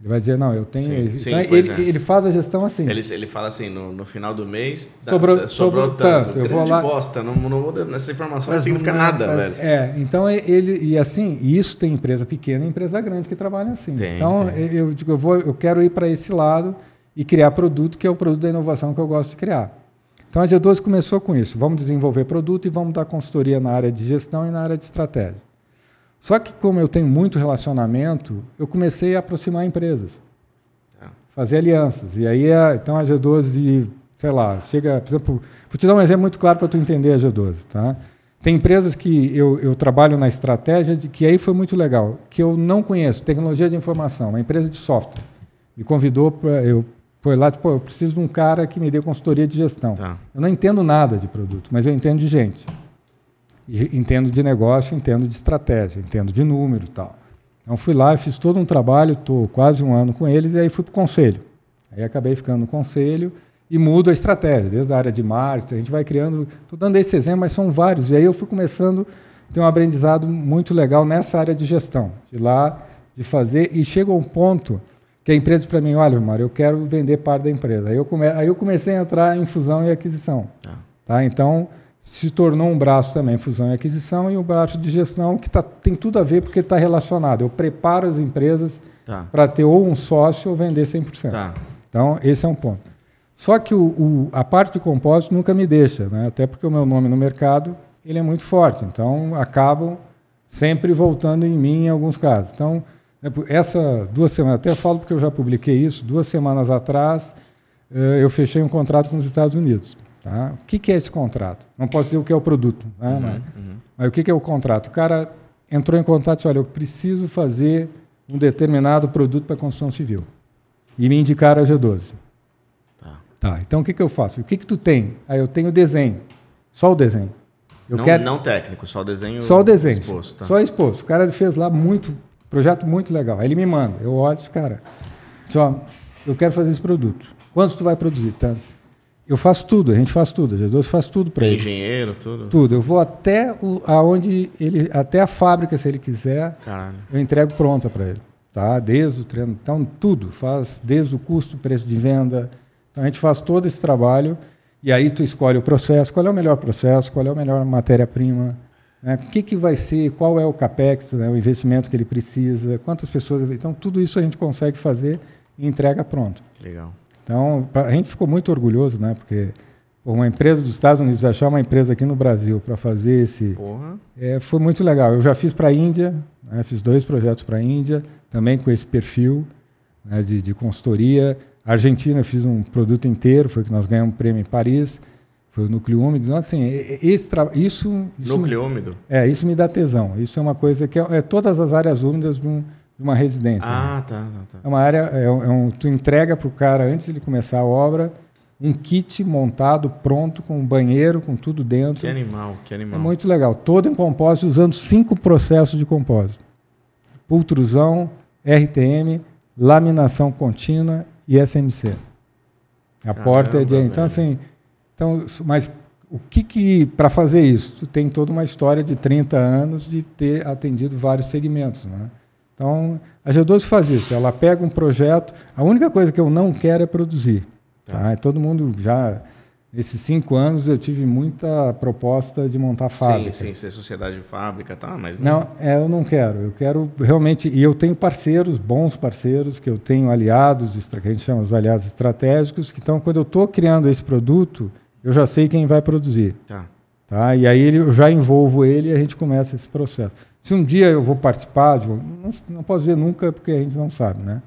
Ele vai dizer, não, eu tenho. Sim, então, sim, pois ele, é. ele faz a gestão assim. Ele, ele fala assim, no, no final do mês, Sobrou- dá- sobrou tanto, eu vou lá- bosta, não, não essa informação não Faz significa uma- nada, faz- velho. É, então ele e assim, isso tem empresa pequena e empresa grande que trabalham assim. Tem, então tem. eu digo, eu vou, eu quero ir para esse lado e criar produto que é o produto da inovação que eu gosto de criar. Então a G12 começou com isso. Vamos desenvolver produto e vamos dar consultoria na área de gestão e na área de estratégia. Só que como eu tenho muito relacionamento, eu comecei a aproximar empresas, Tá. fazer alianças. E aí a, então a G12, sei lá, chega, por exemplo, vou te dar um exemplo muito claro para tu entender a G12, tá? Tem empresas que eu, eu trabalho na estratégia, de, que aí foi muito legal, que eu não conheço, tecnologia de informação, uma empresa de software. Me convidou para. Eu foi lá, tipo, eu preciso de um cara que me dê consultoria de gestão. Tá. Eu não entendo nada de produto, mas eu entendo de gente. Entendo de negócio, entendo de estratégia, entendo de número e tal. Então fui lá, fiz todo um trabalho, estou quase um ano com eles, e aí fui para o conselho. Aí acabei ficando no conselho e mudo a estratégia, desde a área de marketing, a gente vai criando. Estou dando esse exemplo, mas são vários. E aí eu fui começando a ter um aprendizado muito legal nessa área de gestão, de lá, de fazer, e chega um ponto que a empresa para mim, olha, Mário, eu quero vender parte da empresa. Aí eu, come, aí eu comecei a entrar em fusão e aquisição. Tá. Tá? Então, se tornou um braço também, fusão e aquisição, e o braço de gestão que tá, tem tudo a ver porque está relacionado. Eu preparo as empresas Tá. para ter ou um sócio ou vender 100%. Tá. Então, esse é um ponto. Só que o, o- a parte de compósito nunca me deixa, né? até porque o meu nome no mercado ele é muito forte. Então, acabam sempre voltando em mim em alguns casos. Então, essa duas semanas, até falo porque eu já publiquei isso, duas semanas atrás, eh, eu fechei um contrato com os Estados Unidos. Tá? O que, que é esse contrato? Não posso dizer o que é o produto, né? mas, mas o que, que é o contrato? O cara entrou em contato e disse, olha, eu preciso fazer um determinado produto para construção civil. E me indicaram a G12. Tá. Tá, então o que, que eu faço? O que, que tu tem? Aí eu tenho o desenho, só o desenho. Eu não, quero não técnico, só o desenho só o desenho, exposto. Tá. só exposto. O cara fez lá muito, projeto muito legal. Aí ele me manda, eu olho esse cara, só, eu quero fazer esse produto. Quantos tu vai produzir? Tá? Eu faço tudo, a gente faz tudo, a G12 faz tudo para ele. engenheiro, tudo. Tudo. Eu vou até o, aonde ele, até a fábrica, se ele quiser, Caralho. eu entrego pronta para ele. Tá? Desde o treino. Então, tudo. Faz desde o custo, preço de venda, Então a gente faz todo esse trabalho e aí tu escolhe o processo, qual é o melhor processo, qual é a melhor matéria-prima, né? o que, que vai ser, qual é o capex, né? o investimento que ele precisa, quantas pessoas. Então tudo isso a gente consegue fazer e entrega pronto. Legal. Então a gente ficou muito orgulhoso, né? Porque uma empresa dos Estados Unidos achar uma empresa aqui no Brasil para fazer esse é, foi muito legal. Eu já fiz para a Índia, né? fiz dois projetos para a Índia, também com esse perfil né? de, de consultoria. Argentina eu fiz um produto inteiro, foi que nós ganhamos um prêmio em Paris, foi o núcleo úmido. Então, assim, esse isso, isso núcleo me, úmido. É, isso me dá tesão. Isso é uma coisa que é, é todas as áreas úmidas de, um, de uma residência. Ah, né? tá, tá, tá, É uma área, é, um, é um tu entrega para o cara antes de ele começar a obra um kit montado, pronto, com um banheiro, com tudo dentro. Que animal, que animal. É muito legal. Todo em compósito, usando cinco processos de compósito: pultrusão, RTM, laminação contínua e SMC. A Caramba, porta é de. Então, assim. Então, mas o que que. Para fazer isso? Tu tem toda uma história de 30 anos de ter atendido vários segmentos. Né? Então, a G12 faz isso. Ela pega um projeto. A única coisa que eu não quero é produzir. Tá? tá? Todo mundo já Nesses cinco anos eu tive muita proposta de montar fábrica. Sim, sim, ser sociedade de fábrica, tá? Mas não... não, é, eu não quero. Eu quero realmente e eu tenho parceiros, bons parceiros, que eu tenho aliados, que a gente chama de aliados estratégicos, que então quando eu estou criando esse produto, eu já sei quem vai produzir. Tá. Tá? E aí eu já envolvo ele e a gente começa esse processo. Se um dia eu vou participar, não, não posso dizer nunca porque a gente não sabe, né?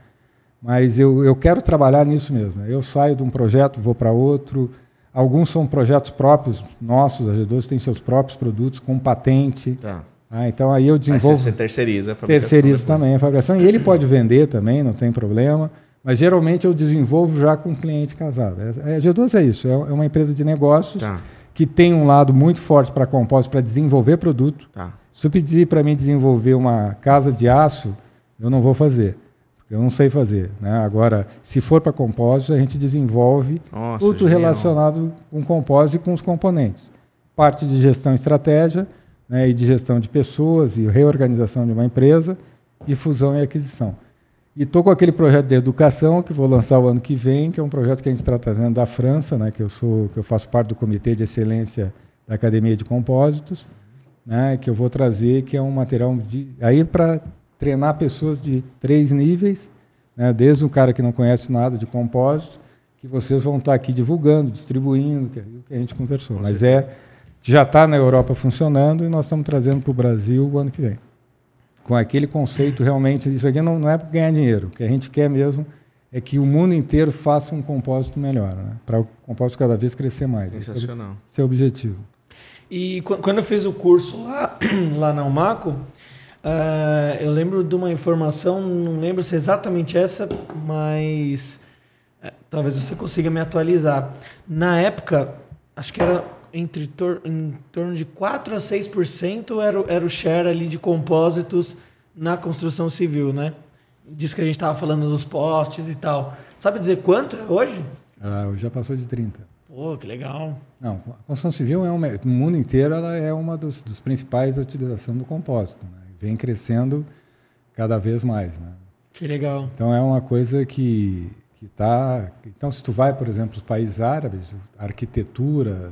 Mas eu, eu quero trabalhar nisso mesmo. Eu saio de um projeto, vou para outro Alguns são projetos próprios nossos, a G12 tem seus próprios produtos com patente. Tá. Ah, então aí eu desenvolvo. Aí você terceiriza a fabricação. Terceiriza também a fabricação. E ele pode vender também, não tem problema. Mas geralmente eu desenvolvo já com cliente casado. É, a G12 é isso, é, é uma empresa de negócios tá. Que tem um lado muito forte para compósito, para desenvolver produto. Tá. Se tu pedir para mim desenvolver uma casa de aço, eu não vou fazer. Eu não sei fazer. Né? Agora, se for para compósito, a gente desenvolve Nossa, tudo genial. relacionado com compósito e com os componentes. Parte de gestão e estratégia, né, e de gestão de pessoas e reorganização de uma empresa, e fusão e aquisição. E estou com aquele projeto de educação que vou lançar o ano que vem, que é um projeto que a gente está trazendo da França, né, que eu sou, que eu faço parte do comitê de excelência da Academia de Compósitos, né, que eu vou trazer, que é um material de, aí para treinar pessoas de três níveis, né, desde um cara que não conhece nada de compósito, que vocês vão estar aqui divulgando, distribuindo, que é o que a gente conversou. Com Mas certeza. é já está na Europa funcionando e nós estamos trazendo para o Brasil o ano que vem. Com aquele conceito realmente, isso aqui não, não é para ganhar dinheiro, o que a gente quer mesmo é que o mundo inteiro faça um compósito melhor, né? para o compósito cada vez crescer mais. Sensacional. Esse é o objetivo. E quando eu fiz o curso lá, lá na Umaco, Uh, eu lembro de uma informação, não lembro se é exatamente essa, mas uh, talvez você consiga me atualizar. Na época, acho que era entre tor em torno de 4 a 6% era, era o share ali de compósitos na construção civil, né? Disso que a gente estava falando dos postes e tal. Sabe dizer quanto é hoje? Ah, já passou de 30. Pô, que legal. Não, a construção civil é uma, no mundo inteiro ela é uma dos, dos principais da utilização do compósito. Né? vem crescendo cada vez mais, né? Que legal. Então é uma coisa que que está. Então se tu vai, por exemplo, os países árabes, a arquitetura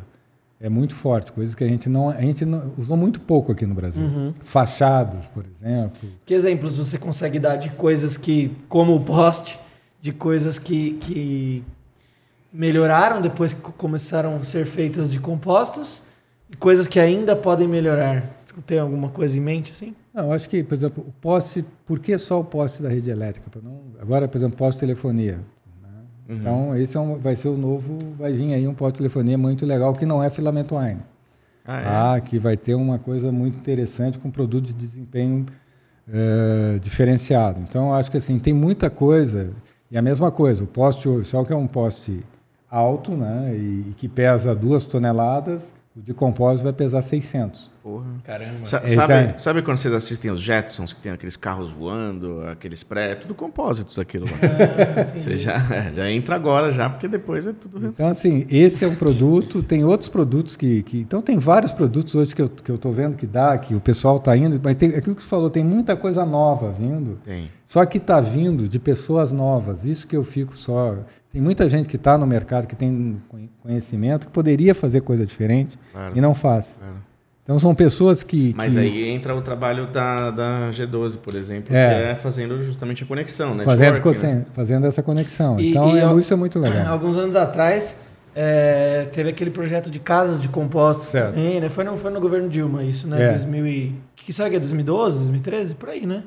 é muito forte, coisas que a gente não a gente não, usou muito pouco aqui no Brasil. Uhum. Fachadas, por exemplo. Que exemplos você consegue dar de coisas que, como o poste, de coisas que, que melhoraram depois que começaram a ser feitas de compostos e coisas que ainda podem melhorar? Tem alguma coisa em mente assim? Não, acho que, por exemplo, o poste, por que só o poste da rede elétrica? Não, agora, por exemplo, poste de telefonia. Uhum. Então, esse é um, vai ser o novo, vai vir aí um poste de telefonia muito legal que não é filamento Wine. Ah, é? ah, que vai ter uma coisa muito interessante com produto de desempenho é, diferenciado. Então, acho que assim, tem muita coisa. E a mesma coisa, o poste, só que é um poste alto, né, e, e que pesa duas toneladas, o de compósito vai pesar 600. Porra. Caramba. Sa sabe, sabe quando vocês assistem os Jetsons, que tem aqueles carros voando, aqueles pré, é tudo compósitos aquilo lá. É, Você já, já entra agora já, porque depois é tudo... Então, assim, esse é um produto, tem outros produtos que... que então, tem vários produtos hoje que eu estou que eu vendo que dá, que o pessoal está indo, mas tem aquilo que você falou, tem muita coisa nova vindo. Tem. Só que está vindo de pessoas novas, isso que eu fico só... tem muita gente que está no mercado, que tem conhecimento, que poderia fazer coisa diferente Claro. e não faz. Claro. Então são pessoas que. Mas que aí entra o trabalho da, da G12, por exemplo, É. que é fazendo justamente a conexão, né? fazendo, né? fazendo essa conexão. E- então e é, isso é muito legal. Alguns anos atrás, é, teve aquele projeto de casas de compostos Certo. também, né? Foi no, foi no governo Dilma isso, né? É. 2000 e... Que sabe que é 2012, 2013? Por aí, né?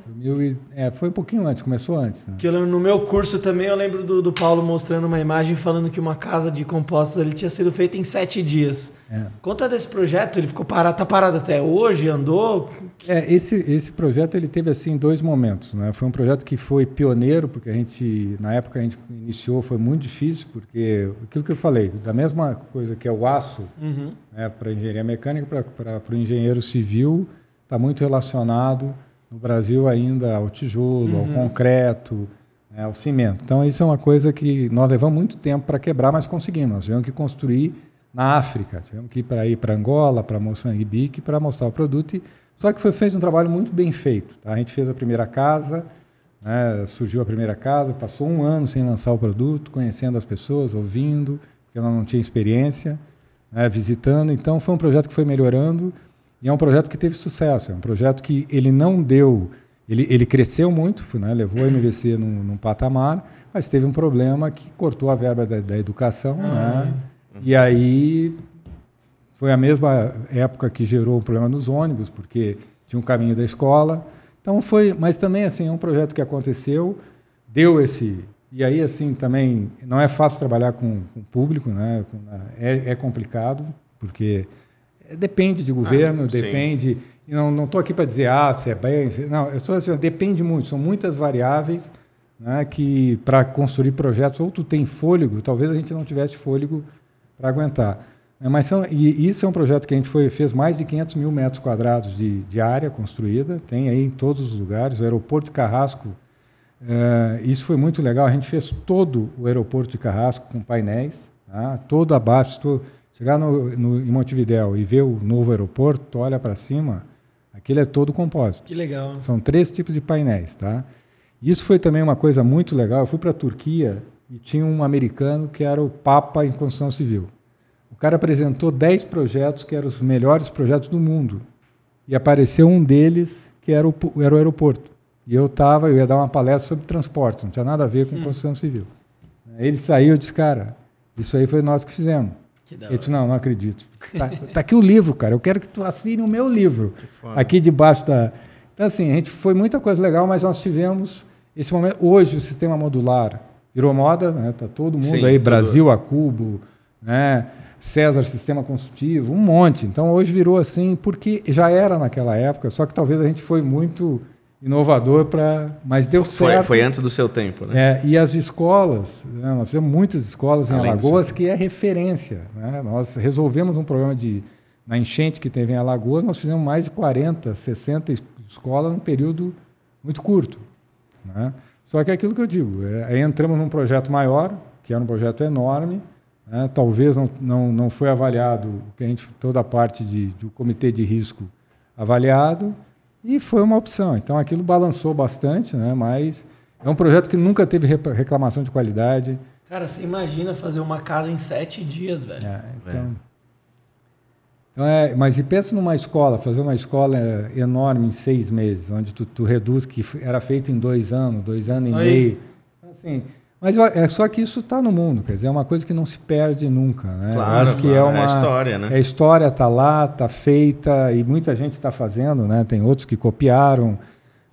É, foi um pouquinho antes, começou antes. Né? Que eu lembro, no meu curso também, eu lembro do, do Paulo mostrando uma imagem falando que uma casa de compostos ele tinha sido feita em sete dias. É. Conta desse projeto, ele ficou parado, tá parado até hoje, andou. É, esse, esse projeto ele teve assim dois momentos. Né? Foi um projeto que foi pioneiro, porque a gente, na época a gente iniciou, foi muito difícil, porque aquilo que eu falei, da mesma coisa que é o aço Uhum. né, para engenharia mecânica, para o engenheiro civil, está muito relacionado no Brasil ainda ao tijolo, ao concreto, né, ao cimento. Então, isso é uma coisa que nós levamos muito tempo para quebrar, mas conseguimos. Nós tivemos que construir na África, tivemos que ir para ir para Angola, para Moçambique, para mostrar o produto. E, só que foi feito um trabalho muito bem feito. tá? A gente fez a primeira casa, né, surgiu a primeira casa, passou um ano sem lançar o produto, conhecendo as pessoas, ouvindo, porque ela não tinha experiência né, visitando. Então, foi um projeto que foi melhorando e é um projeto que teve sucesso. É um projeto que ele não deu, ele, ele cresceu muito, né, levou a MVC num, num patamar, mas teve um problema que cortou a verba da, da educação, né? E aí foi a mesma época que gerou o problema nos ônibus, porque tinha um caminho da escola. Então foi, mas também assim é um projeto que aconteceu, deu esse e aí assim também não é fácil trabalhar com, com público, né? É, é complicado porque é, depende de governo, sim. depende. E não não estou aqui para dizer ah se é bem, se- não. Eu estou assim, depende muito. São muitas variáveis, né? Que para construir projetos ou tu tem fôlego, talvez a gente não tivesse fôlego para aguentar. É, Mas são, e isso é um projeto que a gente foi, fez mais de 500 mil metros quadrados de, de área construída, tem aí em todos os lugares. O aeroporto de Carrasco, eh, isso foi muito legal. A gente fez todo o aeroporto de Carrasco com painéis, tá? todo abaixo. to- chegar no, no, em Montevidéu e ver o novo aeroporto, olha para cima, aquele é todo compósito. Que legal. São três tipos de painéis, tá? Isso foi também uma coisa muito legal. Eu fui para a Turquia e tinha um americano que era o Papa em construção civil. O cara apresentou 10 projetos que eram os melhores projetos do mundo. E apareceu um deles que era o, era o aeroporto. E eu estava, eu ia dar uma palestra sobre transporte, não tinha nada a ver com construção civil. Ele saiu e disse, cara, isso aí foi nós que fizemos. Ele disse, não, não acredito. Tá, tá aqui o livro, cara. Eu quero que tu assine o meu livro. Aqui debaixo da. Então, assim, a gente foi muita coisa legal, mas nós tivemos esse momento. Hoje o sistema modular virou moda, né? Tá todo mundo Sim, aí, tudo. Brasil a cubo, né? César Sistema Construtivo, um monte. Então hoje virou assim, porque já era naquela época, só que talvez a gente foi muito inovador para. Mas deu Foi, certo. foi antes do seu tempo, né? É, e as escolas, né, nós fizemos muitas escolas em Além do Alagoas que é referência. né? Nós resolvemos um problema de na enchente que teve em Alagoas, nós fizemos mais de 40, 60 es- escolas num período muito curto. né? Só que é aquilo que eu digo, é, aí entramos num projeto maior, que era um projeto enorme, né? talvez não, não, não foi avaliado o que a gente, toda a parte de, do comitê de risco avaliado, e foi uma opção. Então aquilo balançou bastante, né? mas é um projeto que nunca teve reclamação de qualidade. Cara, você imagina fazer uma casa em sete dias, velho. É, então, então é, mas e pensa numa escola, fazer uma escola é, enorme em seis meses, onde tu, tu reduz que era feito em dois anos, dois anos e Aí. meio. Assim, mas é só que isso está no mundo, quer dizer, é uma coisa que não se perde nunca. Né? Claro, acho que claro, é é uma história, né? É história, está lá, está feita e muita gente está fazendo, né? Tem outros que copiaram.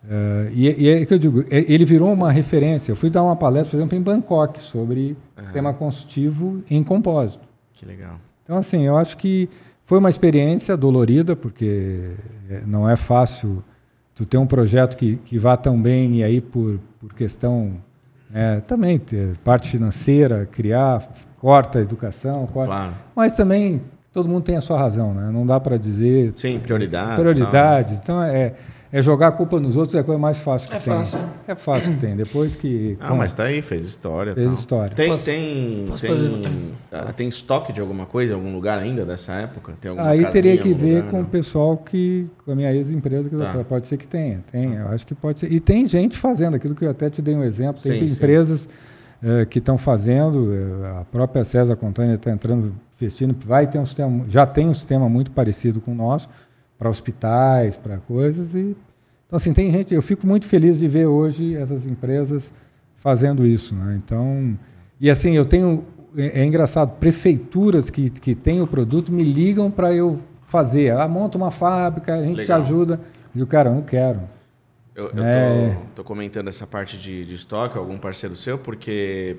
eh, e, e é que eu digo, é- ele virou uma referência. Eu fui dar uma palestra, por exemplo, em Bangkok sobre sistema construtivo em compósito. Que legal. Então, assim, eu acho que foi uma experiência dolorida, porque eh, não é fácil tu ter um projeto que, que vá tão bem e aí por, por questão eh, também ter parte financeira, criar, corta a educação, corta, Claro. mas também todo mundo tem a sua razão, né? Não dá para dizer Sim, prioridades. prioridades. Então é, é jogar a culpa nos outros é a coisa mais fácil que É tem. fácil. É fácil que tem. Depois que Ah, mas tá aí, fez história. Fez tal. história. Tem, Posso- tem, posso tem, fazer- ah, tem estoque de alguma coisa em algum lugar ainda dessa época? Tem alguma Aí casinha teria que ver lugar, com não? o pessoal que, com a minha ex-empresa, que Tá. pode ser que tenha. Tem, eu acho que pode ser. E tem gente fazendo aquilo que eu até te dei um exemplo. Tem Sim, sim. empresas é, que estão fazendo. é, a própria César Contânia está entrando, investindo, vai ter um sistema, já tem um sistema muito parecido com o nosso para hospitais, para coisas e então assim tem gente. Eu fico muito feliz de ver hoje essas empresas fazendo isso, né? Então e assim eu tenho é, é engraçado prefeituras que que têm o produto me ligam para eu fazer. Ah, monta uma fábrica, a gente te Legal. ajuda. E o cara, eu não quero. Eu, eu É. tô, tô comentando essa parte de, de estoque, algum parceiro seu, porque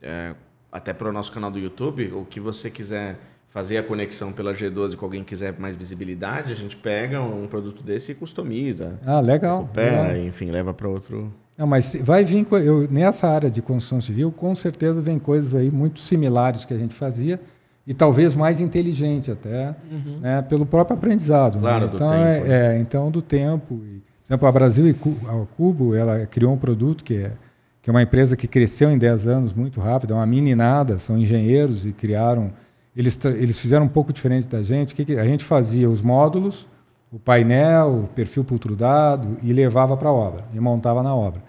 é, até para o nosso canal do YouTube, o que você quiser fazer a conexão pela G12 com alguém que quiser mais visibilidade, a gente pega um produto desse e customiza. Ah, legal. Opera, legal. enfim, leva para outro. Não, mas vai vir eu, nessa área de construção civil, com certeza vem coisas aí muito similares que a gente fazia e talvez mais inteligente até, né, pelo próprio aprendizado. né? Claro, do então, tempo, é, né? é, então do tempo. E, por exemplo, a Brasil e a Cubo, ela criou um produto que é que é uma empresa que cresceu em 10 anos muito rápido, é uma meninada, são engenheiros e criaram. Eles, eles fizeram um pouco diferente da gente. Que que- a gente fazia os módulos, o painel, o perfil pultrudado e levava para a obra, e montava na obra.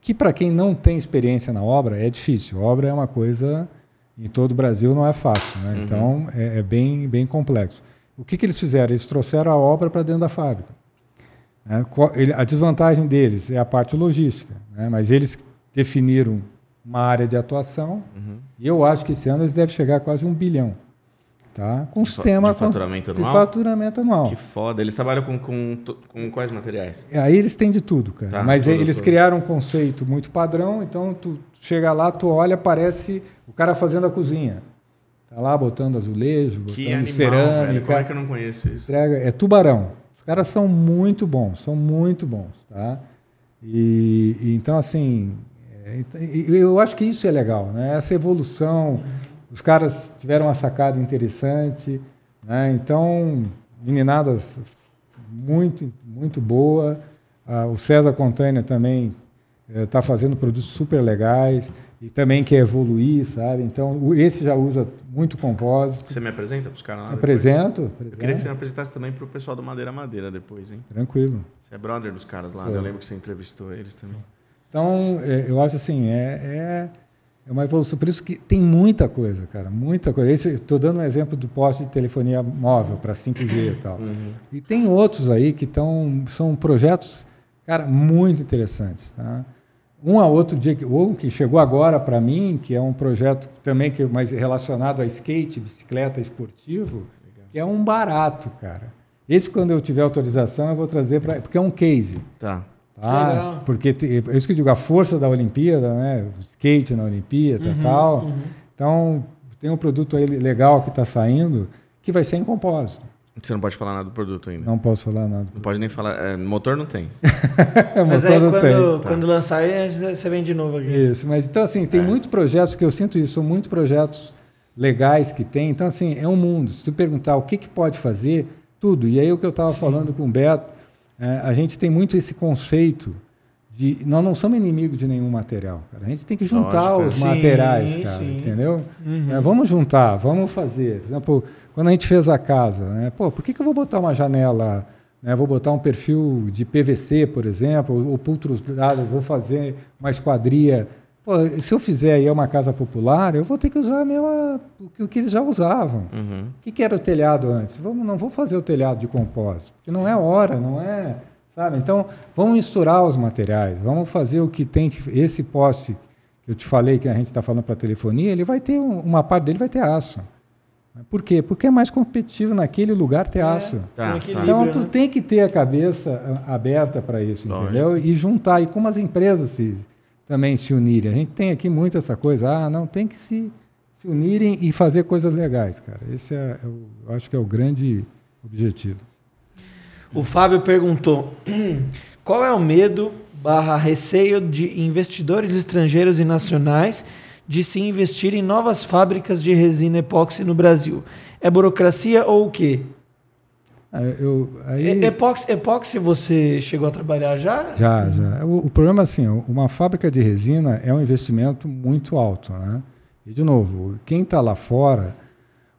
Que para quem não tem experiência na obra é difícil. Obra é uma coisa em todo o Brasil não é fácil, né? então é, é bem bem complexo. O que, que eles fizeram? Eles trouxeram a obra para dentro da fábrica. né? A desvantagem deles é a parte logística, né? mas eles definiram uma área de atuação e eu acho que esse ano eles devem chegar a quase um bilhão. Tá? Com De sistema de faturamento de anual? faturamento anual. Que foda. Eles trabalham com, com, com quais materiais? Aí eles têm de tudo, cara. Tá, Mas tudo, eles tudo. criaram um conceito muito padrão, então tu chega lá, tu olha, parece o cara fazendo a cozinha. Tá lá botando azulejo, botando Que animal, cerâmica. velho. Como é que eu não conheço isso? entrega, é tubarão. Os caras são muito bons, são muito bons, tá? E, e então assim, é, eu acho que isso é legal, né? Essa evolução, os caras tiveram uma sacada interessante, né? Então, meninadas muito muito boa. Ah, o César Contânia também está fazendo produtos super legais e também quer evoluir, sabe? Então, o- esse já usa muito compósito. Você me apresenta pros caras lá? Apresento, Eu queria que você me apresentasse também pro pessoal do Madeira Madeira depois, hein? Tranquilo. Você é brother dos caras lá, Sou. né? eu lembro que você entrevistou eles também. Então, é, eu acho assim, é, é, é uma evolução. Por isso que tem muita coisa, cara, muita coisa. Estou dando um exemplo do poste de telefonia móvel para 5G e tal. E tem outros aí que tão, são projetos, cara, muito interessantes. Tá? Um a outro dia, um que chegou agora para mim, que é um projeto também que mais relacionado a skate, bicicleta esportivo, que é um barato, cara. Esse, quando eu tiver autorização, eu vou trazer para. Porque é um case. Tá. Tá? Legal. Porque é isso que eu digo, a força da Olimpíada, né? o skate na Olimpíada e tal. Então, tem um produto aí legal que está saindo que vai ser em compósito. Você não pode falar nada do produto ainda. Não posso falar nada. Não pode nem falar. é, motor não tem. Mas Motor aí não tem. quando, quando lançar, aí você vem de novo aqui. Isso, mas então assim, É. tem muitos projetos que eu sinto isso, são muitos projetos legais que tem. Então assim, é um mundo. Se tu perguntar o que, que pode fazer, tudo. E aí o que eu estava falando com o Beto, é, a gente tem muito esse conceito de nós não somos inimigos de nenhum material, cara. A gente tem que juntar Lógico, os sim, materiais, cara, sim. entendeu? Uhum. É, vamos juntar, vamos fazer. Por exemplo, quando a gente fez a casa, né? Pô, por que, que eu vou botar uma janela? Né? Vou botar um perfil de PVC, por exemplo, ou, ou pultrudado, vou fazer uma esquadria. Pô, se eu fizer aí uma casa popular, eu vou ter que usar a mesma, o que- eles já usavam. Uhum. O que, que era o telhado antes? Vamos, não vou fazer o telhado de compósito, porque não é hora, não é. Sabe? Então, vamos misturar os materiais, vamos fazer o que tem que. Esse poste que eu te falei que a gente está falando para telefonia, ele vai ter um- uma parte dele vai ter aço. Por quê? Porque é mais competitivo naquele lugar ter aço. Tá, tá. Então, tu né? tem que ter a cabeça ah, aberta para isso, Lógico. entendeu? E juntar. E como as empresas se, também se unirem. A gente tem aqui muito essa coisa, ah, não, tem que se, se unirem e fazer coisas legais, cara. Esse é, é eu acho que é o grande objetivo. O Fábio perguntou: qual é o medo barra receio de investidores estrangeiros e nacionais de se investir em novas fábricas de resina epóxi no Brasil? É burocracia ou o quê? Ah, Eu, aí, Epóxi, epóxi você chegou a trabalhar já? Já, já. O, o problema é assim, uma fábrica de resina é um investimento muito alto, né? E de novo, quem está lá fora,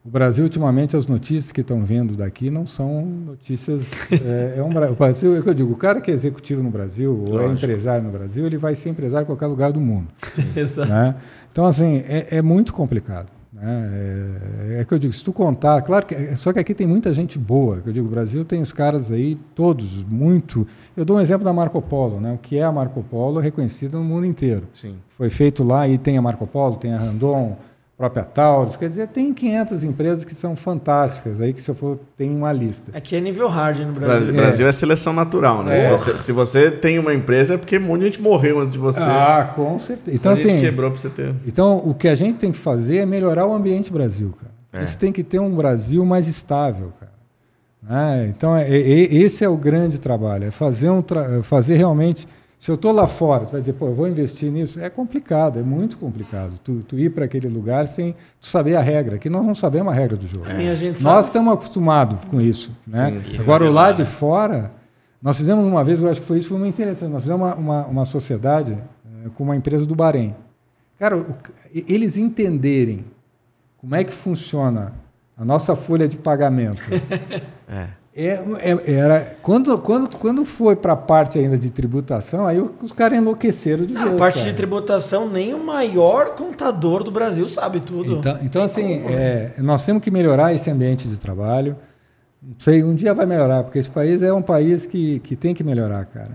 o Brasil, ultimamente, as notícias que estão vindo daqui não são notícias. É, é um, o Brasil, é que eu digo, o cara que é executivo no Brasil ou é empresário no Brasil, ele vai ser empresário em qualquer lugar do mundo. Exato. Né? Então, assim, é, é muito complicado. Né? É, é, que eu digo, se tu contar, claro que. Só que aqui tem muita gente boa. Que eu digo, o Brasil tem os caras aí, todos, muito. Eu dou um exemplo da Marco Polo, né? O que é a Marco Polo reconhecida no mundo inteiro. Sim. Foi feito lá e tem a Marco Polo, tem a Randon, própria Taurus, quer dizer, tem 500 empresas que são fantásticas, aí que se eu for, tem uma lista. Aqui é nível hard no Brasil. Brasil, é. Brasil é seleção natural, né? É. Se, você, se, você, tem uma empresa é porque de gente morreu antes de você. Ah, com certeza. Então, assim, quebrou para você ter. Então, o que a gente tem que fazer é melhorar o ambiente Brasil, cara. É. A gente tem que ter um Brasil mais estável, cara. Ah, então, é, é, esse é o grande trabalho, é fazer, um tra fazer realmente se eu estou lá fora, tu vai dizer, pô, eu vou investir nisso. É complicado, é muito complicado. Tu, tu ir para aquele lugar sem tu saber a regra, que nós não sabemos a regra do jogo. É. nós estamos acostumados com isso. Né? Sim, Agora, o lado de fora, nós fizemos uma vez, eu acho que foi isso, foi muito interessante. Nós fizemos uma, uma, uma sociedade é, com uma empresa do Bahrein. Cara, o, eles entenderem como é que funciona a nossa folha de pagamento. é é, é, era, quando, quando, quando foi para a parte ainda de tributação, aí os caras enlouqueceram de ver. A parte cara. de tributação, nem o maior contador do Brasil sabe tudo. Então, então assim, é, nós temos que melhorar esse ambiente de trabalho. Não sei, um dia vai melhorar, porque esse país é um país que, que tem que melhorar, cara.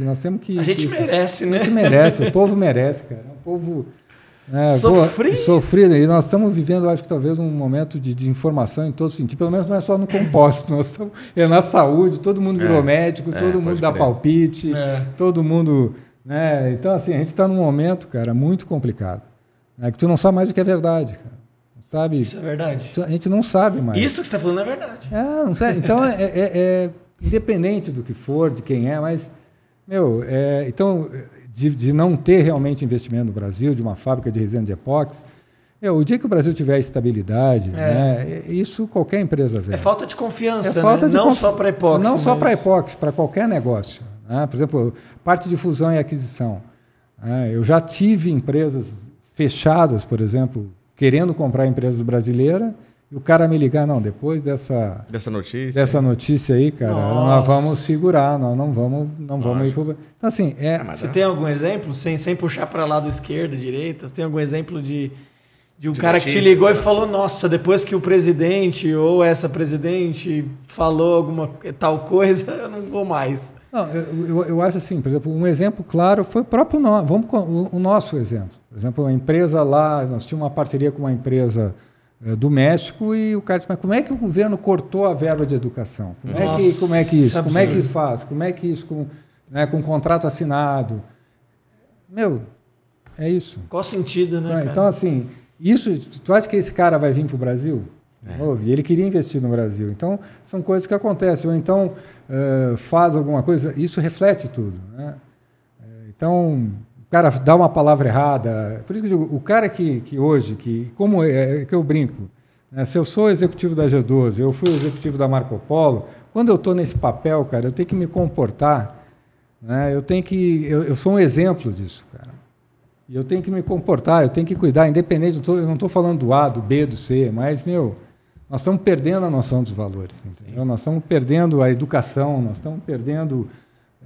Nós temos que. A gente que, merece, né? A gente merece, o povo merece, cara. O povo é, sofrido. sofrido. E nós estamos vivendo, acho que talvez, um momento de, de informação em todo sentido. Pelo menos não é só no composto. Nós estamos, é na saúde, todo mundo virou é, médico, é, todo mundo dá crer. palpite, é. todo mundo. Né? Então, assim, a gente está num momento, cara, muito complicado. É que tu não sabe mais o que é verdade, cara. Sabe? Isso é verdade. A gente não sabe mais. Isso que você está falando é verdade. É, não sei. Então, é, é, é, independente do que for, de quem é, mas, meu, então, de, de, não ter realmente investimento no Brasil, de uma fábrica de resina de epóxi. É, o dia que o Brasil tiver estabilidade, é. né, isso qualquer empresa vê. É falta de confiança, é falta né? de não só para epóxi. Não mas... só para epóxi, para qualquer negócio. Né? Por exemplo, parte de fusão e aquisição. Né? Eu já tive empresas fechadas, por exemplo, querendo comprar empresas brasileiras e o cara me ligar, não, depois dessa dessa notícia, dessa notícia aí, cara, Nossa. nós vamos segurar, nós não vamos, não vamos ir pro... Então assim, é, é Você é... tem algum exemplo sem sem puxar para lado esquerdo, direita? Você tem algum exemplo de de um de cara que te ligou e falou: Nossa, depois que o presidente ou essa presidente falou alguma tal coisa, eu não vou mais. Não, eu, eu, eu acho assim, por exemplo, um exemplo claro foi o próprio nosso. Vamos o, o nosso exemplo. Por exemplo, uma empresa lá, nós tínhamos uma parceria com uma empresa é, do México e o cara disse, mas como é que o governo cortou a verba de educação? Como, Nossa, é, que, como é que isso? Como é que faz? Como é que isso com, né, com contrato assinado? Meu, é isso. Qual sentido, né? Então, então assim, isso, tu acha que esse cara vai vir para o Brasil? É. Ouve, ele queria investir no Brasil. Então, são coisas que acontecem. Ou então, uh, faz alguma coisa, isso reflete tudo. Né? Então, cara dá uma palavra errada. Por isso que eu digo, o cara que, que hoje, que como é, é que eu brinco, né? se eu sou executivo da G12, eu fui executivo da Marco Polo, quando eu estou nesse papel, cara, eu tenho que me comportar, né? eu tenho que, eu, eu sou um exemplo disso, cara. E eu tenho que me comportar, eu tenho que cuidar, independente, eu, eu não estou falando do A, do B, do C, mas, meu, nós estamos perdendo a noção dos valores, entendeu? Nós estamos perdendo a educação, nós estamos perdendo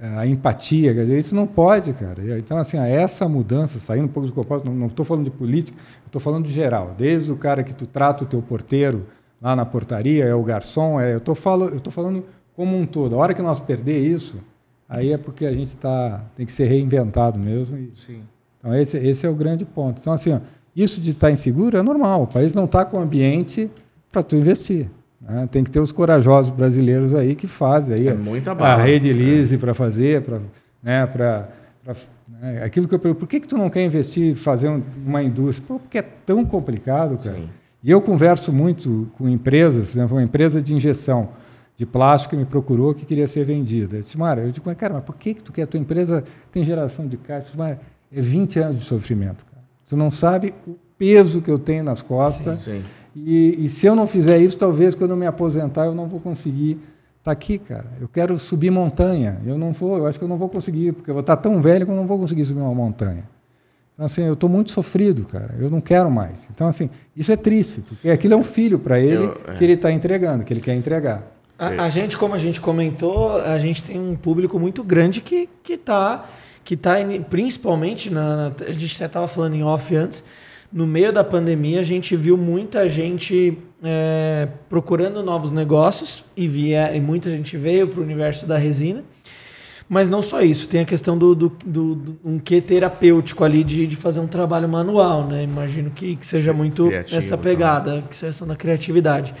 a empatia, dizer, isso não pode, cara. Então, assim, essa mudança, saindo um pouco do propósito, não estou falando de política, estou falando de geral. Desde o cara que tu trata o teu porteiro lá na portaria, é o garçom, é, eu estou falando, falando como um todo. A hora que nós perder isso, aí é porque a gente tá, tem que ser reinventado mesmo. E, Sim. Então, esse, esse é o grande ponto. Então, assim, ó, isso de estar tá inseguro é normal. O país não está com ambiente para tu investir. Né? Tem que ter os corajosos brasileiros aí que fazem aí é a, a rede Lise para fazer, para né, né, aquilo que eu pergunto, por que, que tu não quer investir fazer uma indústria? Pô, porque é tão complicado, cara. Sim. E eu converso muito com empresas, por exemplo, uma empresa de injeção de plástico que me procurou que queria ser vendida. Eu disse, Mara, eu digo, mas cara, mas por que, que tu quer? A tua empresa tem geração de caixa, mas é 20 anos de sofrimento, cara. Tu não sabe o peso que eu tenho nas costas. Sim, sim e, e, se eu não fizer isso, talvez quando eu me aposentar eu não vou conseguir estar tá aqui, cara. Eu quero subir montanha. Eu não vou, eu acho que eu não vou conseguir, porque eu vou estar tão velho que eu não vou conseguir subir uma montanha. Então, assim, eu estou muito sofrido, cara. Eu não quero mais. Então, assim, isso é triste, porque aquilo é um filho para ele Eu- é. que ele está entregando, que ele quer entregar. A, a gente, como a gente comentou, a gente tem um público muito grande que, que tá, que tá ini- principalmente, na, na- a gente até estava falando em off antes, no meio da pandemia a gente viu muita gente é, procurando novos negócios e, via, e muita gente veio para o universo da resina. Mas não só isso, tem a questão do, do, do- do- um quê terapêutico ali de, de fazer um trabalho manual, né? Imagino que, que seja muito Criativo, essa tá. pegada, que seja essa da criatividade.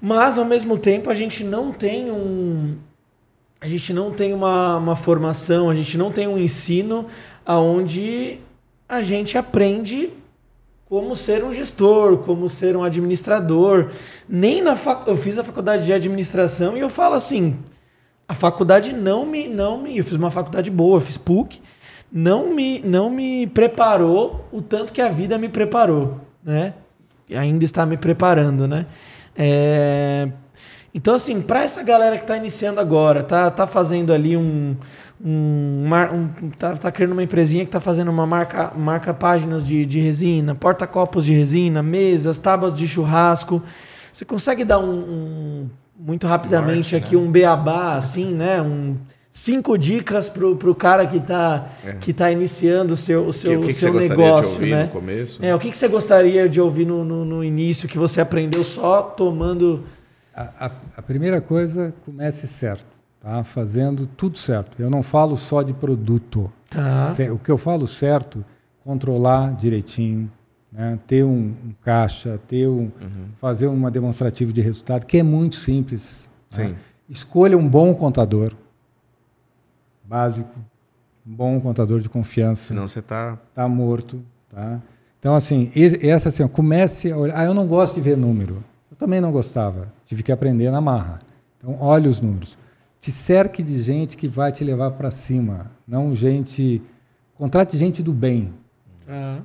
Mas ao mesmo tempo a gente não tem um a gente não tem uma, uma formação, a gente não tem um ensino aonde a gente aprende como ser um gestor, como ser um administrador. Nem na fac... eu fiz a faculdade de administração e eu falo assim, a faculdade não me não me eu fiz uma faculdade boa, fiz PUC, não me não me preparou o tanto que a vida me preparou, né? E ainda está me preparando, né? É, Então, assim, para essa galera que está iniciando agora, tá, tá fazendo ali um. Um, um- tá, tá criando uma empresinha que tá fazendo uma marca, marca páginas de, de resina, porta-copos de resina, mesas, tábuas de churrasco. Você consegue dar um, um- muito rapidamente Norte, aqui um beabá, assim, né? Um, cinco dicas pro, pro cara que tá, que tá iniciando o seu, o seu, É. o que, que seu você gostaria negócio, de ouvir né? no começo? É, o que, que você gostaria de ouvir no, no, no início que você aprendeu só tomando. A, a- a primeira coisa, comece certo, tá? fazendo tudo certo. Eu não falo só de produto. Tá. O que eu falo certo, controlar direitinho, né? ter um, um caixa, ter um, fazer uma demonstrativa de resultado, que é muito simples. né? Escolha um bom contador, básico, um bom contador de confiança Senão você tá. está morto, tá? Então assim, essa assim, comece a olhar. Ah, eu não gosto de ver número. Eu também não gostava. Tive que aprender na marra. Então olhe os números. Te cerque de gente que vai te levar para cima, não gente. Contrate gente do bem,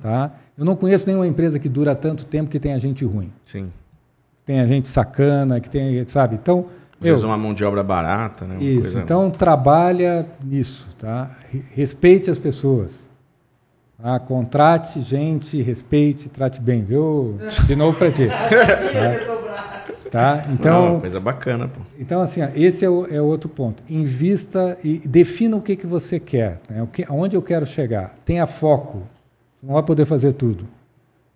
tá? Eu não conheço nenhuma empresa que dura tanto tempo que tenha gente ruim, Sim. tenha gente sacana, que tenha, sabe? Então, Às vezes uma mão de obra barata, né? Uma isso. coisa- Então trabalha nisso, tá? Re- Respeite as pessoas. Tá? Contrate gente, respeite, trate bem, viu? De novo para ti. Tá? Tá? Não, Então, uma coisa bacana, pô. então assim, esse é, o, é outro ponto. Invista e defina o que, que você quer, né? o que, aonde eu quero chegar. Tenha foco. Você não vai poder fazer tudo.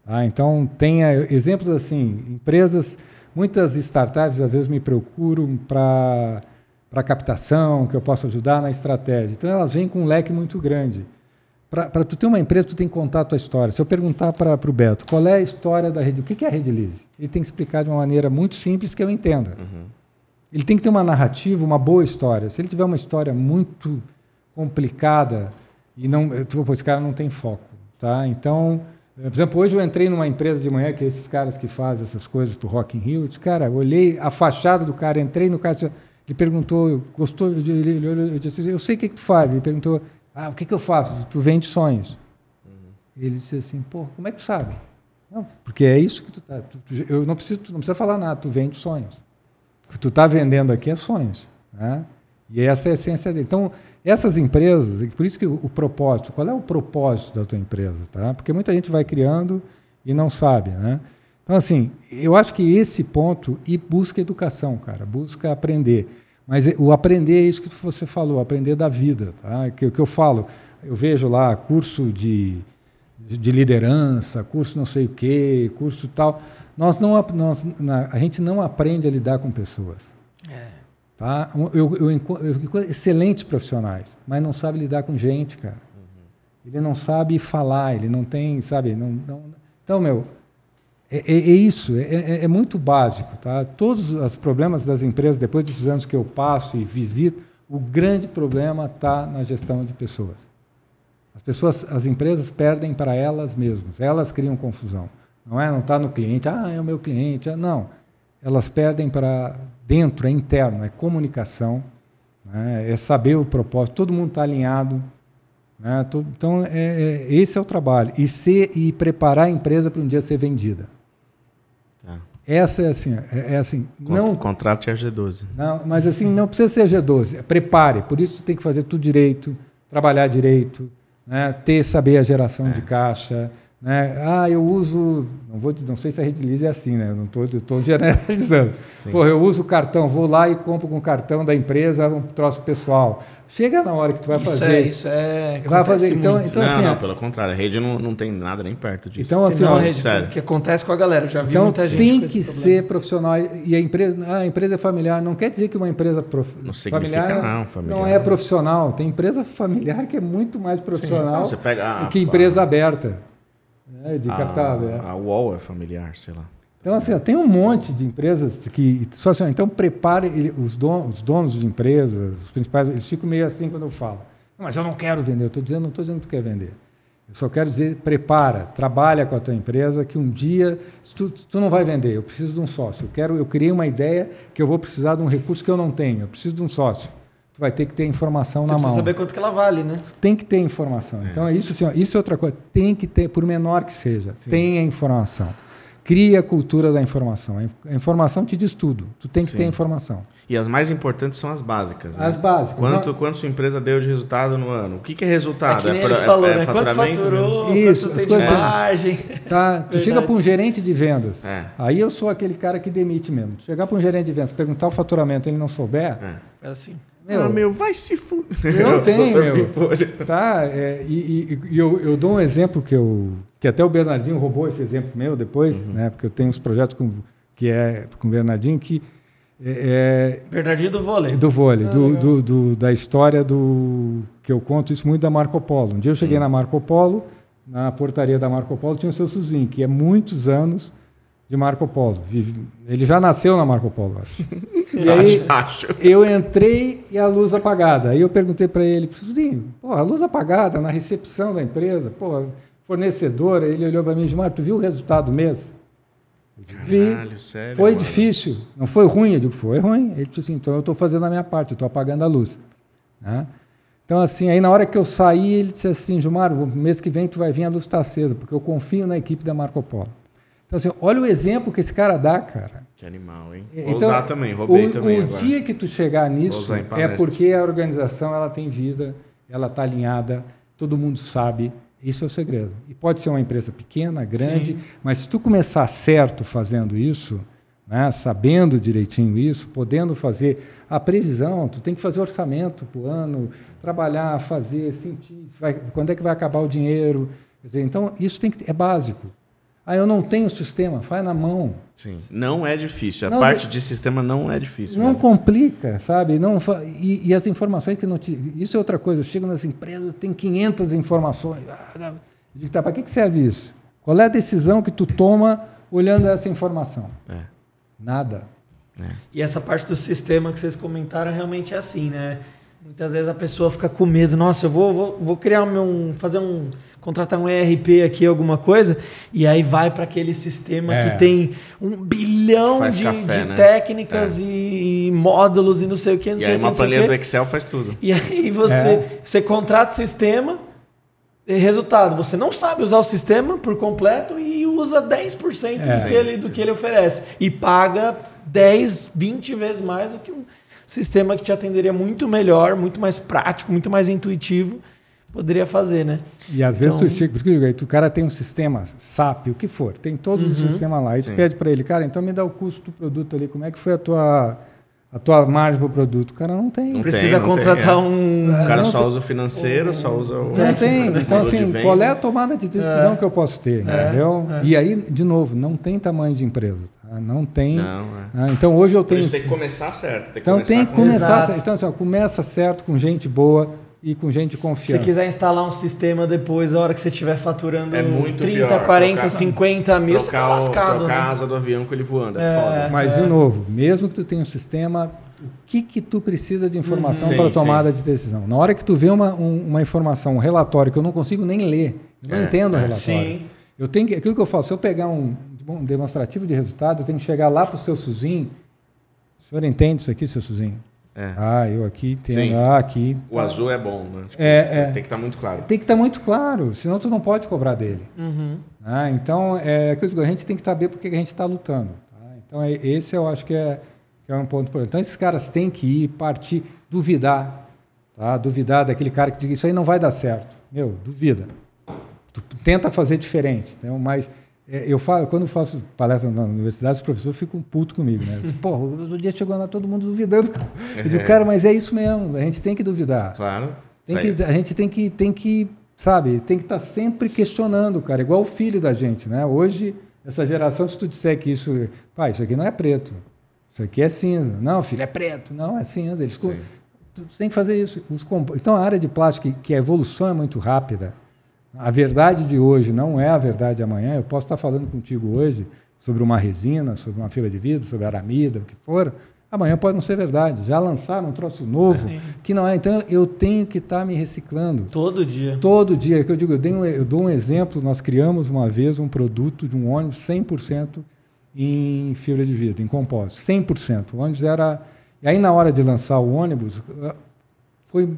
Tá? Então, tenha exemplos assim, empresas, muitas startups às vezes me procuram para para captação, que eu posso ajudar na estratégia. Então, elas vêm com um leque muito grande. Para tu ter uma empresa, tu tem que contar a tua história. Se eu perguntar para o Beto, qual é a história da Rede, o que que é a Rede Lise? Ele tem que explicar de uma maneira muito simples que eu entenda. Ele tem que ter uma narrativa, uma boa história. Se ele tiver uma história muito complicada e não, pô, esse cara não tem foco, tá? Então, por exemplo, hoje eu entrei numa empresa de manhã que é esses caras que fazem essas coisas pro Rock in Rio, eu disse, cara, eu olhei a fachada do cara, entrei no cara, ele perguntou, gostou, ele, ele, ele, eu disse, eu sei o que, que tu faz. Ele perguntou, ah, o que, que eu faço? Tu vende sonhos. Ele disse assim, pô, como é que tu sabe? Não, porque é isso que tu tá. tu- tu- eu não preciso, tu não precisa falar nada, tu vende sonhos. O que tu está vendendo aqui é sonhos. Né? E essa é a essência dele. Então, essas empresas, por isso que o, o propósito, qual é o propósito da tua empresa? Tá? Porque muita gente vai criando e não sabe. Né? Então, assim, eu acho que esse ponto, e busca educação, cara, busca aprender. Mas o aprender é isso que você falou, aprender da vida. Tá? Que, que eu falo, eu vejo lá curso de, de liderança, curso não sei o quê, curso tal. Nós não, nós, na- a gente não aprende a lidar com pessoas. Tá? Eu, eu, eu encontro excelentes profissionais, mas não sabe lidar com gente, cara. Ele não sabe falar, ele não tem, sabe? Não, não- então, meu, é, é- é isso, é, é- é muito básico. Tá? Todos os problemas das empresas, depois desses anos que eu passo e visito, o grande problema está na gestão de pessoas. As pessoas, as empresas perdem para elas mesmas, elas criam confusão. Não é? Não está no cliente, ah, é o meu cliente. ah, Não. Elas perdem para dentro, é interno, é comunicação, né? é saber o propósito, todo mundo está alinhado. Né? Então, é, é- esse é o trabalho. E, ser, e preparar a empresa para um dia ser vendida. Essa é assim, é, é assim, Con- não Contrato é G12. não, mas assim, não precisa ser G12. Prepare. Por isso tem que fazer tudo direito, trabalhar direito. né? ter saber a geração de caixa. Né? Ah, eu uso, não vou, não sei se a Redilize é assim, né? Eu não estou, generalizando. Pô, eu uso o cartão, vou lá e compro com o cartão da empresa um troço pessoal. Chega na hora que tu vai isso fazer. É, isso é. Vai fazer. Então, muito. então não, assim, não, ó, pelo contrário. A rede não, não tem nada nem perto disso. então assim, Senão, ó, a rede, sério. o que acontece com a galera? Já vi Então muita gente. tem com que esse ser profissional e a empresa, ah, a empresa é familiar não quer dizer que uma empresa prof... Não significa familiar não, familiar. não é profissional. Tem empresa familiar que é muito mais profissional Não, você pega a- que empresa aberta, né, de aberto. a, a UOL é familiar, sei lá. Então assim, ó, tem um monte de empresas que só assim, ó, então prepare ele- os donos, os donos de empresas, os principais, eles ficam meio assim quando eu falo. "Não, Mas eu não quero vender. Eu estou dizendo, não estou dizendo que tu quer vender. Eu só quero dizer, prepara, trabalha com a tua empresa, que um dia tu, tu não vai vender. Eu preciso de um sócio. Eu quero, eu criei uma ideia que eu vou precisar de um recurso que eu não tenho. Eu preciso de um sócio. Tu vai ter que ter informação Você na precisa mão. saber quanto que ela vale, né? Tem que ter informação. Então é isso assim, ó, isso é outra coisa. Tem que ter, por menor que seja, tenha informação. Cria a cultura da informação. A in- A informação te diz tudo. Tu tem que Sim. ter informação. E as mais importantes são as básicas. né? As básicas. Quanto, Não- quanto sua empresa deu de resultado no ano? O que, que é resultado? É que nem pra- ele falou, né? Quanto faturamento faturou, menos- Isso, quanto as tem de coisas- margem. Tá, tu chega para um gerente de vendas. É. Aí eu sou aquele cara que demite mesmo. Tu chegar para um gerente de vendas, perguntar o faturamento, ele não souber, É assim. Meu, ah, meu, vai se fuder. Eu tenho, meu. Pimpolho. Tá, é, e, e- e eu, eu dou um exemplo que eu que até o Bernardinho roubou esse exemplo meu depois, né? Porque eu tenho uns projetos com que é com o Bernardinho que é, Bernardinho do vôlei. é do vôlei, Ah, do, do- do- da história do que eu conto isso muito da Marco Polo. Um dia eu cheguei na Marco Polo, na portaria da Marco Polo tinha o seu Suzinho, que é muitos anos de Marco Polo. Ele já nasceu na Marco Polo, eu acho. E aí, Acho. eu entrei e a luz apagada. Aí eu perguntei para ele, pô, a luz apagada na recepção da empresa, pô, fornecedora. Ele olhou para mim e disse, Mário, tu viu o resultado do mês? Eu digo, Vi. Caralho, sério. Foi mano. difícil, não foi ruim? Eu digo, foi ruim. Ele disse assim, então eu estou fazendo a minha parte, eu estou apagando a luz. Né? Então, assim, aí na hora que eu saí, ele disse assim, Gilmar, mês que vem tu vai vir, a luz está acesa, porque eu confio na equipe da Marco Polo. Então, assim, olha o exemplo que esse cara dá, cara. Que animal, hein? Então, Vou usar também, roubei o, também o agora. dia que tu chegar nisso é porque a organização ela tem vida, ela está alinhada, todo mundo sabe. Isso é o segredo. E pode ser uma empresa pequena, grande, mas se tu começar certo fazendo isso, né, sabendo direitinho isso, podendo fazer a previsão, tu tem que fazer orçamento para o ano, trabalhar, fazer, sentir, vai- quando é que vai acabar o dinheiro. Quer dizer, então, isso tem que, é básico. Ah, eu não tenho sistema, faz na mão. Sim. Não é difícil. A Não, parte de sistema não é difícil. Não velho. complica, sabe? Não fa- e, e as informações que não te. Isso é outra coisa. Eu chego nas empresas, tem 500 informações. Ah, digo, tá, para que que serve isso? Qual é a decisão que tu toma olhando essa informação? É. Nada. E essa parte do sistema que vocês comentaram realmente é assim, né? Muitas vezes a pessoa fica com medo, nossa, eu vou, vou, vou criar meu, um, fazer um, contratar um ERP aqui, alguma coisa, e aí vai para aquele sistema É. que tem um bilhão Faz de, café, de né? técnicas e, módulos e não sei o que, não E sei aí o que, uma planilha do. Excel faz tudo. E aí você, É. você contrata o sistema, e resultado, você não sabe usar o sistema por completo e usa 10% É. do, que ele, do que ele oferece. E paga 10, 20 vezes mais do que um sistema que te atenderia muito melhor, muito mais prático, muito mais intuitivo, poderia fazer, né? E às vezes Então- tu chega, porque o cara tem um sistema SAP, o que for, tem todos os sistemas lá. Aí tu Sim. pede para ele, cara, então me dá o custo do produto ali, como é que foi a tua, a tua margem para o produto? O cara não tem. Não Precisa tem, não tem, contratar é. um. O cara não só tem- usa o financeiro, só usa o. Não tem. Então, assim, qual é a tomada de decisão que eu posso ter? Entendeu? é. E aí, de novo, não tem tamanho de empresa. tá? Não tem. Não, é. Ah, então, hoje eu Por tenho. isso tem que começar certo. Tem que Então, começar tem que com- começar. Exato. Então, assim, ó, começa certo com gente boa e com gente de Se confiança. você quiser instalar um sistema depois, a hora que você estiver faturando É muito 30, pior, 40, trocar- 50 mil, você tá trocar, lascado. trocar a né? asa do avião com ele voando. É, foda. Mas, de novo, mesmo que tu tenha um sistema, o que que tu precisa de informação Sim, para sim. tomada de decisão? Na hora que tu vê uma, um- uma informação, um relatório que eu não consigo nem ler, eu não É, entendo o é. relatório. Sim. Eu tenho que, aquilo que eu faço, se eu pegar um, um demonstrativo de resultado, eu tenho que chegar lá para o seu Suzinho. O senhor entende isso aqui, seu Suzinho? É. Ah, eu aqui. Sim. Ah, aqui. O azul é bom, né? Tipo, É, é. Tem que estar muito claro. Tem que estar muito claro, senão tu não pode cobrar dele. Uhum. Ah, então, é, aquilo que eu digo, a gente tem que saber por que a gente está lutando. tá? Então, é, esse eu acho que é, que é um ponto importante. Então, esses caras têm que ir, partir, duvidar. Tá? Duvidar daquele cara que diz isso aí não vai dar certo. meu, duvida. Tu tenta fazer diferente. Então, mas é, eu falo, quando eu faço palestra na universidade, os professores ficam putos comigo, né? Diz, Porra, o dia chegou lá todo mundo duvidando. Eu digo, cara, mas é isso mesmo, a gente tem que duvidar. Claro. Que, a gente tem que, tem que, sabe, tem que estar tá sempre questionando, cara, igual o filho da gente, né? Hoje, essa geração, se tu disser que isso, pai, isso aqui não é preto, isso aqui é cinza. Não, filho, é preto. Não, é cinza. Eles, tu, tu tem que fazer isso. Então, a área de plástico, que a evolução é muito rápida, a verdade de hoje não é a verdade de amanhã. Eu posso estar falando contigo hoje sobre uma resina, sobre uma fibra de vidro, sobre aramida, o que for. Amanhã pode não ser verdade. Já lançaram um troço novo Sim. que não é. Então eu tenho que estar me reciclando. Todo dia. Todo dia. Que eu digo, eu, um, eu dou um exemplo. Nós criamos uma vez um produto de um ônibus 100% em fibra de vidro, em compósito. 100%. O ônibus era. E aí na hora de lançar o ônibus, foi,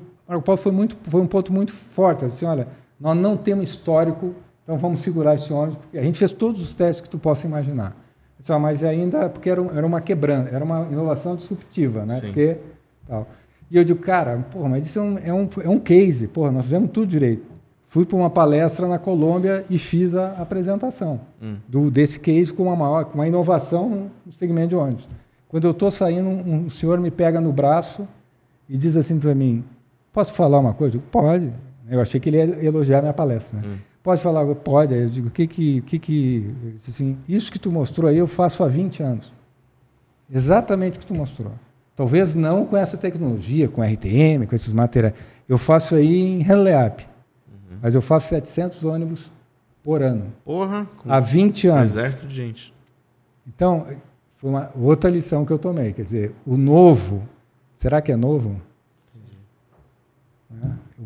foi, muito, foi um ponto muito forte. Assim, olha, nós não temos histórico, então vamos segurar esse ônibus, porque a gente fez todos os testes que tu possa imaginar. Só, mas ainda, porque era, era uma quebrança, era uma inovação disruptiva, né? Sim. Porque, tal. E eu digo, cara, porra, mas isso é um, é um, é um case, porra, nós fizemos tudo direito. Fui para uma palestra na Colômbia e fiz a apresentação hum. do, desse case com uma, maior, com uma inovação no segmento de ônibus. Quando eu estou saindo, um, um senhor me pega no braço e diz assim para mim: Posso falar uma coisa? Eu digo, Pode. Eu achei que ele ia elogiar minha palestra. Né? Hum. Pode falar? Pode. Aí eu digo, o que que, que, que... Ele disse assim, isso que tu mostrou aí eu faço há 20 anos. Exatamente o que tu mostrou. Talvez não com essa tecnologia, com RTM, com esses materiais. Eu faço aí em Releap. Uhum. Mas eu faço 700 ônibus por ano. Porra! Há 20 anos. Um exército de gente. Então, foi uma outra lição que eu tomei. Quer dizer, o novo, será que é novo?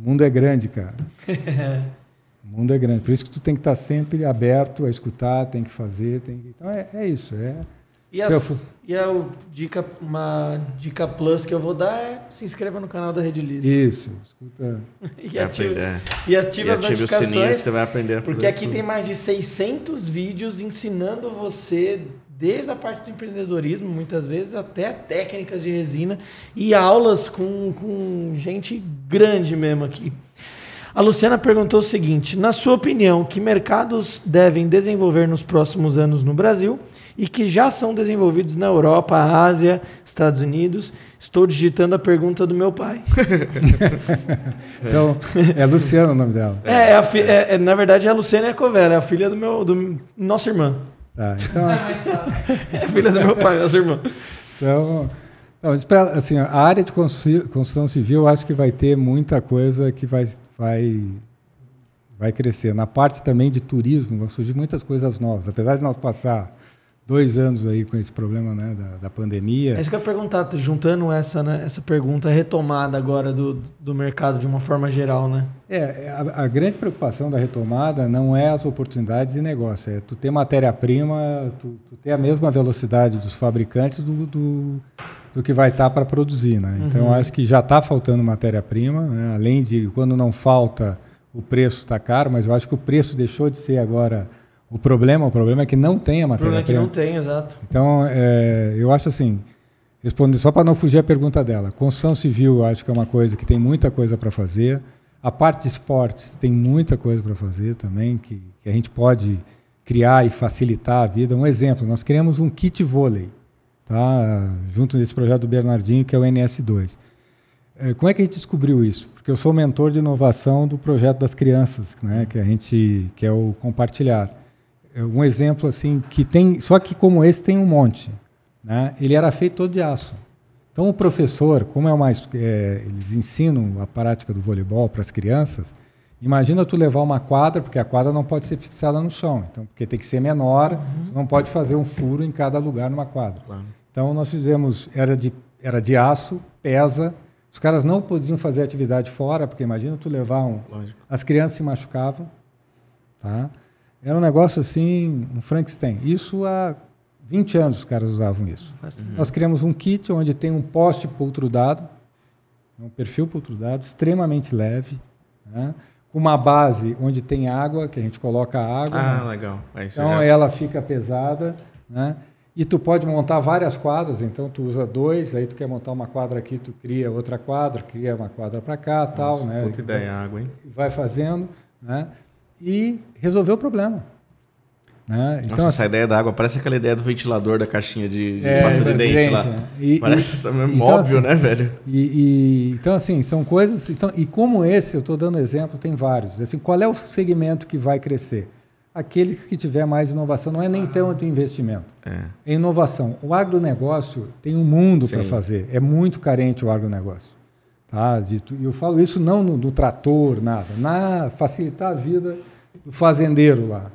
Mundo é grande, cara. o mundo é grande. Por isso que tu tem que estar sempre aberto a escutar, tem que fazer, tem que... Então é, é isso. É... E, a, e a dica, uma dica plus que eu vou dar é se inscreva no canal da Rede Liz. Isso, escuta. e, ativa, é. e ativa, e as notificações. O sininho que você vai aprender a fazer Porque aqui tudo. tem mais de 600 vídeos ensinando você desde a parte do empreendedorismo, muitas vezes, até técnicas de resina e aulas com, com gente grande mesmo aqui. A Luciana perguntou o seguinte: na sua opinião, que mercados devem desenvolver nos próximos anos no Brasil e que já são desenvolvidos na Europa, Ásia, Estados Unidos? Estou digitando a pergunta do meu pai. então, é Luciana o nome dela. É, é, é, é na verdade é a Luciana é a filha do meu do nossa irmã. Tá, então... é filha do meu pai, nossa irmã. Então, não, assim, a área de construção civil, acho que vai ter muita coisa que vai, vai, vai crescer. Na parte também de turismo, vão surgir muitas coisas novas. Apesar de nós passar dois anos aí com esse problema né, da, da pandemia. É isso que eu ia perguntar, juntando essa, né, essa pergunta retomada agora do, do mercado de uma forma geral, né? É, a, a, grande preocupação da retomada não é as oportunidades de negócio, é tu ter matéria-prima, tu, tu, ter a mesma velocidade dos fabricantes do, do, do que vai estar tá para produzir, né? Então, uhum. acho que já está faltando matéria-prima, né? além de quando não falta, o preço está caro, mas eu acho que o preço deixou de ser agora o problema, o problema é que não tem a matéria-prima. O problema é que não tem, exato. Então, é, eu acho assim, respondendo só para não fugir a pergunta dela, construção civil eu acho que é uma coisa que tem muita coisa para fazer. A parte de esportes tem muita coisa para fazer também, que, que a gente pode criar e facilitar a vida. Um exemplo, nós criamos um kit vôlei, tá? junto nesse projeto do Bernardinho, que é o NS2. É, como é que a gente descobriu isso? Porque eu sou mentor de inovação do projeto das crianças, né? que a gente que é o compartilhar. É um exemplo assim que tem, só que como esse tem um monte. Né? Ele era feito todo de aço. Então o professor, como é mais, é, eles ensinam a prática do voleibol para as crianças. Imagina tu levar uma quadra, porque a quadra não pode ser fixada no chão, então porque tem que ser menor, uhum. tu não pode fazer um furo em cada lugar numa quadra. Claro. Então nós fizemos, era de, era de aço, pesa. Os caras não podiam fazer atividade fora, porque imagina tu levar um. Lógico. As crianças se machucavam, tá? Era um negócio assim, um Frankenstein. Isso há 20 anos os caras usavam isso. Uhum. Nós criamos um kit onde tem um poste poltrudado, um perfil poltrudado, extremamente leve, né? com uma base onde tem água, que a gente coloca água. Ah, né? legal. então já... ela fica pesada. Né? E tu pode montar várias quadras, então tu usa dois, aí tu quer montar uma quadra aqui, tu cria outra quadra, cria uma quadra para cá, Nossa, tal, né? Puta ideia, água, hein? Vai fazendo, né? E resolveu o problema. Né? Então, Nossa, assim, essa ideia da água parece aquela ideia do ventilador da caixinha de, de é, pasta de dente, lá. É. E, parece e, então, óbvio, assim, né, velho? E, e, então, assim, são coisas. Então, e como esse, eu estou dando exemplo, tem vários. Assim, qual é o segmento que vai crescer? Aquele que tiver mais inovação, não é nem tanto investimento. É. é inovação. O agronegócio tem um mundo para fazer. É muito carente o agronegócio. Tá? De, eu falo isso não no, no trator, nada. Na facilitar a vida do fazendeiro lá.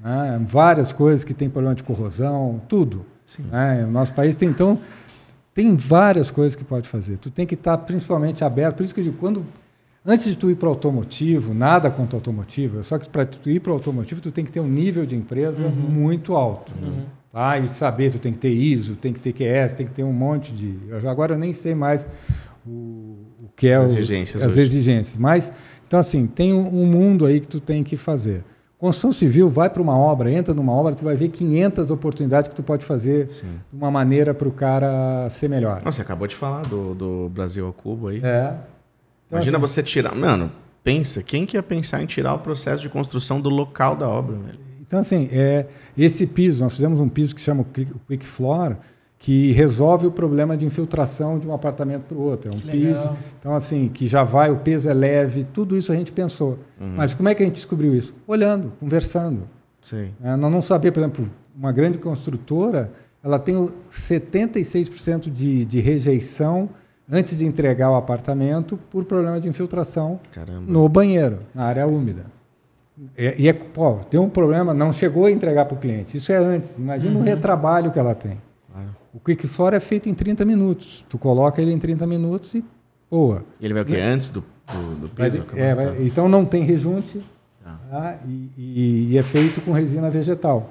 Né? Várias coisas que têm problema de corrosão, tudo. Né? O nosso país tem, então, tem várias coisas que pode fazer. Tu tem que estar principalmente aberto. Por isso que eu digo, quando, antes de tu ir para o automotivo, nada contra o automotivo, só que para tu ir para o automotivo, tu tem que ter um nível de empresa uhum. muito alto. Uhum. Tá? E saber, tu tem que ter ISO, tem que ter QS, tem que ter um monte de. Agora eu nem sei mais o que é as exigências. O, as exigências. Mas, então, assim, tem um, um mundo aí que tu tem que fazer. Construção civil, vai para uma obra, entra numa obra, tu vai ver 500 oportunidades que tu pode fazer Sim. de uma maneira para o cara ser melhor. Você acabou de falar do, do Brasil ao Cubo aí. É. Então, Imagina assim, você tirar. Mano, pensa, quem que ia pensar em tirar o processo de construção do local da obra? Velho? Então, assim, é, esse piso, nós fizemos um piso que chama o Quick Floor, que resolve o problema de infiltração de um apartamento para o outro. É um que piso. Legal. Então, assim, que já vai, o peso é leve, tudo isso a gente pensou. Uhum. Mas como é que a gente descobriu isso? Olhando, conversando. Sim. É, nós não sabia, por exemplo, uma grande construtora, ela tem 76% de, de rejeição antes de entregar o apartamento por problema de infiltração Caramba. no banheiro, na área úmida. E, e é, pô, tem um problema, não chegou a entregar para o cliente. Isso é antes. Imagina uhum. o retrabalho que ela tem. O Quick Floor é feito em 30 minutos. Tu coloca ele em 30 minutos e boa. E ele vai o quê? Antes do, do, do piso? Vai, é, vai, então não tem rejunte ah. tá? e, e, e, é feito com resina vegetal.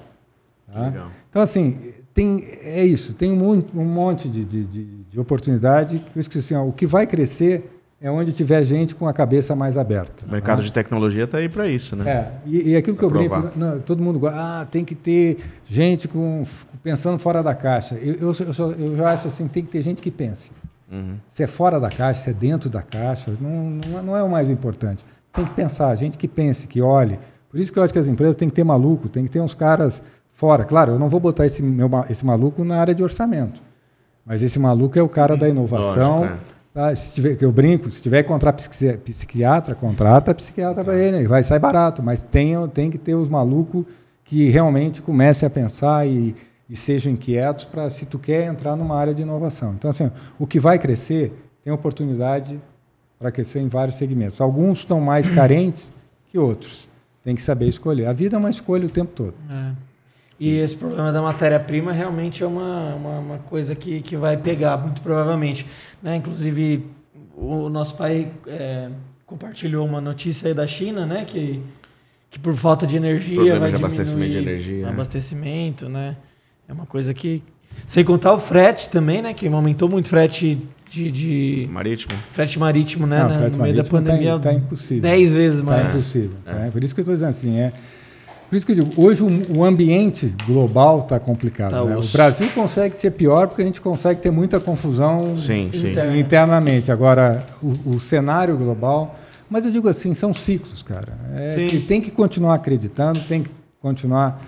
Tá? Legal. Então, assim, tem, é isso. Tem um, um monte de, de, de, de oportunidade. Que assim, ó, o que vai crescer é onde tiver gente com a cabeça mais aberta. O mercado tá? de tecnologia está aí para isso, né? É, e, e aquilo que eu brinco, não, todo mundo gosta, ah, tem que ter gente com, pensando fora da caixa. Eu, eu, eu, eu já acho assim, tem que ter gente que pense. Uhum. Se é fora da caixa, se é dentro da caixa, não, não, é o mais importante. Tem que pensar, gente que pense, que olhe. Por isso que eu acho que as empresas têm que ter maluco, tem que ter uns caras fora. Claro, eu não vou botar esse, meu, esse maluco na área de orçamento. Mas esse maluco é o cara da inovação, Lógico, é Tá? Se tiver, que eu brinco, se tiver que contratar psiquiatra, contrata psiquiatra para ele, vai sair barato, mas tem, tem que ter os malucos que realmente comecem a pensar e, e sejam inquietos para se tu quer entrar numa área de inovação. Então, assim, o que vai crescer tem oportunidade para crescer em vários segmentos. Alguns estão mais carentes que outros. Tem que saber escolher. A vida é uma escolha o tempo todo. É. E esse problema da matéria-prima realmente é uma, uma, uma, coisa que, que vai pegar, muito provavelmente. Né? Inclusive, o nosso pai é, compartilhou uma notícia aí da China, né? Que, que por falta de energia problema vai de abastecimento de energia. Né? Abastecimento, né? É uma coisa que... Sem contar o frete também, né? Que aumentou muito o frete de, de... Marítimo. Frete marítimo, né? Não, frete no meio da tá pandemia. Está tá impossível. Dez vezes tá mais. Está impossível. É. É. Por isso que eu estou dizendo assim, é por isso que eu digo, hoje o, o ambiente global está complicado. Tá, né? O Brasil consegue ser pior porque a gente consegue ter muita confusão sim, sim. internamente. Agora, o, o, cenário global. Mas eu digo assim, são ciclos, cara. É que tem que continuar acreditando, tem que continuar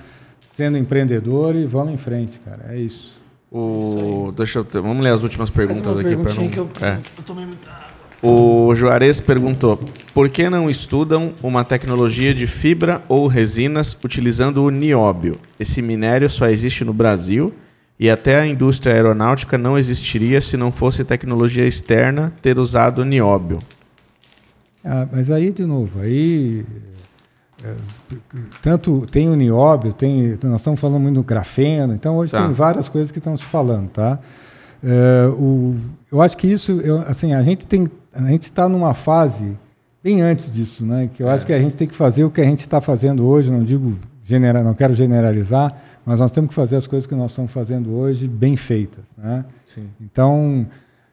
sendo empreendedor e vamos em frente, cara. É isso. O, deixa eu ter, vamos ler as últimas perguntas aqui para não. Que eu, é. eu tomei muita o Juarez perguntou: por que não estudam uma tecnologia de fibra ou resinas utilizando o nióbio? Esse minério só existe no Brasil e até a indústria aeronáutica não existiria se não fosse tecnologia externa ter usado o nióbio. Ah, mas aí, de novo, aí. É, tanto tem o nióbio, tem, nós estamos falando muito do grafeno, então hoje tá. tem várias coisas que estão se falando, tá? É, o, eu acho que isso, eu, assim, a gente tem a gente está numa fase bem antes disso, né? Que eu é. acho que a gente tem que fazer o que a gente está fazendo hoje. Não digo general, não quero generalizar, mas nós temos que fazer as coisas que nós estamos fazendo hoje bem feitas, né? Sim. Então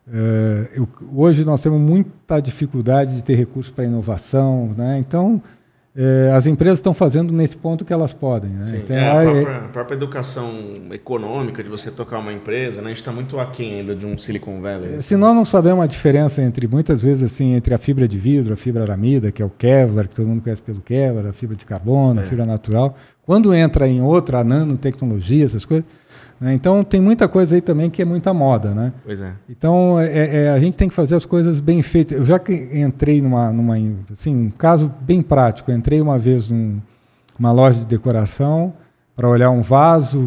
uh, eu, hoje nós temos muita dificuldade de ter recursos para inovação, né? Então é, as empresas estão fazendo nesse ponto que elas podem. Né? Sim, Então, é, a, própria, a própria educação econômica de você tocar uma empresa, né? A gente está muito aquém ainda de um Silicon Valley. Se nós não sabemos a diferença entre, muitas vezes, assim, entre a fibra de vidro, a fibra aramida, que é o Kevlar, que todo mundo conhece pelo Kevlar, a fibra de carbono, É. a fibra natural, quando entra em outra, a nanotecnologia, essas coisas, né? então tem muita coisa aí também que é muita moda, né? Pois é. Então, é, é, a gente tem que fazer as coisas bem feitas. Eu já que entrei numa, numa assim, um caso bem prático. Eu entrei uma vez num- numa loja de decoração para olhar um vaso.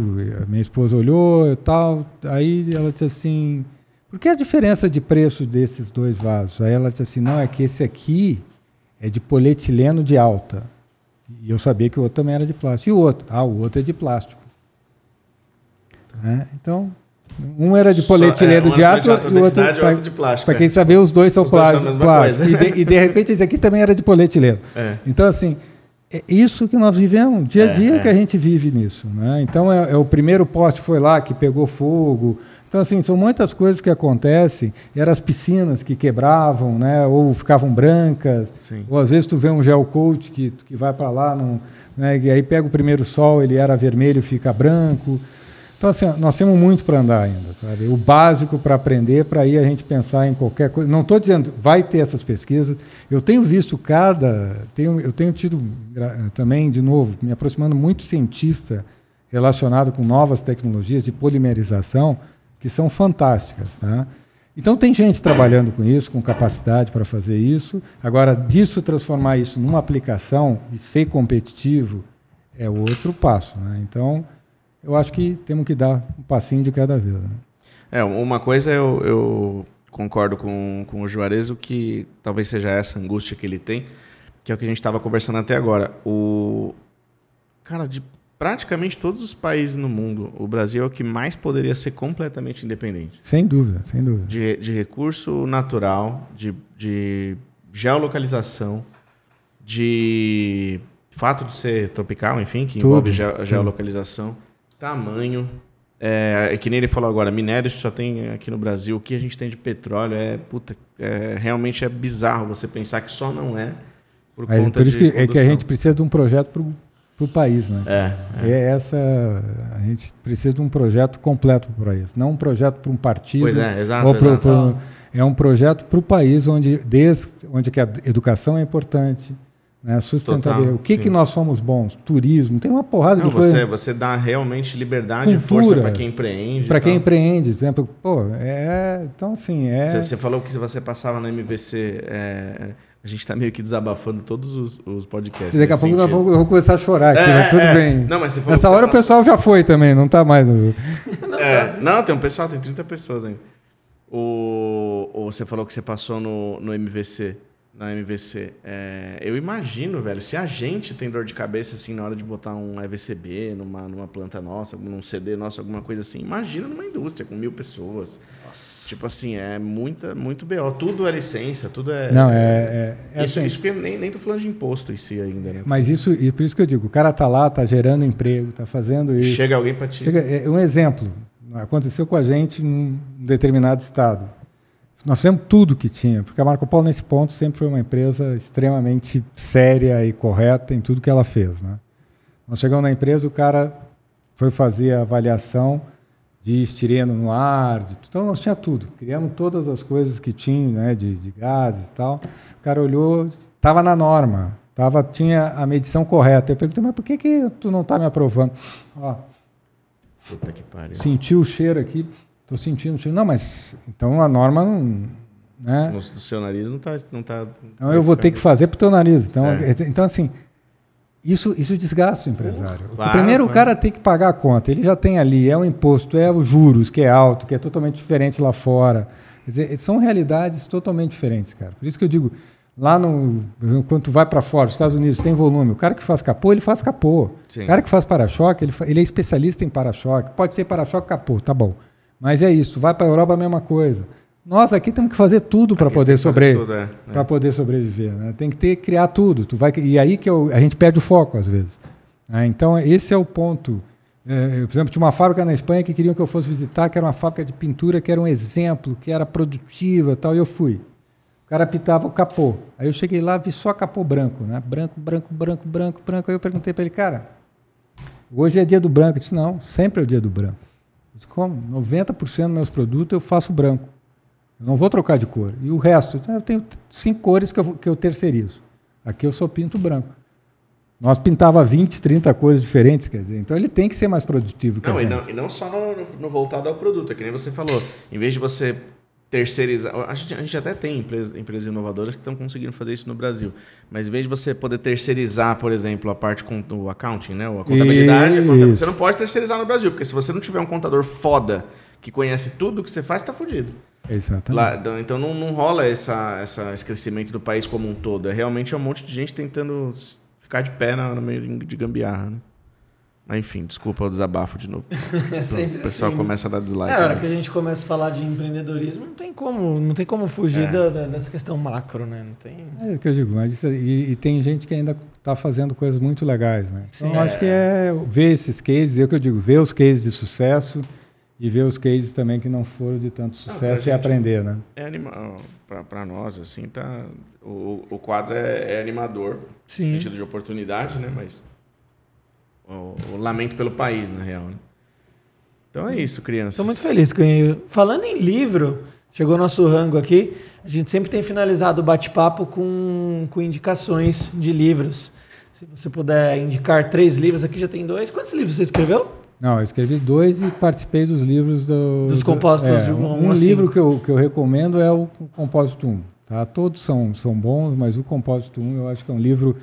a minha esposa olhou e tal. Aí ela disse assim: por que a diferença de preço desses dois vasos? Aí ela disse assim: não, é que esse aqui é de polietileno de alta. E eu sabia que o outro também era de plástico. E o outro? Ah, o outro é de plástico. Né? Então, um era de polietileno é, de alta e o outro outro de plástico, Para é. quem saber, os dois são Os dois plásticos. mesma plásticos. E, de, e de repente esse aqui também era de polietileno. É. Então, assim, é isso que nós vivemos, dia a É, dia é. que a gente vive nisso. Né? Então, é, é o primeiro poste foi lá que pegou fogo. Então, assim, são muitas coisas que acontecem. Eram as piscinas que quebravam, né? ou ficavam brancas. Sim. Ou às vezes tu vê um gel coat que, que vai para lá, num, né? e aí pega o primeiro sol, ele era vermelho, fica branco. Então, assim, nós temos muito para andar ainda, sabe? O básico para aprender, para aí a gente pensar em qualquer coisa. Não estou dizendo, vai ter essas pesquisas. Eu tenho visto cada. Tenho, eu tenho tido também, de novo, me aproximando muito cientista relacionado com novas tecnologias de polimerização, que são fantásticas. Tá? Então, tem gente trabalhando com isso, com capacidade para fazer isso. Agora, disso transformar isso numa aplicação e ser competitivo é outro passo. Né? Então, eu acho que temos que dar um passinho de cada vez. Né? É, uma coisa eu, eu concordo com, com o Juarez, o que talvez seja essa angústia que ele tem, que é o que a gente estava conversando até agora. O cara de praticamente todos os países no mundo, o Brasil é o que mais poderia ser completamente independente. Sem dúvida, sem dúvida. De, de recurso natural, de, de geolocalização, de fato de ser tropical, enfim, que Tudo, envolve ge- geolocalização, tamanho. É, é que nem ele falou agora, minérios só tem aqui no Brasil. O que a gente tem de petróleo é, puta, é, realmente é bizarro você pensar que só não é por Mas conta por isso de que, é que a gente precisa de um projeto para o país. Né? É, É. essa, a gente precisa de um projeto completo para o país, não um projeto para um partido. Pois é, exato, ou pro- exato. pro- é um projeto para o país onde, desde, onde que a educação é importante, né? sustentabilidade. Total, o que, sim. que nós somos bons? Turismo, tem uma porrada Não, de coisa. você, você dá realmente liberdade e Cultura. força para quem empreende. Para e quem empreende, exemplo, pô, é. Então, assim, é. Você, você falou que se você passava na MVC, é, a gente tá meio que desabafando todos os, os podcasts. Daqui a pouco eu sentido. vou, eu vou começar a chorar aqui, É, mas tudo é. bem. Não, mas você falou Nessa hora o passou- pessoal já foi também, não tá mais. É, não, tem um pessoal, tem 30 pessoas ainda. O, o- você falou que você passou no, no MVC, na MVC. É, eu imagino, velho, se a gente tem dor de cabeça assim na hora de botar um EVCB numa, numa planta nossa, num CD nosso, alguma coisa assim, imagina numa indústria com mil pessoas. Tipo assim, é muita, muito BO. Tudo é licença, tudo é. Não, é. é, é isso, assim, isso que eu nem, nem tô falando de imposto em si ainda, né? Mas isso, e por isso que eu digo, o cara tá lá, tá gerando emprego, tá fazendo isso. Chega alguém para te. Chega- é um exemplo. Aconteceu com a gente num determinado estado. Nós fizemos tudo que tinha, porque a Marco Polo, nesse ponto, sempre foi uma empresa extremamente séria e correta em tudo que ela fez. Né? Nós chegamos na empresa, o cara foi fazer a avaliação de estireno no ar, de, então nós tinha tudo. Criamos todas as coisas que tinha, né, de, de gases e tal. O cara olhou, estava na norma, tava, tinha a medição correta. Eu perguntei, mas por que, que tu não está me aprovando? Ó, Puta que pariu. Sentiu o cheiro aqui, estou sentindo o cheiro. Não, mas então a norma não. Né? No seu nariz não tá. Não tá Então eu vou ter que fazer para o teu nariz. Então, É. então assim, isso, isso desgasta o empresário. Claro, Primeiro o claro. cara tem que pagar a conta. Ele já tem ali, é o imposto, é os juros, que é alto, que é totalmente diferente lá fora. Quer dizer, são realidades totalmente diferentes, cara. Por isso que eu digo, lá no. Quando tu vai para fora, os Estados Unidos tem volume. O cara que faz capô, ele faz capô. Sim. O cara que faz para-choque, ele, ele é especialista em para-choque. Pode ser para-choque capô, tá bom. Mas é isso. Vai para a Europa a mesma coisa. Nós aqui temos que fazer tudo para poder tudo, é, é. para poder sobreviver. Né? Tem que ter criar tudo. Tu vai e aí que eu- a gente perde o foco às vezes. né? então esse é o ponto. É, por exemplo, tinha uma fábrica na Espanha que queriam que eu fosse visitar, que era uma fábrica de pintura que era um exemplo, que era produtiva, e tal. E eu fui. O cara pitava o capô. Aí eu cheguei lá, vi só capô branco, né? Branco, branco, branco, branco, branco. Aí eu perguntei para ele, cara, hoje é dia do branco. Ele disse, não, sempre é o dia do branco. Disse, como? 90% dos meus produtos eu faço branco. Eu não vou trocar de cor. E o resto, eu tenho cinco cores que eu, que eu terceirizo. Aqui eu só pinto branco. Nós pintava 20, 30 cores diferentes, quer dizer. Então ele tem que ser mais produtivo que não, a e gente. não, e não só no, no voltado ao produto, é que nem você falou. Em vez de você terceirizar. A gente, a gente até tem empresas, empresas inovadoras que estão conseguindo fazer isso no Brasil. Mas em vez de você poder terceirizar, por exemplo, a parte com o accounting, né? A contabilidade, Isso. você não pode terceirizar no Brasil, porque se você não tiver um contador foda que conhece tudo que você faz, tá fudido. Exatamente. Lá, então- então não, não rola essa, essa, esse crescimento do país como um todo. É realmente um monte de gente tentando ficar de pé na- no meio de gambiarra, né? Mas enfim, desculpa o desabafo de novo. É sempre o pessoal assim. começa a dar dislike. É, a hora né? que a gente começa a falar de empreendedorismo, não tem como, não tem como fugir É. da- da- dessa questão macro, né? Não tem. É o que eu digo, mas isso, e, e tem gente que ainda está fazendo coisas muito legais, né? Então Sim. eu acho que é ver esses cases, é o que eu digo, ver os cases de sucesso e ver os cases também que não foram de tanto sucesso e gente- aprender, né? É animal. Pra, pra nós, assim, tá. O, o quadro é, é animador, no Sim. sentido de oportunidade, né? Mas. O, o lamento pelo país, na real, né? Então é isso, crianças. Estou muito feliz com. Falando em livro, chegou nosso rango aqui. A gente sempre tem finalizado o bate-papo com, com indicações de livros. Se você puder indicar três livros, aqui já tem dois. Quantos livros você escreveu? Não, eu escrevi dois e participei dos livros do. Dos do- compósitos é, de um- um, um a livro que eu, que eu recomendo é o Compósito 1. Tá? Todos são, são bons, mas o Compósito 1 eu acho que é um livro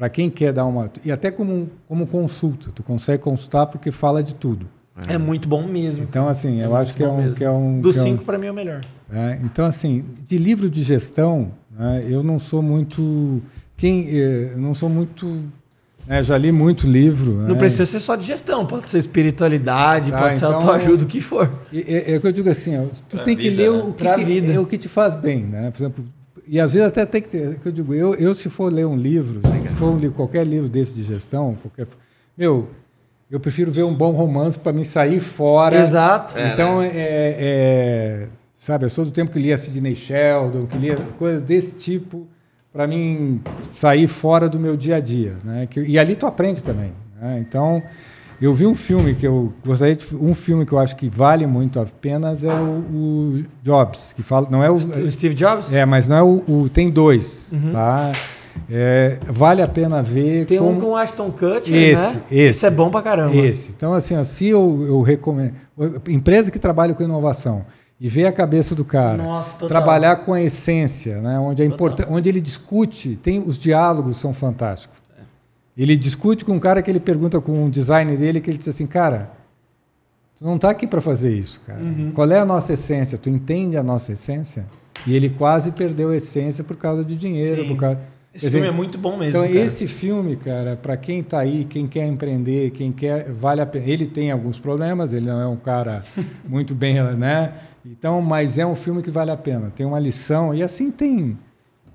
para quem quer dar uma. E até como, como consulta. Tu consegue consultar porque fala de tudo. É, muito bom mesmo. Então, assim, É eu acho que é um. mesmo. Que é um Dos que é um- cinco, para mim, é o melhor. é, então, assim, de livro de gestão, né, eu não sou muito. Quem, eh, eu não sou muito. né, já li muito livro. Não né, precisa ser só de gestão, pode ser espiritualidade, Tá, pode ser então- autoajuda, o que for. É, é o que eu digo assim, ó, tu Pra tem que vida, ler né? o que, Pra que- vida. é o que te faz bem, né? Por exemplo, e às vezes até tem que ter, é que eu digo, eu, eu se for ler um livro, se for um livro, qualquer livro desse de gestão, qualquer, meu, eu prefiro ver um bom romance para me sair fora. Exato. Então, é, é- sabe, eu sou do tempo que lia Sidney Sheldon, que lia coisas desse tipo para mim sair fora do meu dia a dia, né? Que- e ali tu aprende também. né? Então, eu vi um filme que eu gostaria de um filme que eu acho que vale muito a pena é o, o Jobs, que fala não é o O Steve Jobs? é, mas não é o, o- tem dois, tá? É, vale a pena ver. Tem um como- com o Ashton Kutcher, Esse, né? esse. é bom pra caramba. esse. Então, assim, ó, se eu, eu recomendo. Empresa que trabalha com inovação e ver a cabeça do cara, Nossa, trabalhar com a essência, né, onde, é importa, onde ele discute, tem os diálogos são fantásticos. Ele discute com um cara que ele pergunta com um design dele, que ele diz assim, cara, tu não está aqui para fazer isso, cara. Uhum. Qual é a nossa essência? Tu entende a nossa essência? E ele quase perdeu a essência por causa de dinheiro, Sim. por causa. Esse dizer, filme é muito bom mesmo. então, cara. esse filme, cara, para quem está aí, quem quer empreender, quem quer, vale a pena. Ele tem alguns problemas, ele não é um cara muito bem, né? Então, mas é um filme que vale a pena. Tem uma lição e assim tem,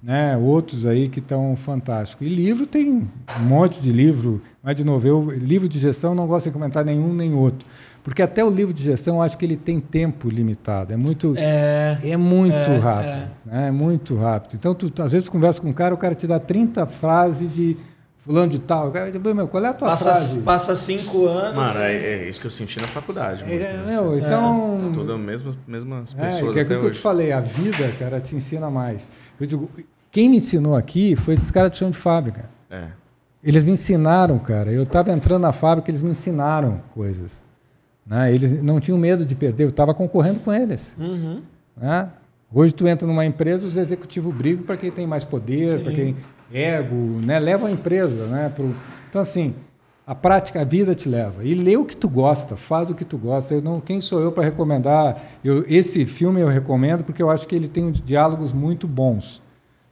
né? Outros aí que estão fantásticos. E livro tem um monte de livro. Mas de novo, eu livro de gestão eu não gosto de comentar nenhum nem outro, porque até o livro de gestão eu acho que ele tem tempo limitado. É muito É. é muito É, rápido, né? É muito rápido. Então, tu, às vezes, tu conversa com um cara, o cara te dá 30 frases de fulano de tal. O cara diz, meu, qual é a tua Passa, frase? passa cinco anos. Mano, é, é isso que eu senti na faculdade. Muito, É, né? meu, então, Estuda mesmo, mesmas é, pessoas que é aquilo que eu te falei, a vida, cara, te ensina mais. Eu digo, quem me ensinou aqui foi esses caras de chão de fábrica. É. Eles me ensinaram, cara. Eu estava entrando na fábrica, eles me ensinaram coisas. Né? Eles não tinham medo de perder, eu estava concorrendo com eles. Uhum. Né? Hoje tu entra numa empresa, os executivos brigam para quem tem mais poder, para quem ego, né? leva a empresa, né? Pro... Então assim, a prática, a vida te leva. E lê o que tu gosta, faz o que tu gosta. Eu não, quem sou eu para recomendar? Eu, esse filme eu recomendo porque eu acho que ele tem diálogos muito bons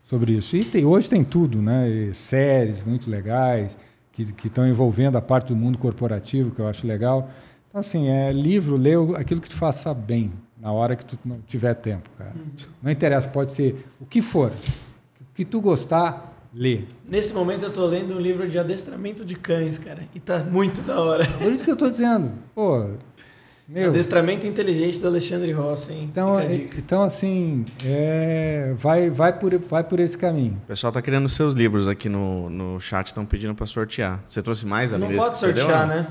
sobre isso. E tem- hoje tem tudo, né? E séries muito legais que que estão envolvendo a parte do mundo corporativo que eu acho legal. Então assim, é livro, lê aquilo que te faça bem na hora que tu não tiver tempo, cara. Não interessa, pode ser o que for. O que tu gostar, lê. Nesse momento eu tô lendo um livro de adestramento de cães, cara. E tá muito da hora. Por isso que eu estou dizendo, pô, Meu, Adestramento inteligente do Alexandre Rossi, hein? então, então assim, é, vai, vai, por, vai por esse caminho. O pessoal tá querendo seus livros aqui no, no chat, estão pedindo pra sortear. Você trouxe mais não ali? pode deu, sortear, não? né?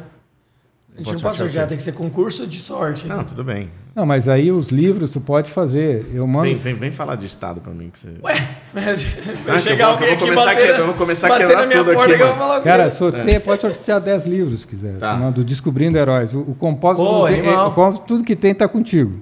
A gente Pode não pode sortear tem que ser concurso de sorte. Não, tudo bem. Não, mas aí os livros tu pode fazer. Eu mando. Vem, vem, vem falar de Estado pra mim. Pra você... Ué, mas Ah, vai que chegar alguém eu aqui vou começar a bater, que- eu vou começar a quebrar na minha tudo porta aqui, que eu vou mano. falar Cara, sorteia, pode sortear 10 livros se quiser. Tá. Chamando Descobrindo Heróis. O, o compósito, Pô, tem- é, tudo que tem tá contigo.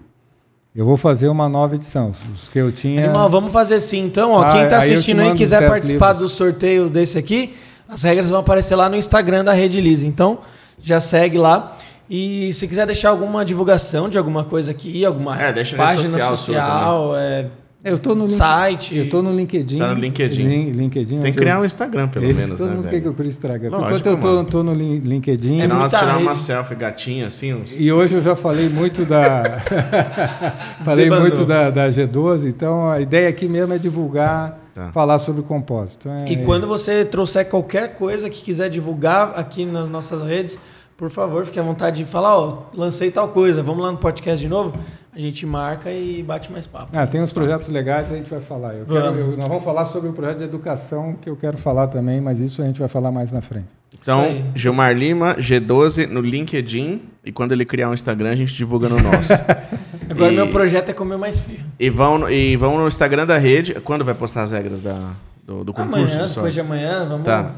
Eu vou fazer uma nova edição. Os que eu tinha. Animal, vamos fazer assim então, ó. Ah, Quem tá assistindo aí mando quiser participar livros. do sorteio desse aqui, as regras vão aparecer lá no Instagram da Rede Liz. Então, já segue lá. E se quiser deixar alguma divulgação de alguma coisa aqui, alguma É, deixa a rede página social social, é, Eu tô no site. Eu tô no LinkedIn. Tá no LinkedIn. Lin- LinkedIn Você tem que criar eu- um Instagram, pelo Eles, menos, todo né, mundo quer que eu crie Instagram. Lógico, Enquanto eu tô, tô no Lin- LinkedIn. É Tirar uma, muita tirar uma selfie gatinha, assim, uns... E hoje eu já falei muito da. falei Debandou. muito da, da G12, então a ideia aqui mesmo é divulgar, Tá. falar sobre o compósito. É- E quando você trouxer qualquer coisa que quiser divulgar aqui nas nossas redes, por favor, fique à vontade de falar, ó, lancei tal coisa, vamos lá no podcast de novo, a gente marca e bate mais papo. Ah, tem uns projetos legais, a gente vai falar. Eu quero- Vamos. eu- nós vamos falar sobre o projeto de educação que eu quero falar também, mas isso a gente vai falar mais na frente. Então. Gilmar Lima, G12, no LinkedIn. E quando ele criar um Instagram, a gente divulga no nosso. Agora E- meu projeto é comer mais firro. e, vão, no- e vão no Instagram da rede. Quando vai postar as regras da, do, do concurso? Amanhã, depois de amanhã, vamos... Tá.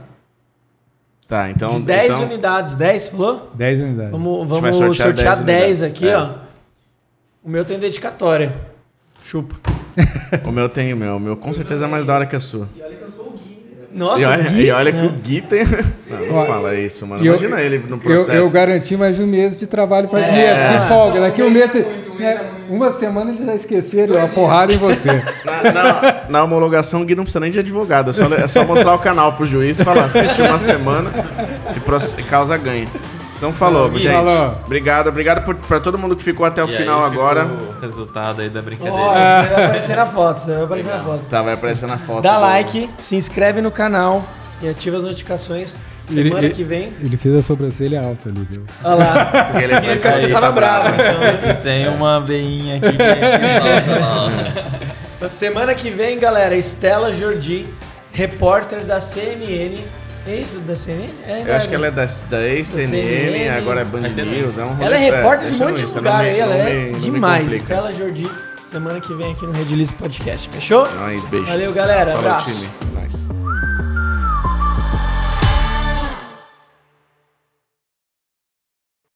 Tá, então... de 10 então, unidades, 10, falou? 10 unidades. Vamos, vamos sortear, sortear 10, 10 aqui, unidades. ó. O meu tem dedicatória. Chupa. O meu tem, o meu. O meu com certeza é mais da hora que a sua. Nossa, e olha, Gui, e olha que né? o Gui tem... Não, não Ó, fala isso, mano. E eu- Imagina ele no Eu, processo. eu garanti mais um mês de trabalho para É. dinheiro, de folga. Daqui um mês. Né, uma semana eles já esqueceram a porrada em você. Na, na- na homologação, o Gui não precisa nem de advogado. É só, é só mostrar o canal pro juiz e falar, assiste uma semana e, causa ganho. Então falou, gente. Falou. Obrigado, obrigado por, pra todo mundo que ficou até o E final agora. O resultado aí da brincadeira. Você vai aparecer na foto, vai aparecer na foto. Tá, vai aparecer na foto. Dá like, se inscreve no canal e ativa as notificações. Semana ele- que vem. Ele fez a sobrancelha alta ali, viu? Olha lá. Porque ele vai Ele ficar você aí, tava tá bravo. então. Tem uma veinha aqui que lá, ó. Semana que vem, galera, Estela Jordi, repórter da CNN. É isso da CNN? É, Eu acho que ela é da, da ex-CNN, CNN. agora é Band News. É um Ela é repórter de um monte de lugar me- ela é me- demais. Estela Jordi, semana que vem aqui no Redilize Podcast. Fechou? Nós, beijos. Valeu, galera. Falou, Abraço. time. Nice.